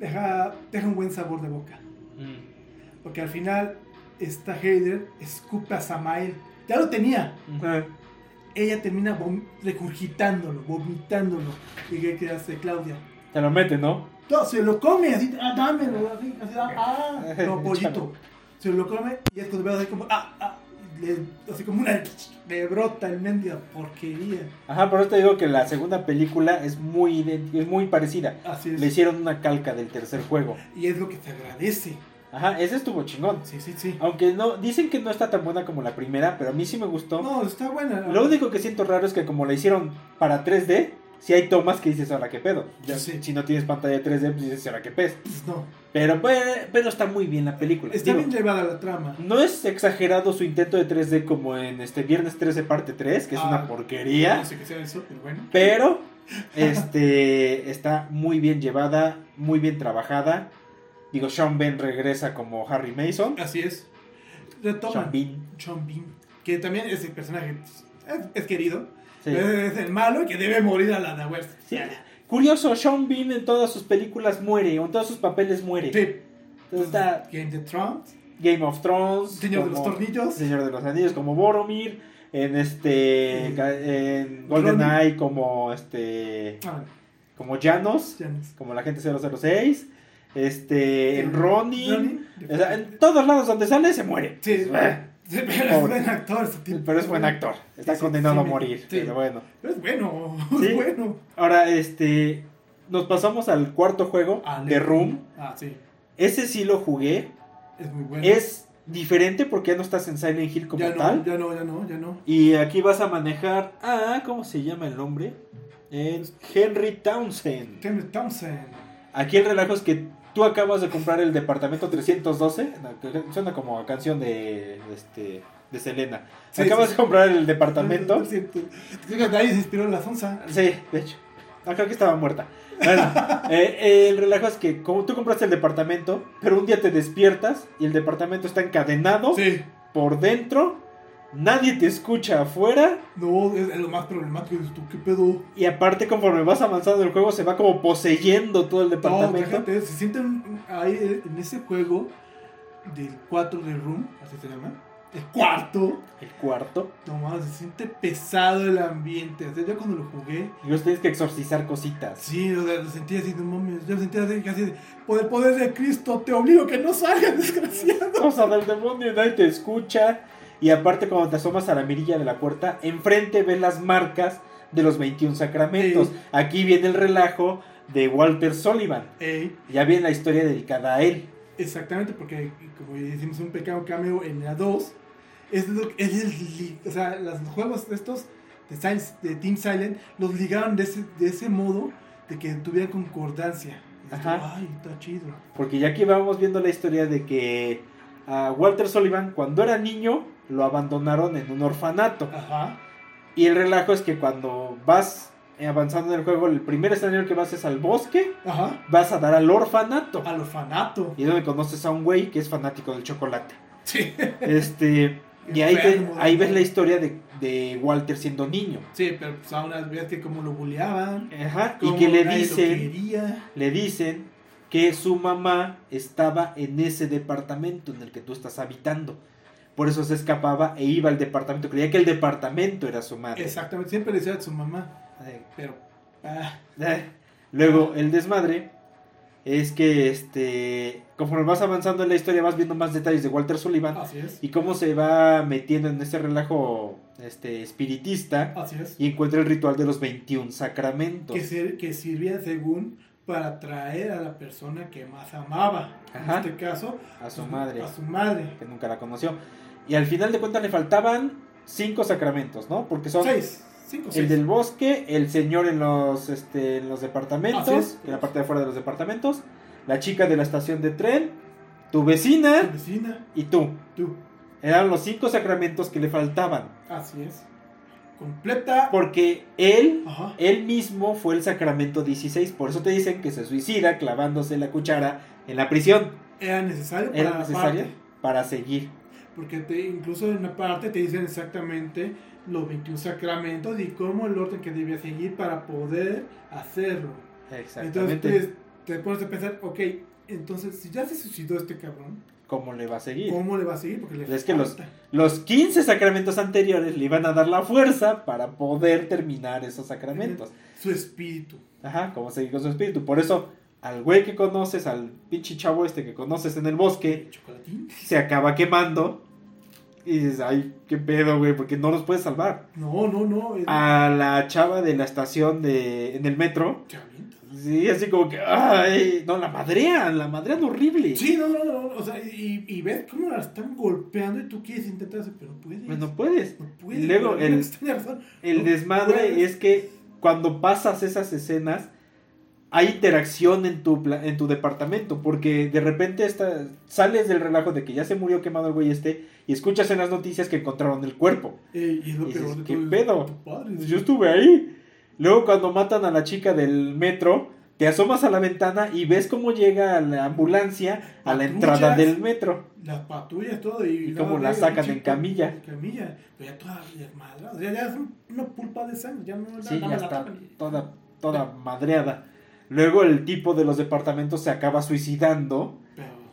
Speaker 2: deja, deja un buen sabor de boca.
Speaker 1: Mm.
Speaker 2: Porque al final, esta Heider escupe a Samael. Ya lo tenía.
Speaker 1: Ajá.
Speaker 2: Ella termina vom- regurgitándolo, vomitándolo. ¿Y qué qué hace Claudia?
Speaker 1: Te lo mete, ¿no?
Speaker 2: No, se lo come, así, ah, dámelo, así, así, ah, (laughs) no, pollito. Se lo come y es cuando veo así como, ah, ah, le- así como una, le brota el mendiga porquería.
Speaker 1: Ajá, por eso te digo que la segunda película es muy, es muy parecida.
Speaker 2: Así es.
Speaker 1: Le hicieron una calca del tercer juego.
Speaker 2: Y es lo que te agradece.
Speaker 1: Ajá, ese estuvo chingón.
Speaker 2: Sí, sí, sí.
Speaker 1: Aunque no, dicen que no está tan buena como la primera, pero a mí sí me gustó.
Speaker 2: No, está buena.
Speaker 1: Lo único que siento raro es que como la hicieron para 3D, si hay tomas que dices, ahora qué pedo. Ya,
Speaker 2: Sí.
Speaker 1: Si no tienes pantalla 3D, pues dices, ahora qué pez.
Speaker 2: Pues no.
Speaker 1: Pero, pues, pero está muy bien la película.
Speaker 2: Está
Speaker 1: Digo,
Speaker 2: bien llevada la trama.
Speaker 1: no es exagerado su intento de 3D como en este Viernes 13 parte 3, que es
Speaker 2: Ah,
Speaker 1: una porquería.
Speaker 2: No sé qué sea eso, pero bueno.
Speaker 1: Pero (laughs) este está muy bien llevada, muy bien trabajada. Digo, Sean Ben regresa como Harry Mason.
Speaker 2: Así es. Retoman.
Speaker 1: Sean Bean.
Speaker 2: Sean Bean, que también ese personaje es, es querido,
Speaker 1: Sí.
Speaker 2: es el malo que debe morir a la de West.
Speaker 1: Sí. Curioso, Sean Bean en todas sus películas muere, o en todos sus papeles muere.
Speaker 2: Sí.
Speaker 1: Entonces está
Speaker 2: Game of Thrones,
Speaker 1: Game of Thrones,
Speaker 2: Señor de los Tornillos,
Speaker 1: Señor de los Anillos como Boromir, en este en GoldenEye como este
Speaker 2: ah,
Speaker 1: como Janos, como la gente 006, este en
Speaker 2: Ronin,
Speaker 1: o sea, en todos lados donde sale se muere.
Speaker 2: Sí,
Speaker 1: Ah,
Speaker 2: sí, pero es buen actor. ese tipo.
Speaker 1: Pero es buen actor, está
Speaker 2: Sí,
Speaker 1: condenado
Speaker 2: sí,
Speaker 1: a morir, pero bueno.
Speaker 2: Pero es bueno, (laughs) es bueno.
Speaker 1: Ahora este nos pasamos al cuarto juego
Speaker 2: Ah,
Speaker 1: de Room.
Speaker 2: Ah, sí.
Speaker 1: Ese sí lo jugué
Speaker 2: Es muy bueno.
Speaker 1: Es diferente porque ya no estás en Silent Hill como
Speaker 2: ya no,
Speaker 1: tal.
Speaker 2: ya no, ya no, ya no.
Speaker 1: Y aquí vas a manejar a. ¿Cómo se llama el nombre? Es Henry Townsend.
Speaker 2: Tim Townsend.
Speaker 1: Aquí el relajo es que tú acabas de comprar el departamento 312. no, que Suena como a canción de, este, de Selena.
Speaker 2: Sí,
Speaker 1: acabas
Speaker 2: sí.
Speaker 1: de comprar el departamento. (laughs)
Speaker 2: Siento. Creo que ahí se inspiró la Sonsa.
Speaker 1: Sí, de hecho. No, creo que estaba muerta. Bueno, (laughs) eh, el relajo es que como tú compraste el departamento, pero un día te despiertas y el departamento está encadenado
Speaker 2: Sí.
Speaker 1: por dentro, nadie te escucha afuera
Speaker 2: No, es, lo más problemático. Tú, ¿qué pedo?
Speaker 1: y aparte conforme vas avanzando el juego se va como poseyendo todo el
Speaker 2: No,
Speaker 1: departamento.
Speaker 2: fíjate, se sienten ahí en ese juego del 4 de Room, así se llama. El cuarto.
Speaker 1: El cuarto.
Speaker 2: No mames, se siente pesado el ambiente. O sea, yo cuando lo jugué,
Speaker 1: Y vos tienes que exorcizar cositas.
Speaker 2: sí, lo, lo sentía así, no mames. Yo sentía así, casi de, por el poder de Cristo, te obligo que no salgas, (laughs) desgraciado.
Speaker 1: Cosa del demonio, nadie te escucha. Y aparte cuando te asomas a la mirilla de la puerta, enfrente ves las marcas de los 21 sacramentos.
Speaker 2: Sí.
Speaker 1: Aquí viene el relajo de Walter Sullivan.
Speaker 2: Ey,
Speaker 1: Ya viene la historia dedicada a él.
Speaker 2: exactamente, porque como hicimos un pequeño cameo en la 2, es, lo, es el, o sea, los juegos estos de, Silence- de Team Silent los ligaron de ese, de ese modo de que tuvieran concordancia.
Speaker 1: Ajá.
Speaker 2: Ay, está chido.
Speaker 1: Porque ya aquí vamos viendo la historia de que a Walter Sullivan cuando era niño lo abandonaron en un orfanato.
Speaker 2: Ajá.
Speaker 1: Y el relajo es que cuando vas avanzando en el juego, el primer escenario que vas es al bosque,
Speaker 2: Ajá.
Speaker 1: vas a dar al orfanato.
Speaker 2: Al orfanato.
Speaker 1: Y es donde conoces a un güey que es fanático del chocolate.
Speaker 2: Sí. (laughs)
Speaker 1: Este, y ahí, te- ahí ves la historia de, de Walter siendo niño.
Speaker 2: Sí, pero pues aún ves que como lo bulleaban.
Speaker 1: Ajá, y
Speaker 2: cómo
Speaker 1: que le dicen, le dicen que su mamá estaba en ese departamento en el que tú estás habitando. Por eso se escapaba e iba al departamento. Creía que el departamento era su madre.
Speaker 2: Exactamente, siempre le decía a su mamá. Pero. ah.
Speaker 1: Luego, el desmadre es que, este, conforme vas avanzando en la historia, vas viendo más detalles de Walter Sullivan
Speaker 2: así es.
Speaker 1: y cómo se va metiendo en ese relajo este, espiritista
Speaker 2: Así es.
Speaker 1: y encuentra el ritual de los 21 sacramentos.
Speaker 2: Que, ser- que sirvía según para atraer a la persona que más amaba.
Speaker 1: Ajá.
Speaker 2: En este caso,
Speaker 1: A su madre,
Speaker 2: A su madre.
Speaker 1: que nunca la conoció. Y al final de cuentas le faltaban cinco sacramentos, ¿no? Porque son
Speaker 2: Seis. Cinco,
Speaker 1: el
Speaker 2: seis.
Speaker 1: del bosque, el señor en los, este, en los departamentos, en la parte de afuera de los departamentos, la chica de la estación de tren, tu
Speaker 2: Tu
Speaker 1: vecina
Speaker 2: vecina.
Speaker 1: y tú.
Speaker 2: Tú.
Speaker 1: Eran los cinco sacramentos que le faltaban.
Speaker 2: Así es. Completa.
Speaker 1: Porque él,
Speaker 2: Ajá.
Speaker 1: él mismo fue el sacramento 16. Por eso te dicen que se suicida clavándose la cuchara en la prisión.
Speaker 2: Era necesario para
Speaker 1: Era
Speaker 2: parte.
Speaker 1: para seguir.
Speaker 2: Porque te, incluso en una parte te dicen exactamente los 21 sacramentos y cómo el orden que debía seguir para poder hacerlo. Entonces
Speaker 1: Exactamente.
Speaker 2: pues, te pones a pensar, ok, entonces si ya se suicidó este cabrón,
Speaker 1: ¿Cómo le va a seguir?
Speaker 2: ¿cómo le va a seguir? Porque le
Speaker 1: Es que los-
Speaker 2: falta.
Speaker 1: Los 15 sacramentos anteriores le iban a dar la fuerza para poder terminar esos sacramentos.
Speaker 2: Su espíritu.
Speaker 1: Ajá, como seguir con su espíritu. Por eso, al güey que conoces, al pinche chavo este que conoces en el bosque,
Speaker 2: ¿Chocolatín?
Speaker 1: se acaba quemando. Y dices, ay, qué pedo, güey, porque no los puedes salvar.
Speaker 2: No, no, no. Es...
Speaker 1: A la chava de la estación de en el metro,
Speaker 2: ¿Te
Speaker 1: sí, así como que, ay, no, la madrean, la madrean horrible.
Speaker 2: Sí, no, no, no. O sea, y, y ves cómo la están golpeando y tú quieres intentar hacer, pero no puedes.
Speaker 1: Pues no puedes.
Speaker 2: No puedes.
Speaker 1: Y luego el-. El desmadre
Speaker 2: puedes.
Speaker 1: es que cuando pasas esas escenas hay interacción en tu en tu departamento porque de repente está, sales del relajo de que ya se murió quemado el güey este y escuchas en las noticias que encontraron el cuerpo.
Speaker 2: Eh, y es lo
Speaker 1: Y dices, ¿qué pedo?
Speaker 2: padre.
Speaker 1: Yo estuve ahí. Luego cuando matan a la chica del metro, te asomas a la ventana y ves cómo llega la ambulancia a la entrada del metro.
Speaker 2: Las patrullas, todo. Y,
Speaker 1: Y cómo la sacan en camilla.
Speaker 2: En camilla. Pero ya toda desmadrada. O sea, ya es un- una pulpa de sangre. Ya no
Speaker 1: Sí,
Speaker 2: nada
Speaker 1: ya
Speaker 2: la
Speaker 1: está toda madreada. Luego el tipo de los departamentos se acaba suicidando.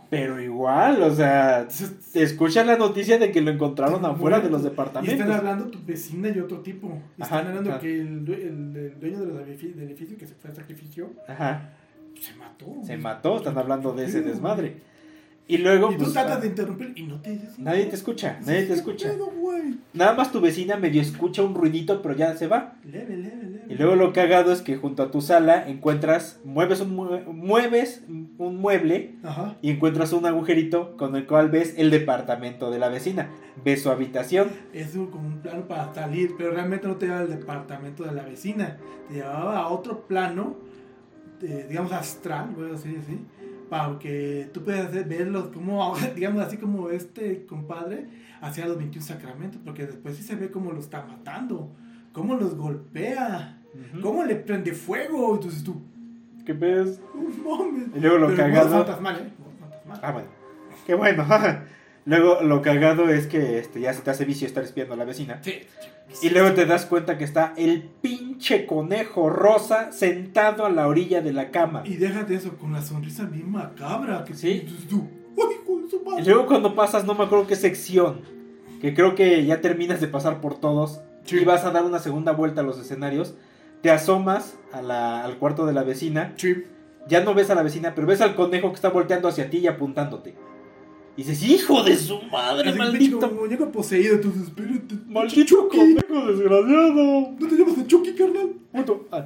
Speaker 2: Pero.
Speaker 1: Igual, o sea, (laughs) escuchan la noticia de que lo encontraron afuera de los
Speaker 2: Y están
Speaker 1: departamentos.
Speaker 2: hablando tu vecina y otro tipo. Están
Speaker 1: Ajá,
Speaker 2: hablando que el, due- el- el dueño de los del edificio que se fue a sacrificio
Speaker 1: Ajá,
Speaker 2: se mató.
Speaker 1: se mató, están hablando de ese desmadre. Y luego,
Speaker 2: Y tú
Speaker 1: pues,
Speaker 2: tratas de interrumpir y no te
Speaker 1: nadie te escucha, nadie te
Speaker 2: ¿Qué
Speaker 1: escucha.
Speaker 2: pedo?
Speaker 1: Nada más tu vecina medio escucha un ruidito, pero ya se va.
Speaker 2: Leve, leve.
Speaker 1: Y luego lo cagado es que junto a tu sala encuentras, mueves un, mue- mueves un mueble
Speaker 2: Ajá.
Speaker 1: y encuentras un agujerito con el cual ves el departamento de la vecina. Ves su habitación.
Speaker 2: Es como un plano para salir, pero realmente no te llevaba al departamento de la vecina. Te llevaba a otro plano, eh, digamos astral, voy a decir así, para que tú puedas verlos como, (laughs) digamos así como este compadre hacía los 21 sacramentos, porque después sí se ve cómo los está matando, cómo los golpea, cómo le prende fuego. Entonces tú,
Speaker 1: ¿Qué ves?
Speaker 2: "No mames".
Speaker 1: Y luego lo
Speaker 2: Pero
Speaker 1: cagado.
Speaker 2: fantasmal, ¿eh? Fantasmal.
Speaker 1: Ah, bueno. Qué bueno. (laughs) luego lo cagado es que este, ya se te hace vicio estar espiando a la vecina.
Speaker 2: Sí.
Speaker 1: Y luego te das cuenta que está el pinche conejo rosa sentado a la orilla de la cama.
Speaker 2: Y déjate eso, con la sonrisa bien macabra. Que
Speaker 1: Sí.
Speaker 2: Entonces tú.
Speaker 1: Y luego cuando pasas, no me acuerdo qué sección, que creo que ya terminas de pasar por todos
Speaker 2: Sí.
Speaker 1: y vas a dar una segunda vuelta a los escenarios, te asomas a la- al cuarto de la vecina,
Speaker 2: Sí.
Speaker 1: ya no ves a la vecina, pero ves al conejo que está volteando hacia ti y apuntándote. Y dices, hijo de su madre, maldito.
Speaker 2: pinche muñeco poseído, entonces, espérate.
Speaker 1: Maldito
Speaker 2: Chucky.
Speaker 1: conejo desgraciado.
Speaker 2: ¿No te llamas a Chucky, carnal?
Speaker 1: Puto. Ah.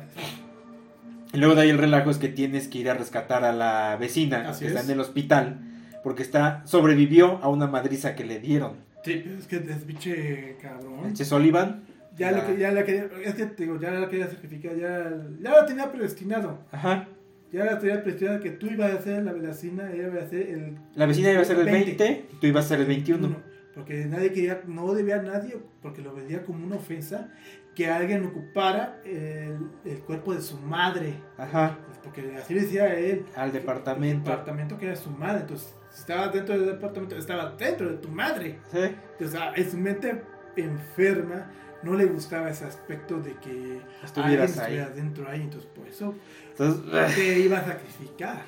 Speaker 1: Y luego de ahí el relajo es que tienes que ir a rescatar a la vecina
Speaker 2: Así
Speaker 1: que está
Speaker 2: es.
Speaker 1: en el hospital porque está sobrevivió a una madriza que le dieron.
Speaker 2: Sí, es que es pinche cabrón.
Speaker 1: El Che Sullivan.
Speaker 2: Ya,
Speaker 1: la-
Speaker 2: que- ya la quería, es que te digo, ya la quería sacrificar, ya, ya la tenía predestinado.
Speaker 1: Ajá.
Speaker 2: Ya la tenía predestinado que tú ibas a ser la vecina, ella iba a ser el
Speaker 1: La vecina iba a ser el 20,
Speaker 2: 20,
Speaker 1: y tú ibas a ser el 21.
Speaker 2: Porque nadie quería, no debía a nadie, porque lo veía como una ofensa, que alguien ocupara el, el cuerpo de su madre.
Speaker 1: Ajá.
Speaker 2: Porque así decía él.
Speaker 1: Al
Speaker 2: El
Speaker 1: departamento.
Speaker 2: departamento que era su madre. Entonces, si estabas dentro del departamento, estabas dentro de tu madre.
Speaker 1: Sí.
Speaker 2: Entonces, a- en su mente enferma no le gustaba ese aspecto de que
Speaker 1: Estuvieras ahí.
Speaker 2: estuviera dentro ahí. Entonces, por eso
Speaker 1: Entonces,
Speaker 2: te iba a sacrificar.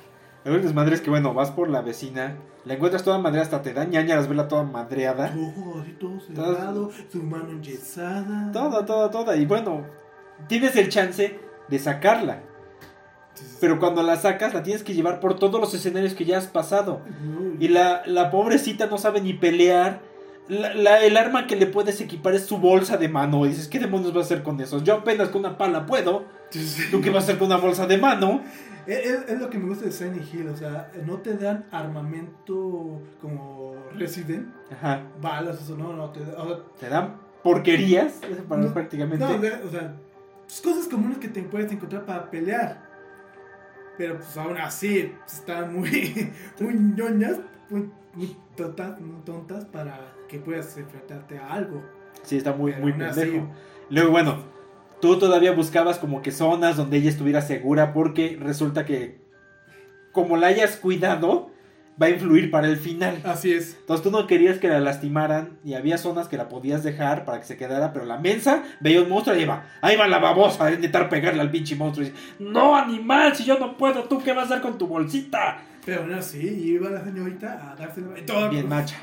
Speaker 1: el desmadre es que, bueno, vas por la vecina, la encuentras toda madreada, hasta te da ñañaras verla toda madreada.
Speaker 2: Ojo así todo cerrado, su mano enyesada.
Speaker 1: Toda, toda, toda. Y bueno, tienes el chance de sacarla. Pero cuando la sacas, la tienes que llevar por todos los escenarios que ya has pasado. Y la, la pobrecita no sabe ni pelear. La- la- el arma que le puedes equipar es su bolsa de mano. Y dices, ¿qué demonios vas a hacer con eso? Yo apenas con una pala puedo. ¿Tú qué vas a hacer con una bolsa de mano?
Speaker 2: Es, lo que me gusta de Silent Hill, o sea, no te dan armamento como Resident,
Speaker 1: Ajá.
Speaker 2: balas, eso no, no te o sea,
Speaker 1: Te dan porquerías para
Speaker 2: No,
Speaker 1: prácticamente.
Speaker 2: no, o sea, pues, cosas comunes que te puedes encontrar para pelear. Pero pues aún así, pues, están muy, (laughs) muy ñoñas, muy, muy tontas, muy tontas para que puedas enfrentarte a algo.
Speaker 1: Sí, está muy,
Speaker 2: Pero
Speaker 1: muy
Speaker 2: así-
Speaker 1: pendejo. Luego, bueno, tú todavía buscabas como que zonas donde ella estuviera segura porque resulta que como la hayas cuidado, va a influir para el final.
Speaker 2: Así es.
Speaker 1: Entonces tú no querías que la lastimaran y había zonas que la podías dejar para que se quedara, pero la mensa veía un monstruo y iba, ahí va la babosa a intentar pegarle al pinche monstruo. Y dice, no, animal, si yo no puedo, ¿tú qué vas a hacer con tu bolsita?
Speaker 2: Pero aún así, iba la señorita a todo,
Speaker 1: Bien macha.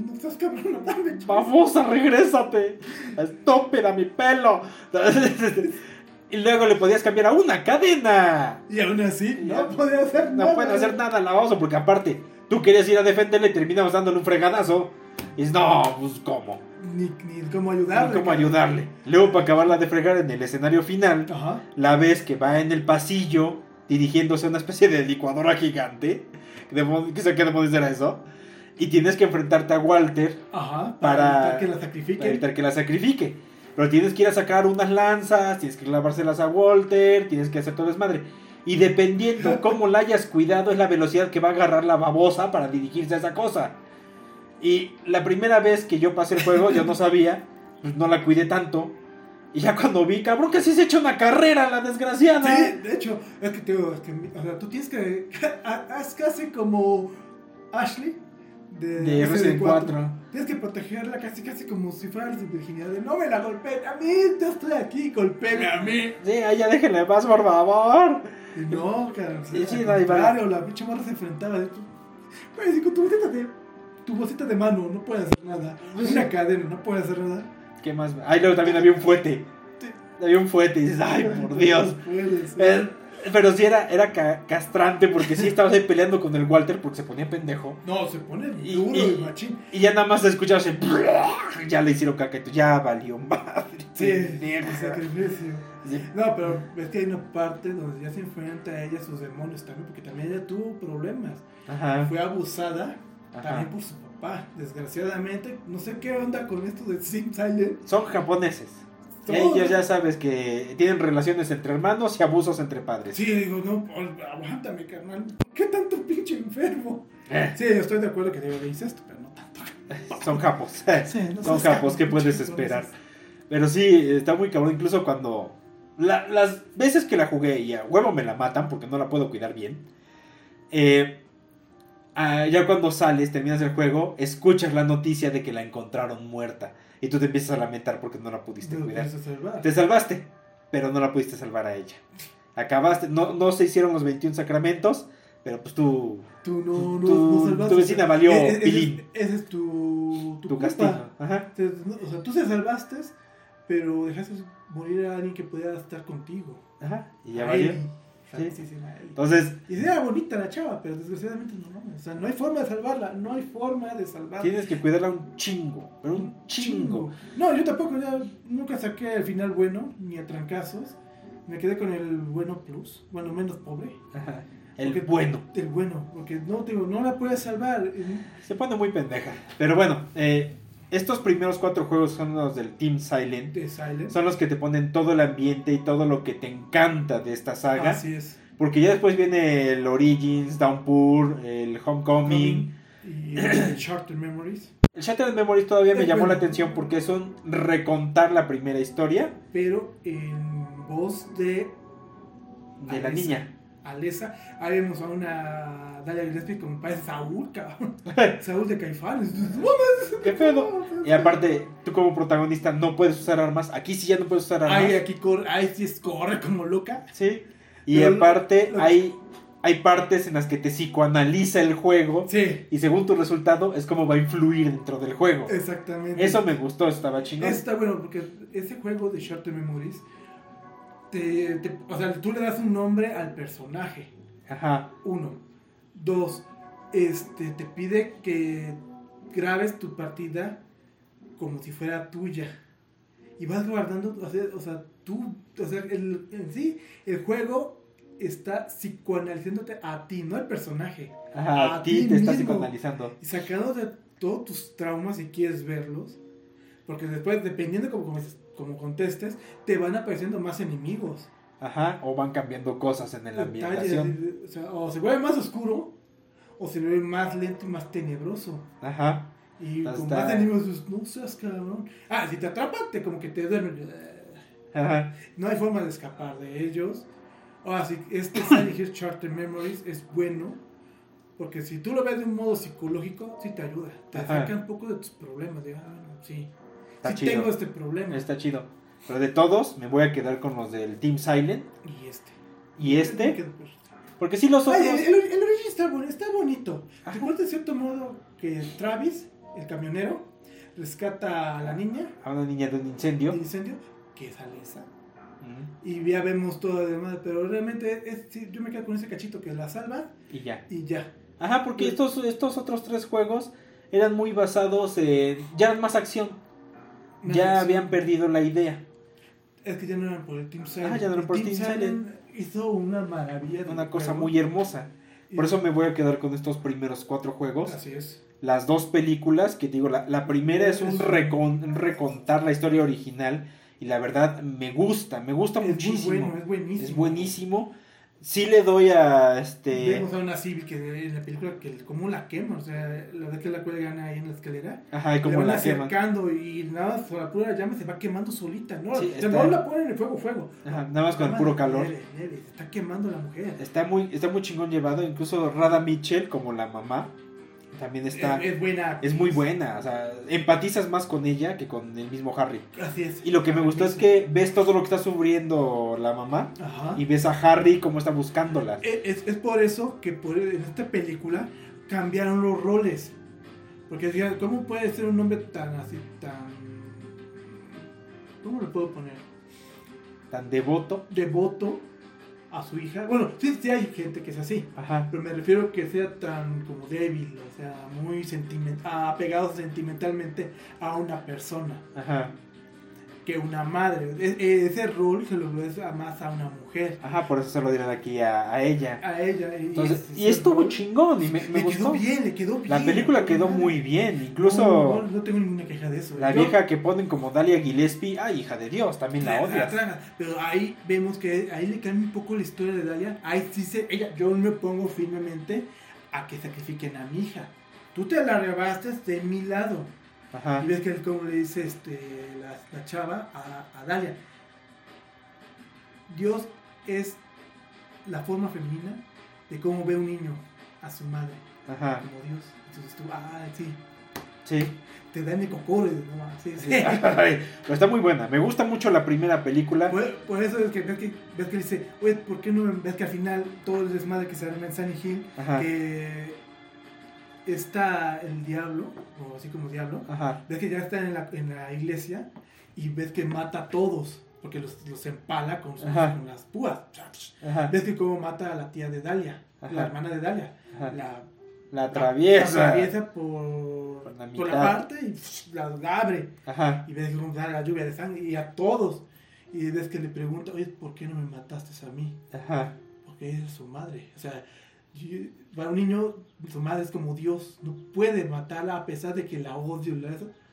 Speaker 2: Tú no estás cabrón, mames.
Speaker 1: Babosa, regrésate. Estúpida, mi pelo. (laughs) y luego le podías cambiar a una cadena.
Speaker 2: Y aún así, no podía hacer nada.
Speaker 1: No puede hacer nada la babosa porque aparte, tú querías ir a defenderle y terminabas dándole un fregadazo. Y dices, no, pues cómo.
Speaker 2: Ni, ni cómo ayudarle.
Speaker 1: Ni cómo ayudarle. Luego para acabarla de fregar en el escenario final,
Speaker 2: Ajá.
Speaker 1: la ves que va en el pasillo dirigiéndose a una especie de licuadora gigante. ¿Qué demonios- ¿Qué sé qué demonios era eso? Y tienes que enfrentarte a Walter
Speaker 2: Ajá. Para,
Speaker 1: Para-
Speaker 2: evitar que la
Speaker 1: para
Speaker 2: sacrifiquen.
Speaker 1: evitar que la sacrifique. Pero tienes que ir a sacar unas lanzas, tienes que clavárselas a Walter, tienes que hacer todo desmadre. Y dependiendo (laughs) cómo la hayas cuidado, es la velocidad que va a agarrar la babosa para dirigirse a esa cosa. Y la primera vez que yo pasé el juego, yo no (laughs) sabía, pues no la cuidé tanto. Y ya cuando vi, cabrón, que sí se echa una carrera, la desgraciada.
Speaker 2: Sí, de hecho, es que te digo, es que, o sea, tú tienes que. (laughs) Haz casi como Ashley de,
Speaker 1: De Resident 4.
Speaker 2: Tienes que protegerla casi, casi como si fuera su virginidad. De no me la golpeen a mí, yo estoy aquí, golpeenme a mí.
Speaker 1: Sí, ahí ya déjenle en paz, por favor.
Speaker 2: Y no, cara,
Speaker 1: Sí, no,
Speaker 2: contrario, la pinche morra se enfrentaba. De, si con tu bolsita de. Tu bolsita de mano no puede hacer nada. Una cadena no puede hacer nada.
Speaker 1: ¿Qué más? Ahí luego también había un fuete.
Speaker 2: Sí.
Speaker 1: Había un fuete y dices, ay, por Dios.
Speaker 2: No puede ser.
Speaker 1: Pero sí era, era ca- castrante porque sí estabas ahí peleando con el Walter porque se ponía pendejo.
Speaker 2: No, se pone
Speaker 1: Y-
Speaker 2: duro
Speaker 1: y-
Speaker 2: machín.
Speaker 1: Y ya nada más escuchabas el... Ya le hicieron caca ya valió madre.
Speaker 2: Sí, el sacrificio.
Speaker 1: Sí.
Speaker 2: No, pero es que hay una parte donde ya se enfrenta a ella sus demonios también, porque también ella tuvo problemas.
Speaker 1: Ajá.
Speaker 2: Fue abusada
Speaker 1: Ajá.
Speaker 2: también por su papá. Desgraciadamente, no sé qué onda con esto de Sim Silent.
Speaker 1: Son japoneses.
Speaker 2: Todo.
Speaker 1: Ellos ya sabes que tienen relaciones entre hermanos y abusos entre padres.
Speaker 2: Sí, digo, no, aguántame, carnal. ¿Qué tanto pinche enfermo?
Speaker 1: Eh,
Speaker 2: Sí, yo estoy de acuerdo que debe de esto, pero no tanto. (laughs)
Speaker 1: son japos.
Speaker 2: Sí, (laughs) no
Speaker 1: Son japos, ¿qué puedes esperar? Pero sí, está muy cabrón. Incluso cuando. la- las veces que la jugué y a huevo me la matan porque no la puedo cuidar bien. eh, ah, ya cuando sales, terminas el juego, escuchas la noticia de que la encontraron muerta. Y tú te empiezas a lamentar porque no la pudiste cuidar.
Speaker 2: salvar.
Speaker 1: Te salvaste, pero no la pudiste salvar a ella. Acabaste, no, no se hicieron los 21 sacramentos, pero pues tú.
Speaker 2: Tú no, no, no salvaste.
Speaker 1: tu vecina valió
Speaker 2: Eh, eh,
Speaker 1: pilín.
Speaker 2: Ese, ese es tu, tu,
Speaker 1: castigo. Ajá.
Speaker 2: O sea, tú se salvaste, pero dejaste morir a alguien que pudiera estar contigo.
Speaker 1: Ajá. Y ya valió. Sí.
Speaker 2: Famosísima Ellie.
Speaker 1: Entonces,
Speaker 2: Y era bonita la chava, pero desgraciadamente no mames. O sea, no hay forma de salvarla. No hay forma de salvarla.
Speaker 1: tienes que cuidarla un chingo, pero un chingo.
Speaker 2: No, yo tampoco, ya nunca saqué el final bueno, ni a trancazos. Me quedé con el bueno plus, bueno, menos pobre.
Speaker 1: Ajá. El
Speaker 2: Porque-
Speaker 1: bueno.
Speaker 2: El bueno, porque no, te digo, no la puedes salvar.
Speaker 1: Se pone muy pendeja. Pero bueno, eh, estos primeros cuatro juegos son los del Team Silent.
Speaker 2: De Silent.
Speaker 1: Son los que te ponen todo el ambiente y todo lo que te encanta de esta saga.
Speaker 2: Así es.
Speaker 1: Porque ya después viene el Origins, Downpour, el Homecoming.
Speaker 2: Y el Charter Memories.
Speaker 1: El Shattered Memories todavía me llamó
Speaker 2: bueno.
Speaker 1: la atención porque es un recontar la primera historia
Speaker 2: Pero en voz de.
Speaker 1: de la niña.
Speaker 2: Alesa. Ahí vemos a una Dalia Gillespie como parece Saúl, cabrón. (laughs) Saúl de Caifanes.
Speaker 1: ¿Qué pedo? Y aparte, tú como protagonista no puedes usar armas. Aquí sí ya no puedes usar armas.
Speaker 2: Ay, aquí corre, ay, sí es corre como loca.
Speaker 1: Sí. Y
Speaker 2: Pero
Speaker 1: aparte,
Speaker 2: lo-
Speaker 1: hay, hay partes en las que te psicoanaliza el juego.
Speaker 2: Sí,
Speaker 1: Y según tu resultado, es como va a influir dentro del juego.
Speaker 2: exactamente.
Speaker 1: Eso me gustó, estaba chingón.
Speaker 2: Está bueno porque ese juego de Short Memories, te, te- o sea, tú le das un nombre al personaje.
Speaker 1: Ajá.
Speaker 2: Uno. Dos. Este, te pide que grabes tu partida como si fuera tuya. Y vas guardando, o sea, o sea, tú, o sea, el, en sí, el juego está psicoanalizándote a ti, no al personaje.
Speaker 1: Ajá, a,
Speaker 2: A
Speaker 1: ti
Speaker 2: ti
Speaker 1: te está psicoanalizando.
Speaker 2: Y sacando de todos tus traumas si quieres verlos. Porque después, dependiendo como, como, como contestes, te van apareciendo más enemigos.
Speaker 1: Ajá. O van cambiando cosas en
Speaker 2: Detalles,
Speaker 1: ambientación.
Speaker 2: o, sea, o se vuelve más oscuro, o se vuelve más lento y más tenebroso.
Speaker 1: Ajá.
Speaker 2: Y con más enemigos, no seas cabrón. Ah, si te atrapan, te como que te duermen.
Speaker 1: Ajá.
Speaker 2: No hay forma de escapar de ellos. Ahora sí, este (coughs) Silent Hill Charter Memories es bueno. Porque si tú lo ves de un modo psicológico, sí te ayuda. Te
Speaker 1: Ajá.
Speaker 2: saca un poco de tus problemas. De, ah, no, sí,
Speaker 1: Está
Speaker 2: sí
Speaker 1: chido.
Speaker 2: tengo este problema.
Speaker 1: Está chido. Pero de todos, me voy a quedar con los del Team Silent.
Speaker 2: Y este.
Speaker 1: Y este. Porque sí, los otros.
Speaker 2: Ay, el, el, el origen está, bueno, está bonito.
Speaker 1: Ajá.
Speaker 2: Recuerda de cierto modo que Travis, el camionero, rescata a la niña
Speaker 1: A una niña de un incendio.
Speaker 2: incendio, que es Alesa.
Speaker 1: Ujú.
Speaker 2: Y ya vemos todo lo demás, pero realmente es, sí, yo me quedo con ese cachito que la salva
Speaker 1: Y ya.
Speaker 2: y ya.
Speaker 1: Ajá, porque estos, estos otros tres juegos eran muy basados en. Ya eran más acción. Ya habían perdido la idea.
Speaker 2: Es que ya no eran por el Team Silent.
Speaker 1: Ah, ya no eran por el Team Silent.
Speaker 2: Hizo una maravilla. de
Speaker 1: Una cosa
Speaker 2: juego.
Speaker 1: muy hermosa.
Speaker 2: Y-
Speaker 1: Por eso me voy a quedar con estos primeros cuatro juegos.
Speaker 2: Así es.
Speaker 1: Las dos películas, que digo, la, la primera es un, recon- un recontar la historia original. Y la verdad, me gusta, me gusta
Speaker 2: Es muy
Speaker 1: muchísimo.
Speaker 2: bueno, es buenísimo.
Speaker 1: Es buenísimo. Sí le doy a este.
Speaker 2: Vemos a una Civil que en la película que como la quema, o sea, la vez que la cuelgan ahí en la escalera,
Speaker 1: Ajá, y como la queman.
Speaker 2: acercando y nada más por la pura llama se va quemando solita, ¿no?
Speaker 1: Sí,
Speaker 2: o sea,
Speaker 1: está-
Speaker 2: no la ponen en fuego, fuego.
Speaker 1: Ajá, nada más con el
Speaker 2: Cámara,
Speaker 1: puro calor.
Speaker 2: leve, se está quemando la mujer.
Speaker 1: Está muy, está muy chingón llevado. Incluso Rada Mitchell, como la mamá, también está.
Speaker 2: es, es buena.
Speaker 1: Es muy buena. O sea, empatizas más con ella que con el mismo Harry.
Speaker 2: Así es.
Speaker 1: Y lo que me gustó es que ves todo lo que está sufriendo la mamá.
Speaker 2: Ajá.
Speaker 1: Y ves a Harry cómo está buscándola.
Speaker 2: Es, es- es por eso que por, en esta película cambiaron los roles. Porque decían, ¿cómo puede ser un hombre tan así, tan... ¿Cómo lo puedo poner?
Speaker 1: Tan devoto.
Speaker 2: Devoto a su hija. Bueno, sí, sí hay gente que es así.
Speaker 1: Ajá.
Speaker 2: Pero me refiero que sea tan como débil, o sea, muy sentimental, apegado sentimentalmente a una persona
Speaker 1: Ajá.
Speaker 2: Que una madre. E- e- ese rol se lo ves a- más a una mujer,
Speaker 1: Ajá, por eso se lo dieron aquí a, a ella.
Speaker 2: a ella. Y,
Speaker 1: Entonces, y estuvo
Speaker 2: rol-
Speaker 1: chingón y me, me
Speaker 2: Le
Speaker 1: gustó.
Speaker 2: quedó bien, le quedó bien.
Speaker 1: La película quedó muy bien, incluso
Speaker 2: No, no, no tengo ninguna queja de eso.
Speaker 1: la
Speaker 2: Yo-
Speaker 1: vieja que ponen como Dalia Gillespie, ay, hija de Dios, también la odias.
Speaker 2: Pero ahí vemos que ahí le cambia un poco la historia de Dalia. Ahí sí se, ella, yo me pongo firmemente a que sacrifiquen a mi hija. Tú te la arrebaste de mi lado.
Speaker 1: Ajá.
Speaker 2: Y ves que como le dice este, la, la chava a, a Dalia. Dios es la forma femenina de cómo ve un niño a su madre,
Speaker 1: Ajá.
Speaker 2: como Dios. Entonces tú, ah, sí,
Speaker 1: Sí.
Speaker 2: te dan el cocore, ¿no? Sí, (laughs)
Speaker 1: pero está muy buena. Me gusta mucho la primera película.
Speaker 2: Por, por eso es que ves que, ves que dice, oye, ¿por qué no ves que al final todo el desmadre que se arma en Sunny Hill,
Speaker 1: Ajá.
Speaker 2: que está el diablo, o así como diablo,
Speaker 1: Ajá.
Speaker 2: ves que ya está en la, en la iglesia y ves que mata a todos, porque los, los empala con, sus-
Speaker 1: Ajá.
Speaker 2: con las púas.
Speaker 1: Ajá.
Speaker 2: Ves que como mata a la tía de Dalia,
Speaker 1: Ajá.
Speaker 2: la hermana de Dalia, la
Speaker 1: La atraviesa.
Speaker 2: la atraviesa por,
Speaker 1: Por la
Speaker 2: por la
Speaker 1: mitad.
Speaker 2: parte y la, abre. Y ves cómo da la lluvia de sangre y a todos. Y ves que le pregunta, oye, ¿por qué no me mataste a mí? Porque eres su madre. O sea, yo- para un niño, su madre es como Dios. No puede matarla a pesar de que la odio y la.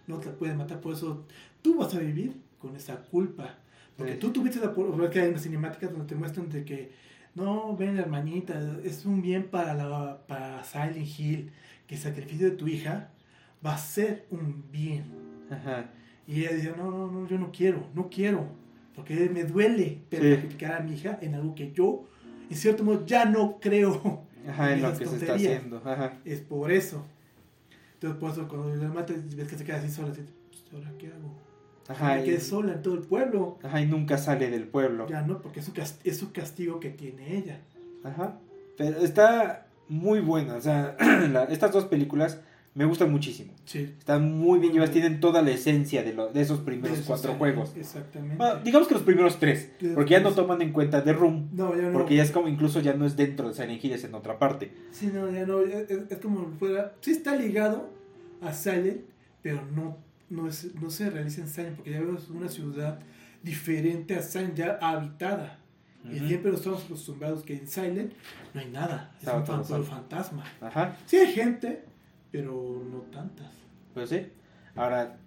Speaker 2: No te puede matar. Por eso tú vas a vivir con esa culpa. Porque
Speaker 1: Sí.
Speaker 2: tú tuviste la por- ves que hay unas cinemáticas donde te muestran de que no, ven hermanita, es un bien para la para Silent Hill, que el sacrificio de tu hija va a ser un bien.
Speaker 1: Ajá.
Speaker 2: Y ella dice, no, no, no, yo no quiero, no quiero, porque me duele pero
Speaker 1: Sí.
Speaker 2: a mi hija en algo que yo, en cierto modo, ya no creo.
Speaker 1: Ajá, en lo que se está haciendo. Ajá.
Speaker 2: Es por eso. Entonces, por eso, cuando la mata, ves que se queda así sola, así, pues, ¿ahora qué hago?
Speaker 1: Ajá. Y,
Speaker 2: quedé sola en todo el pueblo.
Speaker 1: ajá, y nunca sale del pueblo.
Speaker 2: Ya no, porque es su, cas- es su castigo que tiene ella.
Speaker 1: Ajá. Pero está muy buena. O sea, (clears throat) la- estas dos películas me gustan muchísimo.
Speaker 2: Sí.
Speaker 1: Están muy bien llevadas, tienen toda la esencia de, lo- de esos primeros
Speaker 2: De esos
Speaker 1: cuatro
Speaker 2: años,
Speaker 1: juegos.
Speaker 2: Exactamente.
Speaker 1: Bueno, digamos que los primeros tres, porque ya no toman en cuenta The Room,
Speaker 2: no, ya no.
Speaker 1: porque ya es como incluso ya no es dentro de Silent Hill, es en otra parte.
Speaker 2: Sí, no, ya no, es, es como fuera, sí está ligado a Silent, pero no, no, es, no se realiza en Silent, porque ya vemos una ciudad diferente a Silent, ya habitada. Y
Speaker 1: Ujú.
Speaker 2: siempre nos estamos acostumbrados que en Silent no hay nada, es
Speaker 1: Estaba
Speaker 2: un fan- fantasma.
Speaker 1: Ajá,
Speaker 2: Sí hay gente, pero no tantas.
Speaker 1: pues sí. Ahora,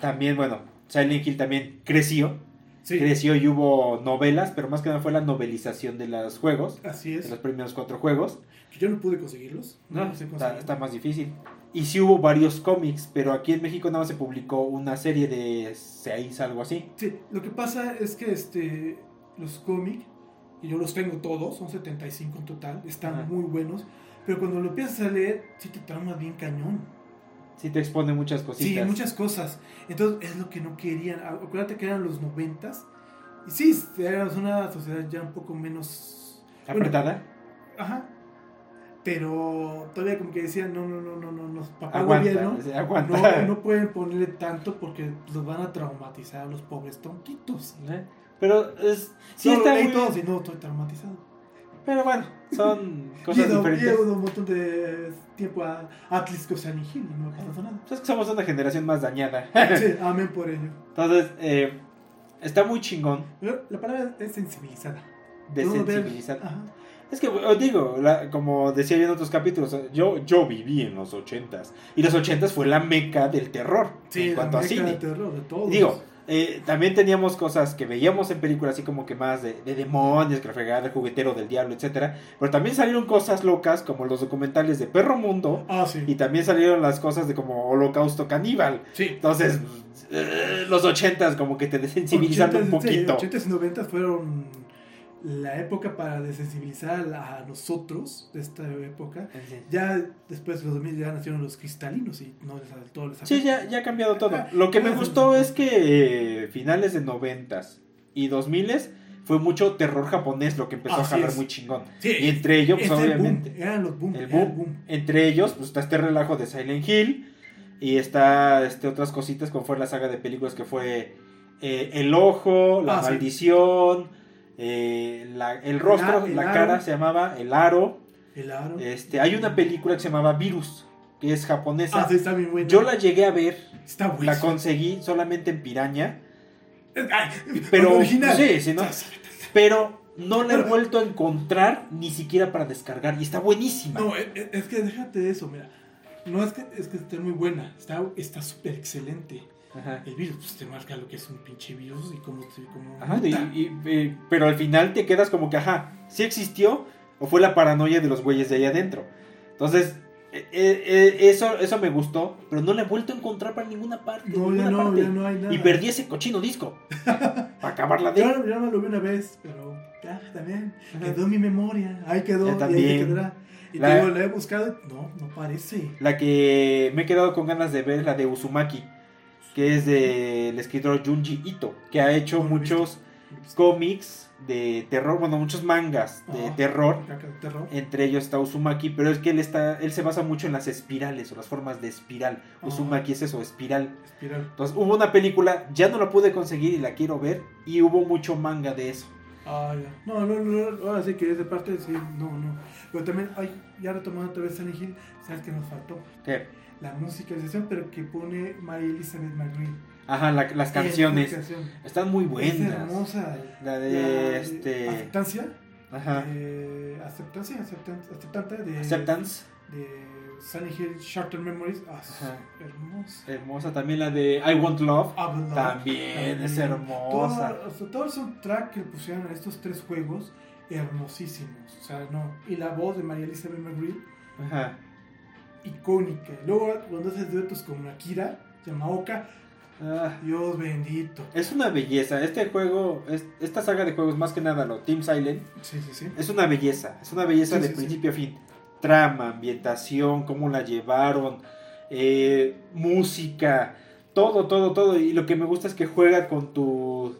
Speaker 1: también, bueno, Silent Hill también creció,
Speaker 2: Sí,
Speaker 1: creció y hubo novelas, pero más que nada fue la novelización de los juegos,
Speaker 2: así
Speaker 1: de
Speaker 2: es.
Speaker 1: los primeros cuatro juegos.
Speaker 2: Yo no pude conseguirlos. No,
Speaker 1: No,
Speaker 2: he
Speaker 1: está, está más difícil. Y sí hubo varios cómics, pero aquí en México nada más se publicó una serie de seis, algo así.
Speaker 2: Sí, lo que pasa es que este, los cómics, y yo los tengo todos, son 75 en total, están
Speaker 1: Ajá.
Speaker 2: muy buenos, pero cuando lo empiezas a leer, sí te trauma bien cañón.
Speaker 1: Sí te expone muchas cositas.
Speaker 2: Sí, muchas cosas. Entonces es lo que no querían. Ah, Acuérdate que eran los 90 y sí, éramos una sociedad ya un poco menos... bueno,
Speaker 1: Apretada.
Speaker 2: ajá. Pero todavía como que decían, no, no, no, no, no, no, papá
Speaker 1: Aguanta,
Speaker 2: gobierno,
Speaker 1: sí, aguanta.
Speaker 2: no, no pueden ponerle tanto porque los van a traumatizar a los pobres tontitos.
Speaker 1: ¿Eh? Pero es, sí
Speaker 2: Sí,
Speaker 1: está muy
Speaker 2: todos
Speaker 1: bien.
Speaker 2: y no estoy traumatizado.
Speaker 1: Pero bueno, son (laughs) cosas
Speaker 2: Llevo,
Speaker 1: diferentes.
Speaker 2: llevo un montón de tiempo a Atlisco San y no me pasa nada.
Speaker 1: Pues es que somos una generación más dañada.
Speaker 2: Sí, (laughs) amén por ello.
Speaker 1: Entonces, eh, está muy chingón,
Speaker 2: Pero la palabra es sensibilizada. Ajá.
Speaker 1: Es que, os digo, la- como decía yo en otros capítulos, yo, yo viví en los ochentas. Y los ochentas fue la meca del terror en cuanto a
Speaker 2: meca
Speaker 1: cine.
Speaker 2: de terror de todos.
Speaker 1: Digo, eh, también teníamos cosas que veíamos en películas así como que más de, de demonios, que la fregada, el juguetero del diablo, etcétera. Pero también salieron cosas locas como los documentales de Perro Mundo.
Speaker 2: Ah, sí.
Speaker 1: Y también salieron las cosas de como Holocausto Caníbal.
Speaker 2: sí.
Speaker 1: Entonces, eh, los ochentas como que te desensibilizaron un
Speaker 2: 80s, sí,
Speaker 1: poquito.
Speaker 2: 80s y 90 fueron la época para desensibilizar a nosotros de esta época. Ya después de los 2000 ya nacieron los cristalinos y no les saltó les
Speaker 1: Sí, ya, ya ha cambiado todo.
Speaker 2: Ah,
Speaker 1: Lo que me
Speaker 2: ah,
Speaker 1: gustó es que eh, finales de noventas y dos miles fue mucho terror japonés lo que empezó a jalar
Speaker 2: es.
Speaker 1: muy chingón.
Speaker 2: Sí,
Speaker 1: Y entre ellos, pues
Speaker 2: el
Speaker 1: obviamente,
Speaker 2: boom, eran los boom,
Speaker 1: el
Speaker 2: era
Speaker 1: boom. Entre ellos, pues está este relajo de Silent Hill y está este otras cositas como fue la saga de películas que fue eh, El Ojo, La
Speaker 2: Ah, sí.
Speaker 1: Eh, la- el rostro,
Speaker 2: La- el
Speaker 1: la cara se llamaba El Aro.
Speaker 2: El aro.
Speaker 1: Este, hay una película que se llamaba Virus, que es japonesa.
Speaker 2: Ah, sí, está bien bueno.
Speaker 1: Yo la llegué a ver,
Speaker 2: Está bueno.
Speaker 1: la conseguí solamente en Piraña,
Speaker 2: Ay,
Speaker 1: pero
Speaker 2: original.
Speaker 1: sí, sí, ¿no? pero no la he vuelto a encontrar ni siquiera para descargar y está buenísima.
Speaker 2: No, es, es que déjate de eso, mira. No es que, es que esté muy buena, está está súper excelente.
Speaker 1: Ajá.
Speaker 2: El virus, pues te marca lo que es un pinche virus y cómo, se- cómo
Speaker 1: Ajá,
Speaker 2: muta.
Speaker 1: y- y- pero al final te quedas como que, ajá, ¿sí existió o fue la paranoia de los güeyes de ahí adentro? Entonces, eh, eh, eh, eso, eso me gustó, pero no la he vuelto a encontrar para ninguna parte.
Speaker 2: No,
Speaker 1: ninguna
Speaker 2: ya no,
Speaker 1: parte.
Speaker 2: ya no hay nada.
Speaker 1: Y perdí ese cochino disco. (laughs) para acabarla de...
Speaker 2: Yo ya me lo vi una vez, pero ya también quedó en mi memoria. Ahí quedó,
Speaker 1: Ya
Speaker 2: y ahí
Speaker 1: también.
Speaker 2: quedará. Y
Speaker 1: La-
Speaker 2: te digo, la he buscado, no, no parece.
Speaker 1: La que me he quedado con ganas de ver es la de Uzumaki, que es del escritor Junji Ito, que ha hecho muchos cómics de terror, bueno, muchos mangas de
Speaker 2: Ajá.
Speaker 1: terror. Entre ellos está Uzumaki, pero es que él está, él se basa mucho en las espirales o las formas de espiral. Uzumaki es eso, espiral.
Speaker 2: Espiral.
Speaker 1: Entonces hubo una película, ya no la pude conseguir y la quiero ver, y hubo mucho manga de eso.
Speaker 2: Ah, ya. No, no, no, ahora sí que esa parte, sí, no, no. Pero también, ay, ya retomando otra vez Silent Hill, ¿sabes qué nos faltó?
Speaker 1: ¿Qué?
Speaker 2: La musicalización, pero que pone Mary Elizabeth McGree.
Speaker 1: Ajá, la- las canciones
Speaker 2: Es,
Speaker 1: están muy
Speaker 2: es
Speaker 1: buenas.
Speaker 2: hermosa.
Speaker 1: La de
Speaker 2: La
Speaker 1: este,
Speaker 2: Aceptancia.
Speaker 1: ajá,
Speaker 2: eh, aceptancia, aceptan- aceptante de,
Speaker 1: Acceptance,
Speaker 2: de Silent Hill Shorter Memories. Ah, es hermosa.
Speaker 1: hermosa también la de I Want Love.
Speaker 2: Love,
Speaker 1: También es hermosa.
Speaker 2: Todo, o sea, todo el soundtrack que pusieron a estos tres juegos, hermosísimos. O sea, no. Y la voz de María Elizabeth McGree,
Speaker 1: Ajá.
Speaker 2: icónica. Luego, cuando haces duetos con Akira, Yamaoka,
Speaker 1: Ah,
Speaker 2: Dios bendito.
Speaker 1: es una belleza. Este juego, es- esta saga de juegos, más que nada, lo Team Silent,
Speaker 2: Sí, sí, sí.
Speaker 1: es una belleza. Es una belleza de principio a fin. Trama, ambientación, cómo la llevaron, eh, música, todo, todo, todo. Y lo que me gusta es que juega con tu.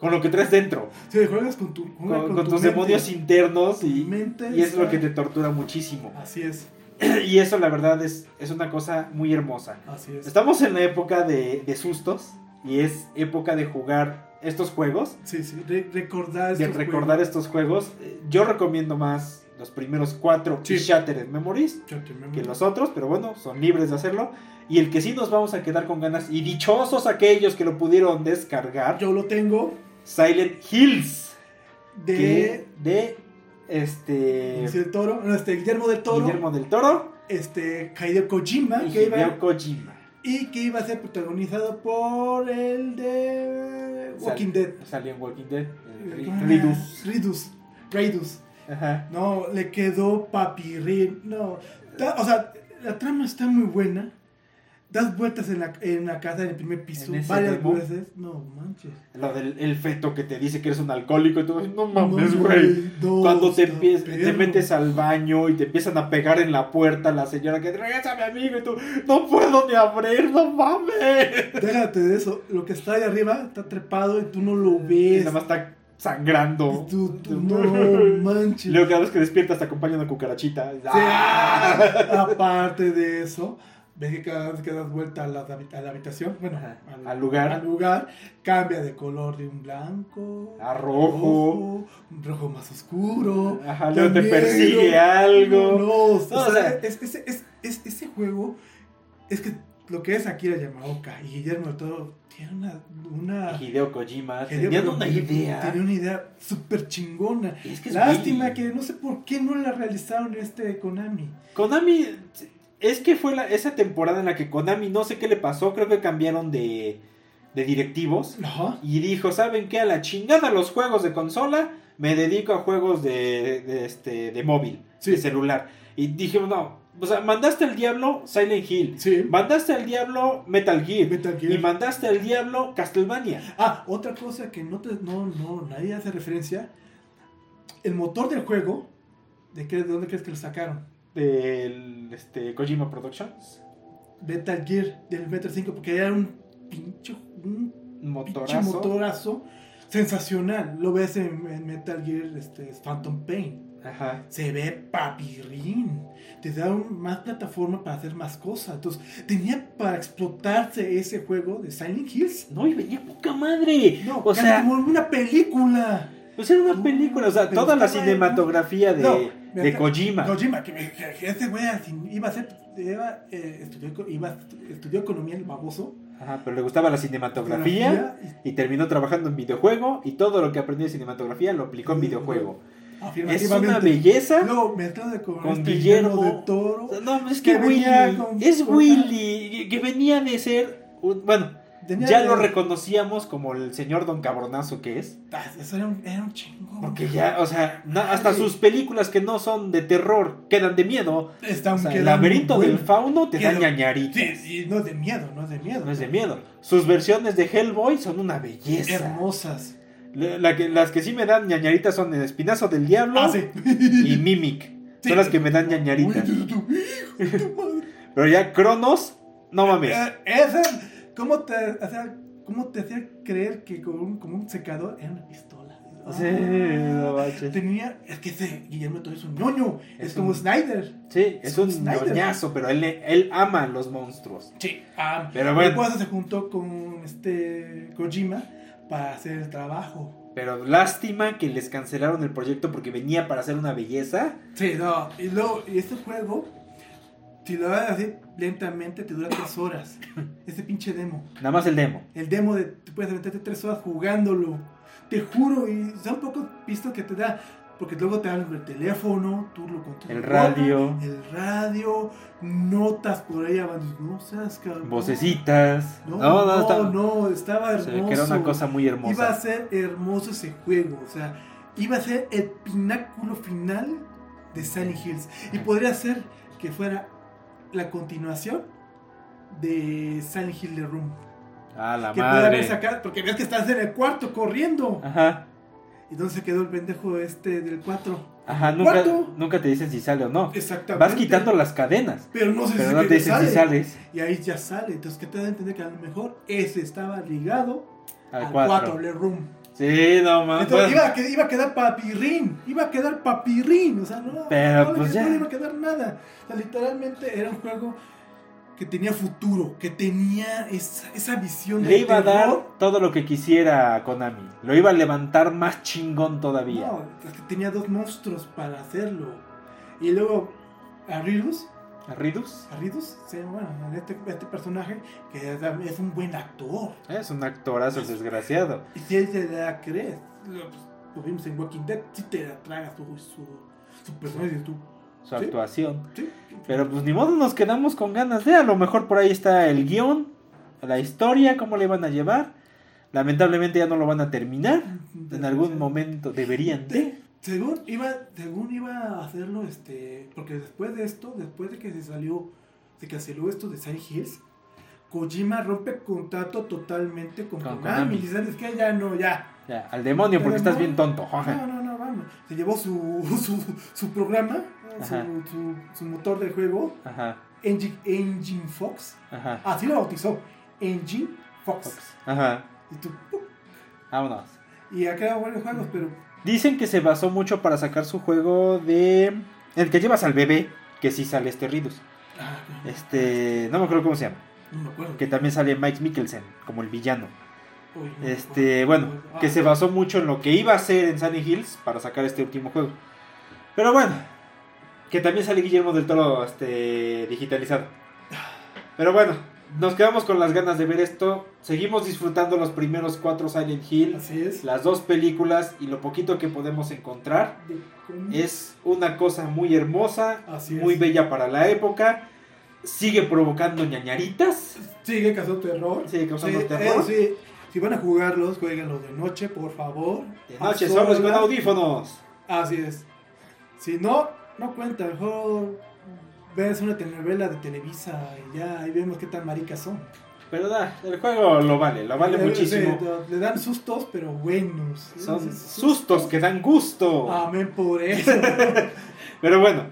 Speaker 1: con lo que traes dentro.
Speaker 2: Sí, juegas con tu.
Speaker 1: Con,
Speaker 2: juega
Speaker 1: con
Speaker 2: tu
Speaker 1: tus
Speaker 2: mente.
Speaker 1: demonios internos y,
Speaker 2: Tu mente
Speaker 1: y es lo que te tortura muchísimo.
Speaker 2: Así es, (clears throat)
Speaker 1: Y eso, la verdad, es, es una cosa muy hermosa.
Speaker 2: así es.
Speaker 1: Estamos en la época de, de sustos y es época de jugar estos juegos,
Speaker 2: Sí, sí, re- recordar
Speaker 1: de
Speaker 2: estos
Speaker 1: recordar
Speaker 2: juegos.
Speaker 1: estos juegos. Eh, Yo recomiendo más los primeros cuatro
Speaker 2: Sí.
Speaker 1: y Shattered Memories que los otros, pero bueno, son libres de hacerlo. Y el que sí nos vamos a quedar con ganas, y dichosos aquellos que lo pudieron descargar,
Speaker 2: Yo lo tengo
Speaker 1: Silent Hills,
Speaker 2: de.
Speaker 1: de este
Speaker 2: del Toro, no, este, Guillermo del Toro,
Speaker 1: Guillermo del Toro
Speaker 2: este, Hideo Kojima,
Speaker 1: y
Speaker 2: que iba,
Speaker 1: Kojima.
Speaker 2: y que iba a ser protagonizado por el de Walking
Speaker 1: Sal-
Speaker 2: Dead.
Speaker 1: Salió en Walking Dead. el Ri- Ridus.
Speaker 2: Ridus. Ridus.
Speaker 1: Ajá.
Speaker 2: No, le quedó papirrín. No, o sea, la trama está muy buena. Das vueltas en la, en la casa en el primer piso varias
Speaker 1: demo.
Speaker 2: veces. No manches.
Speaker 1: Lo del el feto que te dice que eres un alcohólico y no mames, güey.
Speaker 2: no,
Speaker 1: Cuando te, te metes al baño y te empiezan a pegar en la puerta la señora que regresa mi amigo y tú, no puedo ni abrir, no mames.
Speaker 2: Déjate de eso. Lo que está ahí arriba está trepado y tú no lo
Speaker 1: Y
Speaker 2: ves.
Speaker 1: nada más está sangrando.
Speaker 2: Y tú, tú, no manches.
Speaker 1: luego cada vez que despiertas te acompaña una cucarachita.
Speaker 2: Sí,
Speaker 1: ¡Ah! (laughs)
Speaker 2: aparte de eso, ves que cada vez que das vuelta a la, a la habitación, bueno,
Speaker 1: al lugar.
Speaker 2: al lugar, cambia de color de un blanco
Speaker 1: A rojo.
Speaker 2: un rojo más oscuro.
Speaker 1: Ajá, luego te persigue algo.
Speaker 2: No, o sea, es- es- es- ese juego es que lo que es Akira Yamaoka y Guillermo del Toro tiene una, una
Speaker 1: Hideo Kojima,
Speaker 2: Hideo Kojima
Speaker 1: una idea.
Speaker 2: Tiene una idea súper chingona.
Speaker 1: Es que es
Speaker 2: Lástima que no sé por qué no la realizaron este Konami.
Speaker 1: Konami, es que fue la- esa temporada en la que Konami, no sé qué le pasó, creo que cambiaron de, de directivos.
Speaker 2: Ajá.
Speaker 1: Y dijo, ¿saben qué? A la chingada los juegos de consola, me dedico a juegos de, de, este, de móvil,
Speaker 2: Sí.
Speaker 1: de celular. Y dije, no, o sea, mandaste al diablo Silent Hill,
Speaker 2: Sí.
Speaker 1: mandaste al diablo Metal Gear,
Speaker 2: Metal Gear.
Speaker 1: y mandaste al diablo Castlevania.
Speaker 2: Ah, otra cosa que no, te, no, no, nadie hace referencia. El motor del juego, ¿de, qué, de dónde crees que lo sacaron?
Speaker 1: Del este, Kojima Productions.
Speaker 2: Metal Gear, del Metal 5, porque era un pinche, un pinche
Speaker 1: Motorazo.
Speaker 2: motorazo sensacional. Lo ves en, en Metal Gear este, Phantom Pain.
Speaker 1: Ajá.
Speaker 2: Se ve papirrín. Te da un- más plataforma para hacer más cosas. Entonces, tenía para explotarse ese juego de Silent Hills.
Speaker 1: No, y venía poca madre.
Speaker 2: No,
Speaker 1: o sea,
Speaker 2: como una película.
Speaker 1: Pues era una película, o sea,
Speaker 2: Pero
Speaker 1: toda la cinematografía de,
Speaker 2: No,
Speaker 1: de Kojima.
Speaker 2: Kojima, que, que- ese güey iba a ser. Iba, eh, estudió, iba, estudió economía el baboso.
Speaker 1: Ajá, pero le gustaba la cinematografía y terminó trabajando en videojuego y todo lo que aprendió de cinematografía lo aplicó en videojuego. Es una belleza.
Speaker 2: Mezclado con,
Speaker 1: Con
Speaker 2: este
Speaker 1: Guillermo.
Speaker 2: de Toro.
Speaker 1: No, es que
Speaker 2: que
Speaker 1: Willy,
Speaker 2: con-
Speaker 1: es
Speaker 2: con-
Speaker 1: Willy, que venía de ser, bueno,
Speaker 2: Tenía
Speaker 1: ya
Speaker 2: de-
Speaker 1: lo reconocíamos como el señor Don Cabronazo que es.
Speaker 2: Ah, Eso era un, era un chingo.
Speaker 1: Porque ya, o sea, hasta sus películas que no son de terror quedan de miedo.
Speaker 2: Está
Speaker 1: O sea, el laberinto del fauno te da
Speaker 2: Quedó-
Speaker 1: ñañaritas.
Speaker 2: Sí, sí, no es de miedo, no es de miedo.
Speaker 1: No es de miedo. Sus versiones de Hellboy son una belleza.
Speaker 2: Hermosas.
Speaker 1: La- que- las que sí me dan ñañaritas son el Espinazo del Diablo
Speaker 2: Ah, sí.
Speaker 1: y Mimic.
Speaker 2: Sí.
Speaker 1: Son las que me dan ñañaritas.
Speaker 2: Uy, tu- tu- hijo de tu madre.
Speaker 1: Pero ya Cronos, no mames.
Speaker 2: Eh, Esa, ¿cómo te, o sea, ¿cómo te hacía creer que con un, como un secador era una pistola? Ah.
Speaker 1: Sí, no manches.
Speaker 2: Tenía, es que ese Guillermo Toro es un ñoño, es,
Speaker 1: Es
Speaker 2: como
Speaker 1: un-
Speaker 2: Snyder.
Speaker 1: Sí, es un
Speaker 2: Snyder.
Speaker 1: ñoñazo, pero él, él ama los monstruos.
Speaker 2: Sí. Ah,
Speaker 1: Pero bueno.
Speaker 2: Después se juntó con este Kojima para hacer el trabajo.
Speaker 1: Pero lástima que les cancelaron el proyecto porque venía para hacer una belleza.
Speaker 2: Sí, no, y luego, y este juego, si lo vas así lentamente, te dura tres horas. (laughs) Este pinche demo.
Speaker 1: Nada más el demo.
Speaker 2: El demo de tú puedes aventarte tres horas jugándolo. Te juro, y son pocos pistas que te da. Porque luego te dan el teléfono, tú lo controlas.
Speaker 1: El radio,
Speaker 2: El radio, notas por ahí. No seas cabrón.
Speaker 1: vocecitas.
Speaker 2: No,
Speaker 1: No, no,
Speaker 2: no,
Speaker 1: está-
Speaker 2: no, estaba hermoso.
Speaker 1: que era una cosa muy
Speaker 2: Iba a
Speaker 1: hermosa.
Speaker 2: ser hermoso ese juego. O sea, iba a ser el pináculo final de Sunny Hills. Y podría ser que fuera la continuación de Sunny Hill The Room.
Speaker 1: Ah, la
Speaker 2: que puede haber
Speaker 1: madre.
Speaker 2: sacado, porque ves que estás en el cuarto corriendo.
Speaker 1: Ajá.
Speaker 2: ¿Y dónde se quedó el pendejo este del 4?
Speaker 1: Ajá, nunca,
Speaker 2: ¿Cuarto?
Speaker 1: nunca te dicen si sale o no.
Speaker 2: Exactamente.
Speaker 1: Vas quitando las cadenas,
Speaker 2: Pero no sé
Speaker 1: pero
Speaker 2: si
Speaker 1: no te dicen
Speaker 2: sale.
Speaker 1: si sales
Speaker 2: Y ahí ya sale. Entonces, ¿qué te da a entender que a lo mejor ese estaba ligado
Speaker 1: al
Speaker 2: al
Speaker 1: 4.
Speaker 2: 4, The Room?
Speaker 1: Sí, no mames.
Speaker 2: Entonces
Speaker 1: Bueno,
Speaker 2: iba, a, iba a quedar papirrín, iba a quedar papirrín, o sea, no,
Speaker 1: Pero,
Speaker 2: no, le-
Speaker 1: pues,
Speaker 2: no
Speaker 1: ya.
Speaker 2: le iba a quedar nada. O sea, literalmente era un juego que tenía futuro, que tenía esa, esa visión de
Speaker 1: Le iba a dar todo lo que quisiera a Konami. Lo iba a levantar más chingón todavía.
Speaker 2: No, es que tenía dos monstruos para hacerlo. Y luego a Ridus,
Speaker 1: ¿A Ridus?
Speaker 2: a Ridus, sí, bueno, este, este personaje que es, un buen actor.
Speaker 1: Es un actorazo desgraciado.
Speaker 2: Y si él se la crees, lo, pues, lo vimos en Walking Dead, si te la tragas su, su, su personaje y tú.
Speaker 1: Su
Speaker 2: ¿Sí?
Speaker 1: actuación.
Speaker 2: Sí.
Speaker 1: Pero pues ni modo nos quedamos con ganas de. A lo mejor por ahí está el guion, la historia, cómo le van a llevar. Lamentablemente ya no lo van a terminar. En algún momento deberían de.
Speaker 2: Según iba, según iba a hacerlo, este, porque después de esto, después de que se salió, se canceló esto de Silent Hills, Kojima rompe contrato totalmente con,
Speaker 1: Con
Speaker 2: Konami.
Speaker 1: Konami.
Speaker 2: Y sabes que ya no, ya.
Speaker 1: Ya, al demonio porque estás bien tonto.
Speaker 2: No, no. Se llevó su, (laughs) su, su programa, su, su, su motor de juego,
Speaker 1: Ajá,
Speaker 2: Engine, Engine Fox.
Speaker 1: ajá.
Speaker 2: Así lo bautizó, Engine Fox.
Speaker 1: Fox. Ajá,
Speaker 2: Y, tú, ¡pum!
Speaker 1: vámonos.
Speaker 2: y ha creado buenos juegos, pero
Speaker 1: Dicen que se basó mucho para sacar su juego de. El que llevas al bebé, que sí sale este Ridus.
Speaker 2: ah,
Speaker 1: Este. No me acuerdo cómo se llama.
Speaker 2: no me acuerdo.
Speaker 1: Que también sale Mike Mikkelsen, como el villano. Este, bueno, que se basó mucho en lo que iba a hacer en Sunny Hills para sacar este último juego. Pero bueno, que también sale Guillermo del Toro este, digitalizado. Pero bueno, nos quedamos con las ganas de ver esto. Seguimos disfrutando los primeros cuatro Silent Hill,
Speaker 2: Así es.
Speaker 1: las dos películas y lo poquito que podemos encontrar. Es una cosa muy hermosa,
Speaker 2: Así
Speaker 1: muy
Speaker 2: es.
Speaker 1: bella para la época. Sigue provocando ñañaritas.
Speaker 2: Sigue causando terror.
Speaker 1: Sigue causando
Speaker 2: Sí,
Speaker 1: terror.
Speaker 2: eh, sí. Si van a jugarlos, jueguenlos de noche, por favor.
Speaker 1: De noche, solos con audífonos.
Speaker 2: Así es. Si no, no cuenta. Mejor ves una telenovela de Televisa y ya ahí vemos qué tan maricas son.
Speaker 1: Pero da, el juego lo vale, lo vale
Speaker 2: Eh,
Speaker 1: muchísimo.
Speaker 2: sí, le dan sustos, pero buenos.
Speaker 1: Son sustos que dan gusto.
Speaker 2: Amén por (laughs) eso.
Speaker 1: Pero bueno,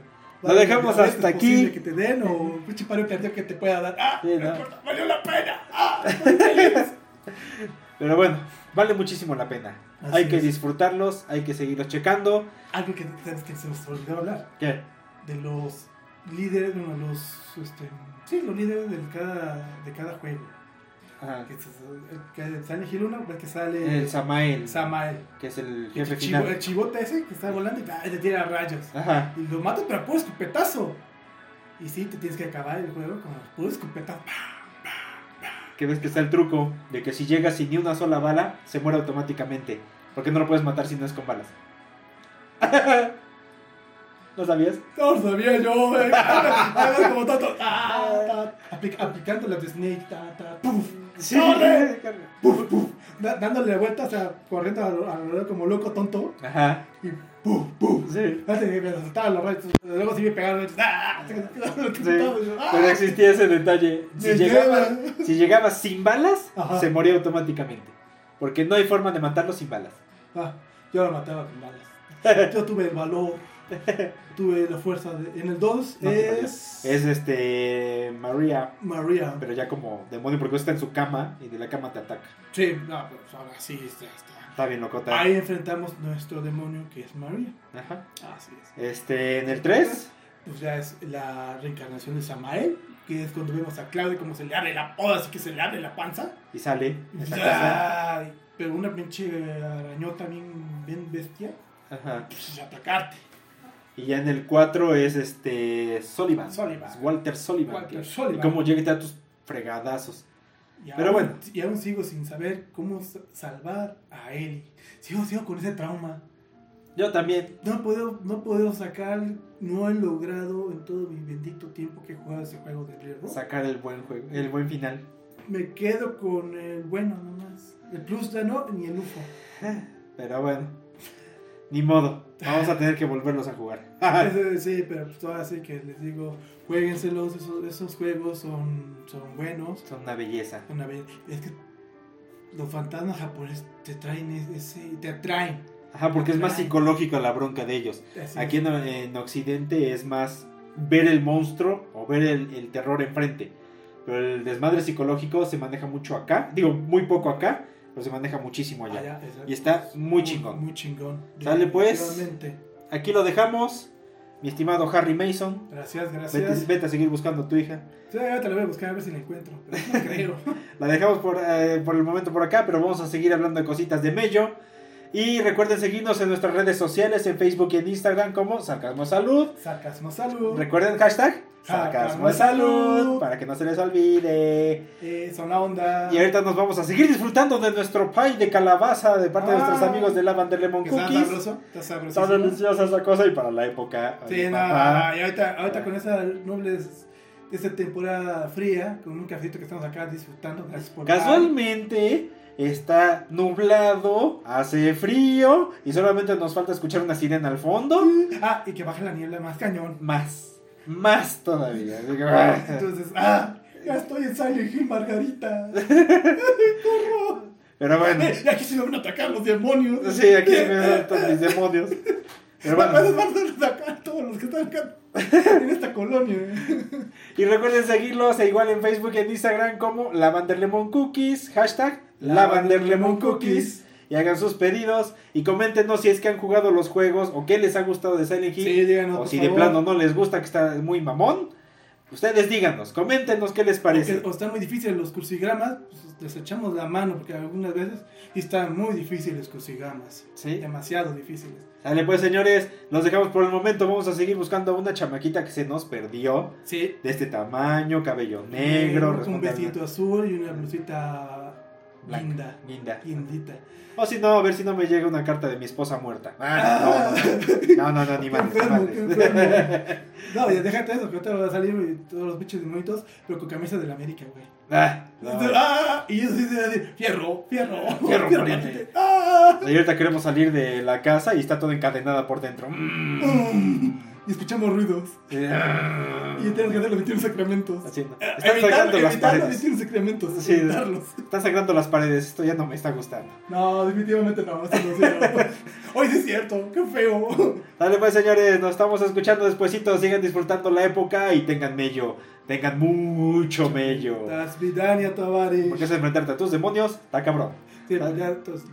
Speaker 1: lo dejamos hasta aquí.
Speaker 2: que te den o un pinche paro que te pueda dar. ¡Ah!
Speaker 1: Sí,
Speaker 2: no ¡Valió la pena! ¡Ah!
Speaker 1: Pero bueno, vale muchísimo la pena.
Speaker 2: Así
Speaker 1: hay que disfrutarlos, hay que seguirlos checando.
Speaker 2: Algo que que se nos olvidó hablar.
Speaker 1: ¿Qué?
Speaker 2: de los líderes, bueno, los, este, sí, los líderes de cada, de cada juego.
Speaker 1: Ajá.
Speaker 2: Que, sale Hill 1, ves que sale
Speaker 1: El Samael,
Speaker 2: Samael.
Speaker 1: que es el
Speaker 2: El,
Speaker 1: jefe
Speaker 2: chivo-
Speaker 1: final.
Speaker 2: el chivote ese que está volando y ¡ah! le tira rayos.
Speaker 1: Ajá.
Speaker 2: Y lo mata, pero puro escopetazo. Y sí, te tienes que acabar el juego con puro escopetazo.
Speaker 1: Que ves que está el truco de que si llega sin ni una sola bala, se muere automáticamente. Porque no lo puedes matar si no es con balas. (laughs) ¿No sabías?
Speaker 2: No lo sabía yo, güey. (laughs) Como tonto. Ah, aplicando la de Snake. Ta, ta, puf,
Speaker 1: Sí. (laughs)
Speaker 2: Puf, puf. Da- dándole vueltas, o sea, corriendo alrededor como loco tonto.
Speaker 1: Ajá.
Speaker 2: Y puf, puf.
Speaker 1: Sí.
Speaker 2: Me saltaban los rayos. Luego sí me pegaron. ¡Ah!
Speaker 1: Sí.
Speaker 2: ¡Ah!
Speaker 1: Pero existía ese detalle. Si
Speaker 2: Me
Speaker 1: llegaba,
Speaker 2: lleva.
Speaker 1: si llegaba sin balas,
Speaker 2: Ajá.
Speaker 1: se moría automáticamente. Porque no hay forma de matarlo sin balas.
Speaker 2: Ah, yo lo mataba con balas. Yo tuve el valor. (laughs) Tuve la fuerza. De... En el 2
Speaker 1: No,
Speaker 2: es.
Speaker 1: Es este. María.
Speaker 2: María.
Speaker 1: Pero ya como demonio, porque está en su cama y de la cama te ataca.
Speaker 2: Sí, no, pues ahora sí está. está.
Speaker 1: Está bien locota.
Speaker 2: Ahí enfrentamos nuestro demonio que es María.
Speaker 1: Ajá.
Speaker 2: Así es.
Speaker 1: Este, en el 3.
Speaker 2: Pues ya es la reencarnación de Samael, que es cuando vemos a Claudio como se le abre la poda, así que se le abre la panza.
Speaker 1: Y sale. esa
Speaker 2: pero una pinche arañota bien, bien bestia,
Speaker 1: Ajá.
Speaker 2: pues atacarte.
Speaker 1: Y ya en el 4 es este. Sullivan.
Speaker 2: Sullivan.
Speaker 1: Es Walter Sullivan.
Speaker 2: Walter
Speaker 1: que-
Speaker 2: Sullivan.
Speaker 1: Y cómo llega da tus fregadazos.
Speaker 2: Y
Speaker 1: Pero
Speaker 2: aún-
Speaker 1: bueno.
Speaker 2: Y aún sigo sin saber cómo sa- salvar a Ellie. Sigo, sigo con ese trauma.
Speaker 1: Yo también.
Speaker 2: No puedo, no puedo sacar, no he logrado en todo mi bendito tiempo que he jugado ese juego de Rock.
Speaker 1: Sacar el buen juego. El buen final.
Speaker 2: Me quedo con el bueno nomás. El plus ya no, ni el UFO. (laughs)
Speaker 1: Pero bueno. Ni modo. Vamos a tener que volverlos a jugar. (laughs) (laughs)
Speaker 2: Sí, pero pues ahora sí que les digo, jueguenselos, esos, esos juegos son, son buenos.
Speaker 1: Son una belleza.
Speaker 2: Una vez, es que los fantasmas japoneses te traen ese, te atraen.
Speaker 1: Ajá, porque es más psicológico la bronca de ellos.
Speaker 2: Así
Speaker 1: Aquí en, en Occidente es más ver el monstruo o ver el, el terror enfrente. Pero el desmadre psicológico se maneja mucho acá. Digo, muy poco acá, pero se maneja muchísimo allá. Y está muy chingón.
Speaker 2: Muy chingón.
Speaker 1: Sale, pues. Aquí lo dejamos. Mi estimado Harry Mason.
Speaker 2: Gracias, gracias.
Speaker 1: vete a seguir buscando a tu hija.
Speaker 2: Sí, ahorita la voy a buscar a ver si la encuentro. Pero no creo. (laughs)
Speaker 1: La dejamos por, eh, por el momento por acá, pero vamos a seguir hablando de cositas de Mello. Y recuerden seguirnos en nuestras redes sociales, en Facebook y en Instagram como Sarcasmo Salud.
Speaker 2: Sarcasmo salud.
Speaker 1: Recuerden hashtag Sarcasmo Salud para que no se les olvide.
Speaker 2: Eh, son la onda.
Speaker 1: Y ahorita nos vamos a seguir disfrutando de nuestro pie de calabaza de parte de
Speaker 2: Ah.
Speaker 1: nuestros amigos de Lavender Lemon Cookies.
Speaker 2: sabroso. Está sabroso.
Speaker 1: Está deliciosa esa cosa y para la época.
Speaker 2: Sí,
Speaker 1: ay,
Speaker 2: no,
Speaker 1: papá.
Speaker 2: y ahorita, ahorita con esa nobles de esta temporada fría, con un cafecito que estamos acá disfrutando. Gracias por
Speaker 1: Casualmente está nublado, hace frío y solamente nos falta escuchar una sirena al fondo.
Speaker 2: Ah, y que baje la niebla más cañón.
Speaker 1: Más, más todavía. Así que,
Speaker 2: Entonces, ah, ya estoy en Silent Hill, Margarita. (laughs) ¡Corro!
Speaker 1: Pero bueno,
Speaker 2: Y aquí se me van a atacar los demonios.
Speaker 1: sí, aquí se me dan todos mis demonios. Pero
Speaker 2: Van a
Speaker 1: bueno,
Speaker 2: van a atacar todos los que están acá en esta colonia. (laughs)
Speaker 1: y recuerden seguirlos e igual en Facebook y en Instagram como Lavander Lemon Cookies, hashtag Lavander Lemon Cookies. Y hagan sus pedidos y coméntenos si es que han jugado los juegos o qué les ha gustado de Silent Hill.
Speaker 2: Sí, díganos.
Speaker 1: o si de
Speaker 2: favor.
Speaker 1: plano no les gusta que está muy mamón. Ustedes díganos, coméntenos qué les parece.
Speaker 2: Porque, o están muy difíciles los crucigramas, pues les echamos la mano, porque algunas veces están muy difíciles los crucigramas.
Speaker 1: Sí.
Speaker 2: Demasiado difíciles.
Speaker 1: Dale pues señores, nos dejamos por el momento, vamos a seguir buscando a una chamaquita que se nos perdió.
Speaker 2: Sí.
Speaker 1: De este tamaño, cabello negro,
Speaker 2: un vestido azul y una blusita
Speaker 1: Blanca.
Speaker 2: linda.
Speaker 1: Linda.
Speaker 2: Lindita.
Speaker 1: O si no, a ver si no me llega una carta de mi esposa muerta. Ah, no, no, no, no, no, ni madre. (laughs)
Speaker 2: No, ya déjate eso, que ahorita va a salir y todos los bichos demonitos, pero con camisa de la América, güey.
Speaker 1: Ah, no.
Speaker 2: ¡Ah! Y ellos dicen así, fierro, fierro,
Speaker 1: Fierro pariente.
Speaker 2: ¡Ah!
Speaker 1: Y ahorita queremos salir de la casa y está todo encadenada por dentro. Mm.
Speaker 2: Y escuchamos ruidos.
Speaker 1: Sí.
Speaker 2: Y tenemos que hacer los 21 sacramentos.
Speaker 1: Así.
Speaker 2: Eh,
Speaker 1: Están
Speaker 2: evitar-
Speaker 1: sangrando las
Speaker 2: evitar los
Speaker 1: paredes.
Speaker 2: 21 sacramentos.
Speaker 1: Sí. Están sangrando las paredes. Esto ya no me está gustando.
Speaker 2: No, definitivamente no. No. Hoy (laughs) sí es cierto. Qué feo.
Speaker 1: Dale pues señores, nos estamos escuchando despuesito. Sigan disfrutando la época y tengan mello. Tengan mucho mello.
Speaker 2: Tavares.
Speaker 1: Porque es enfrentarte a tus demonios, está cabrón.
Speaker 2: Sí, pues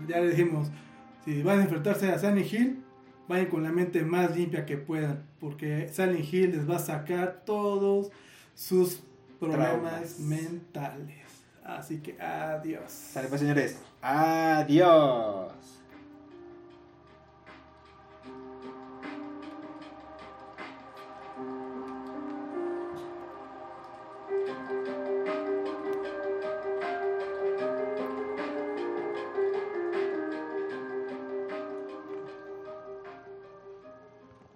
Speaker 2: ya, le dijimos, si van a enfrentarse a Silent Hill, vayan con la mente más limpia que puedan, porque Silent Hill les va a sacar todos sus problemas
Speaker 1: Traumas.
Speaker 2: mentales. Así que adiós.
Speaker 1: Sale pues señores. Adiós.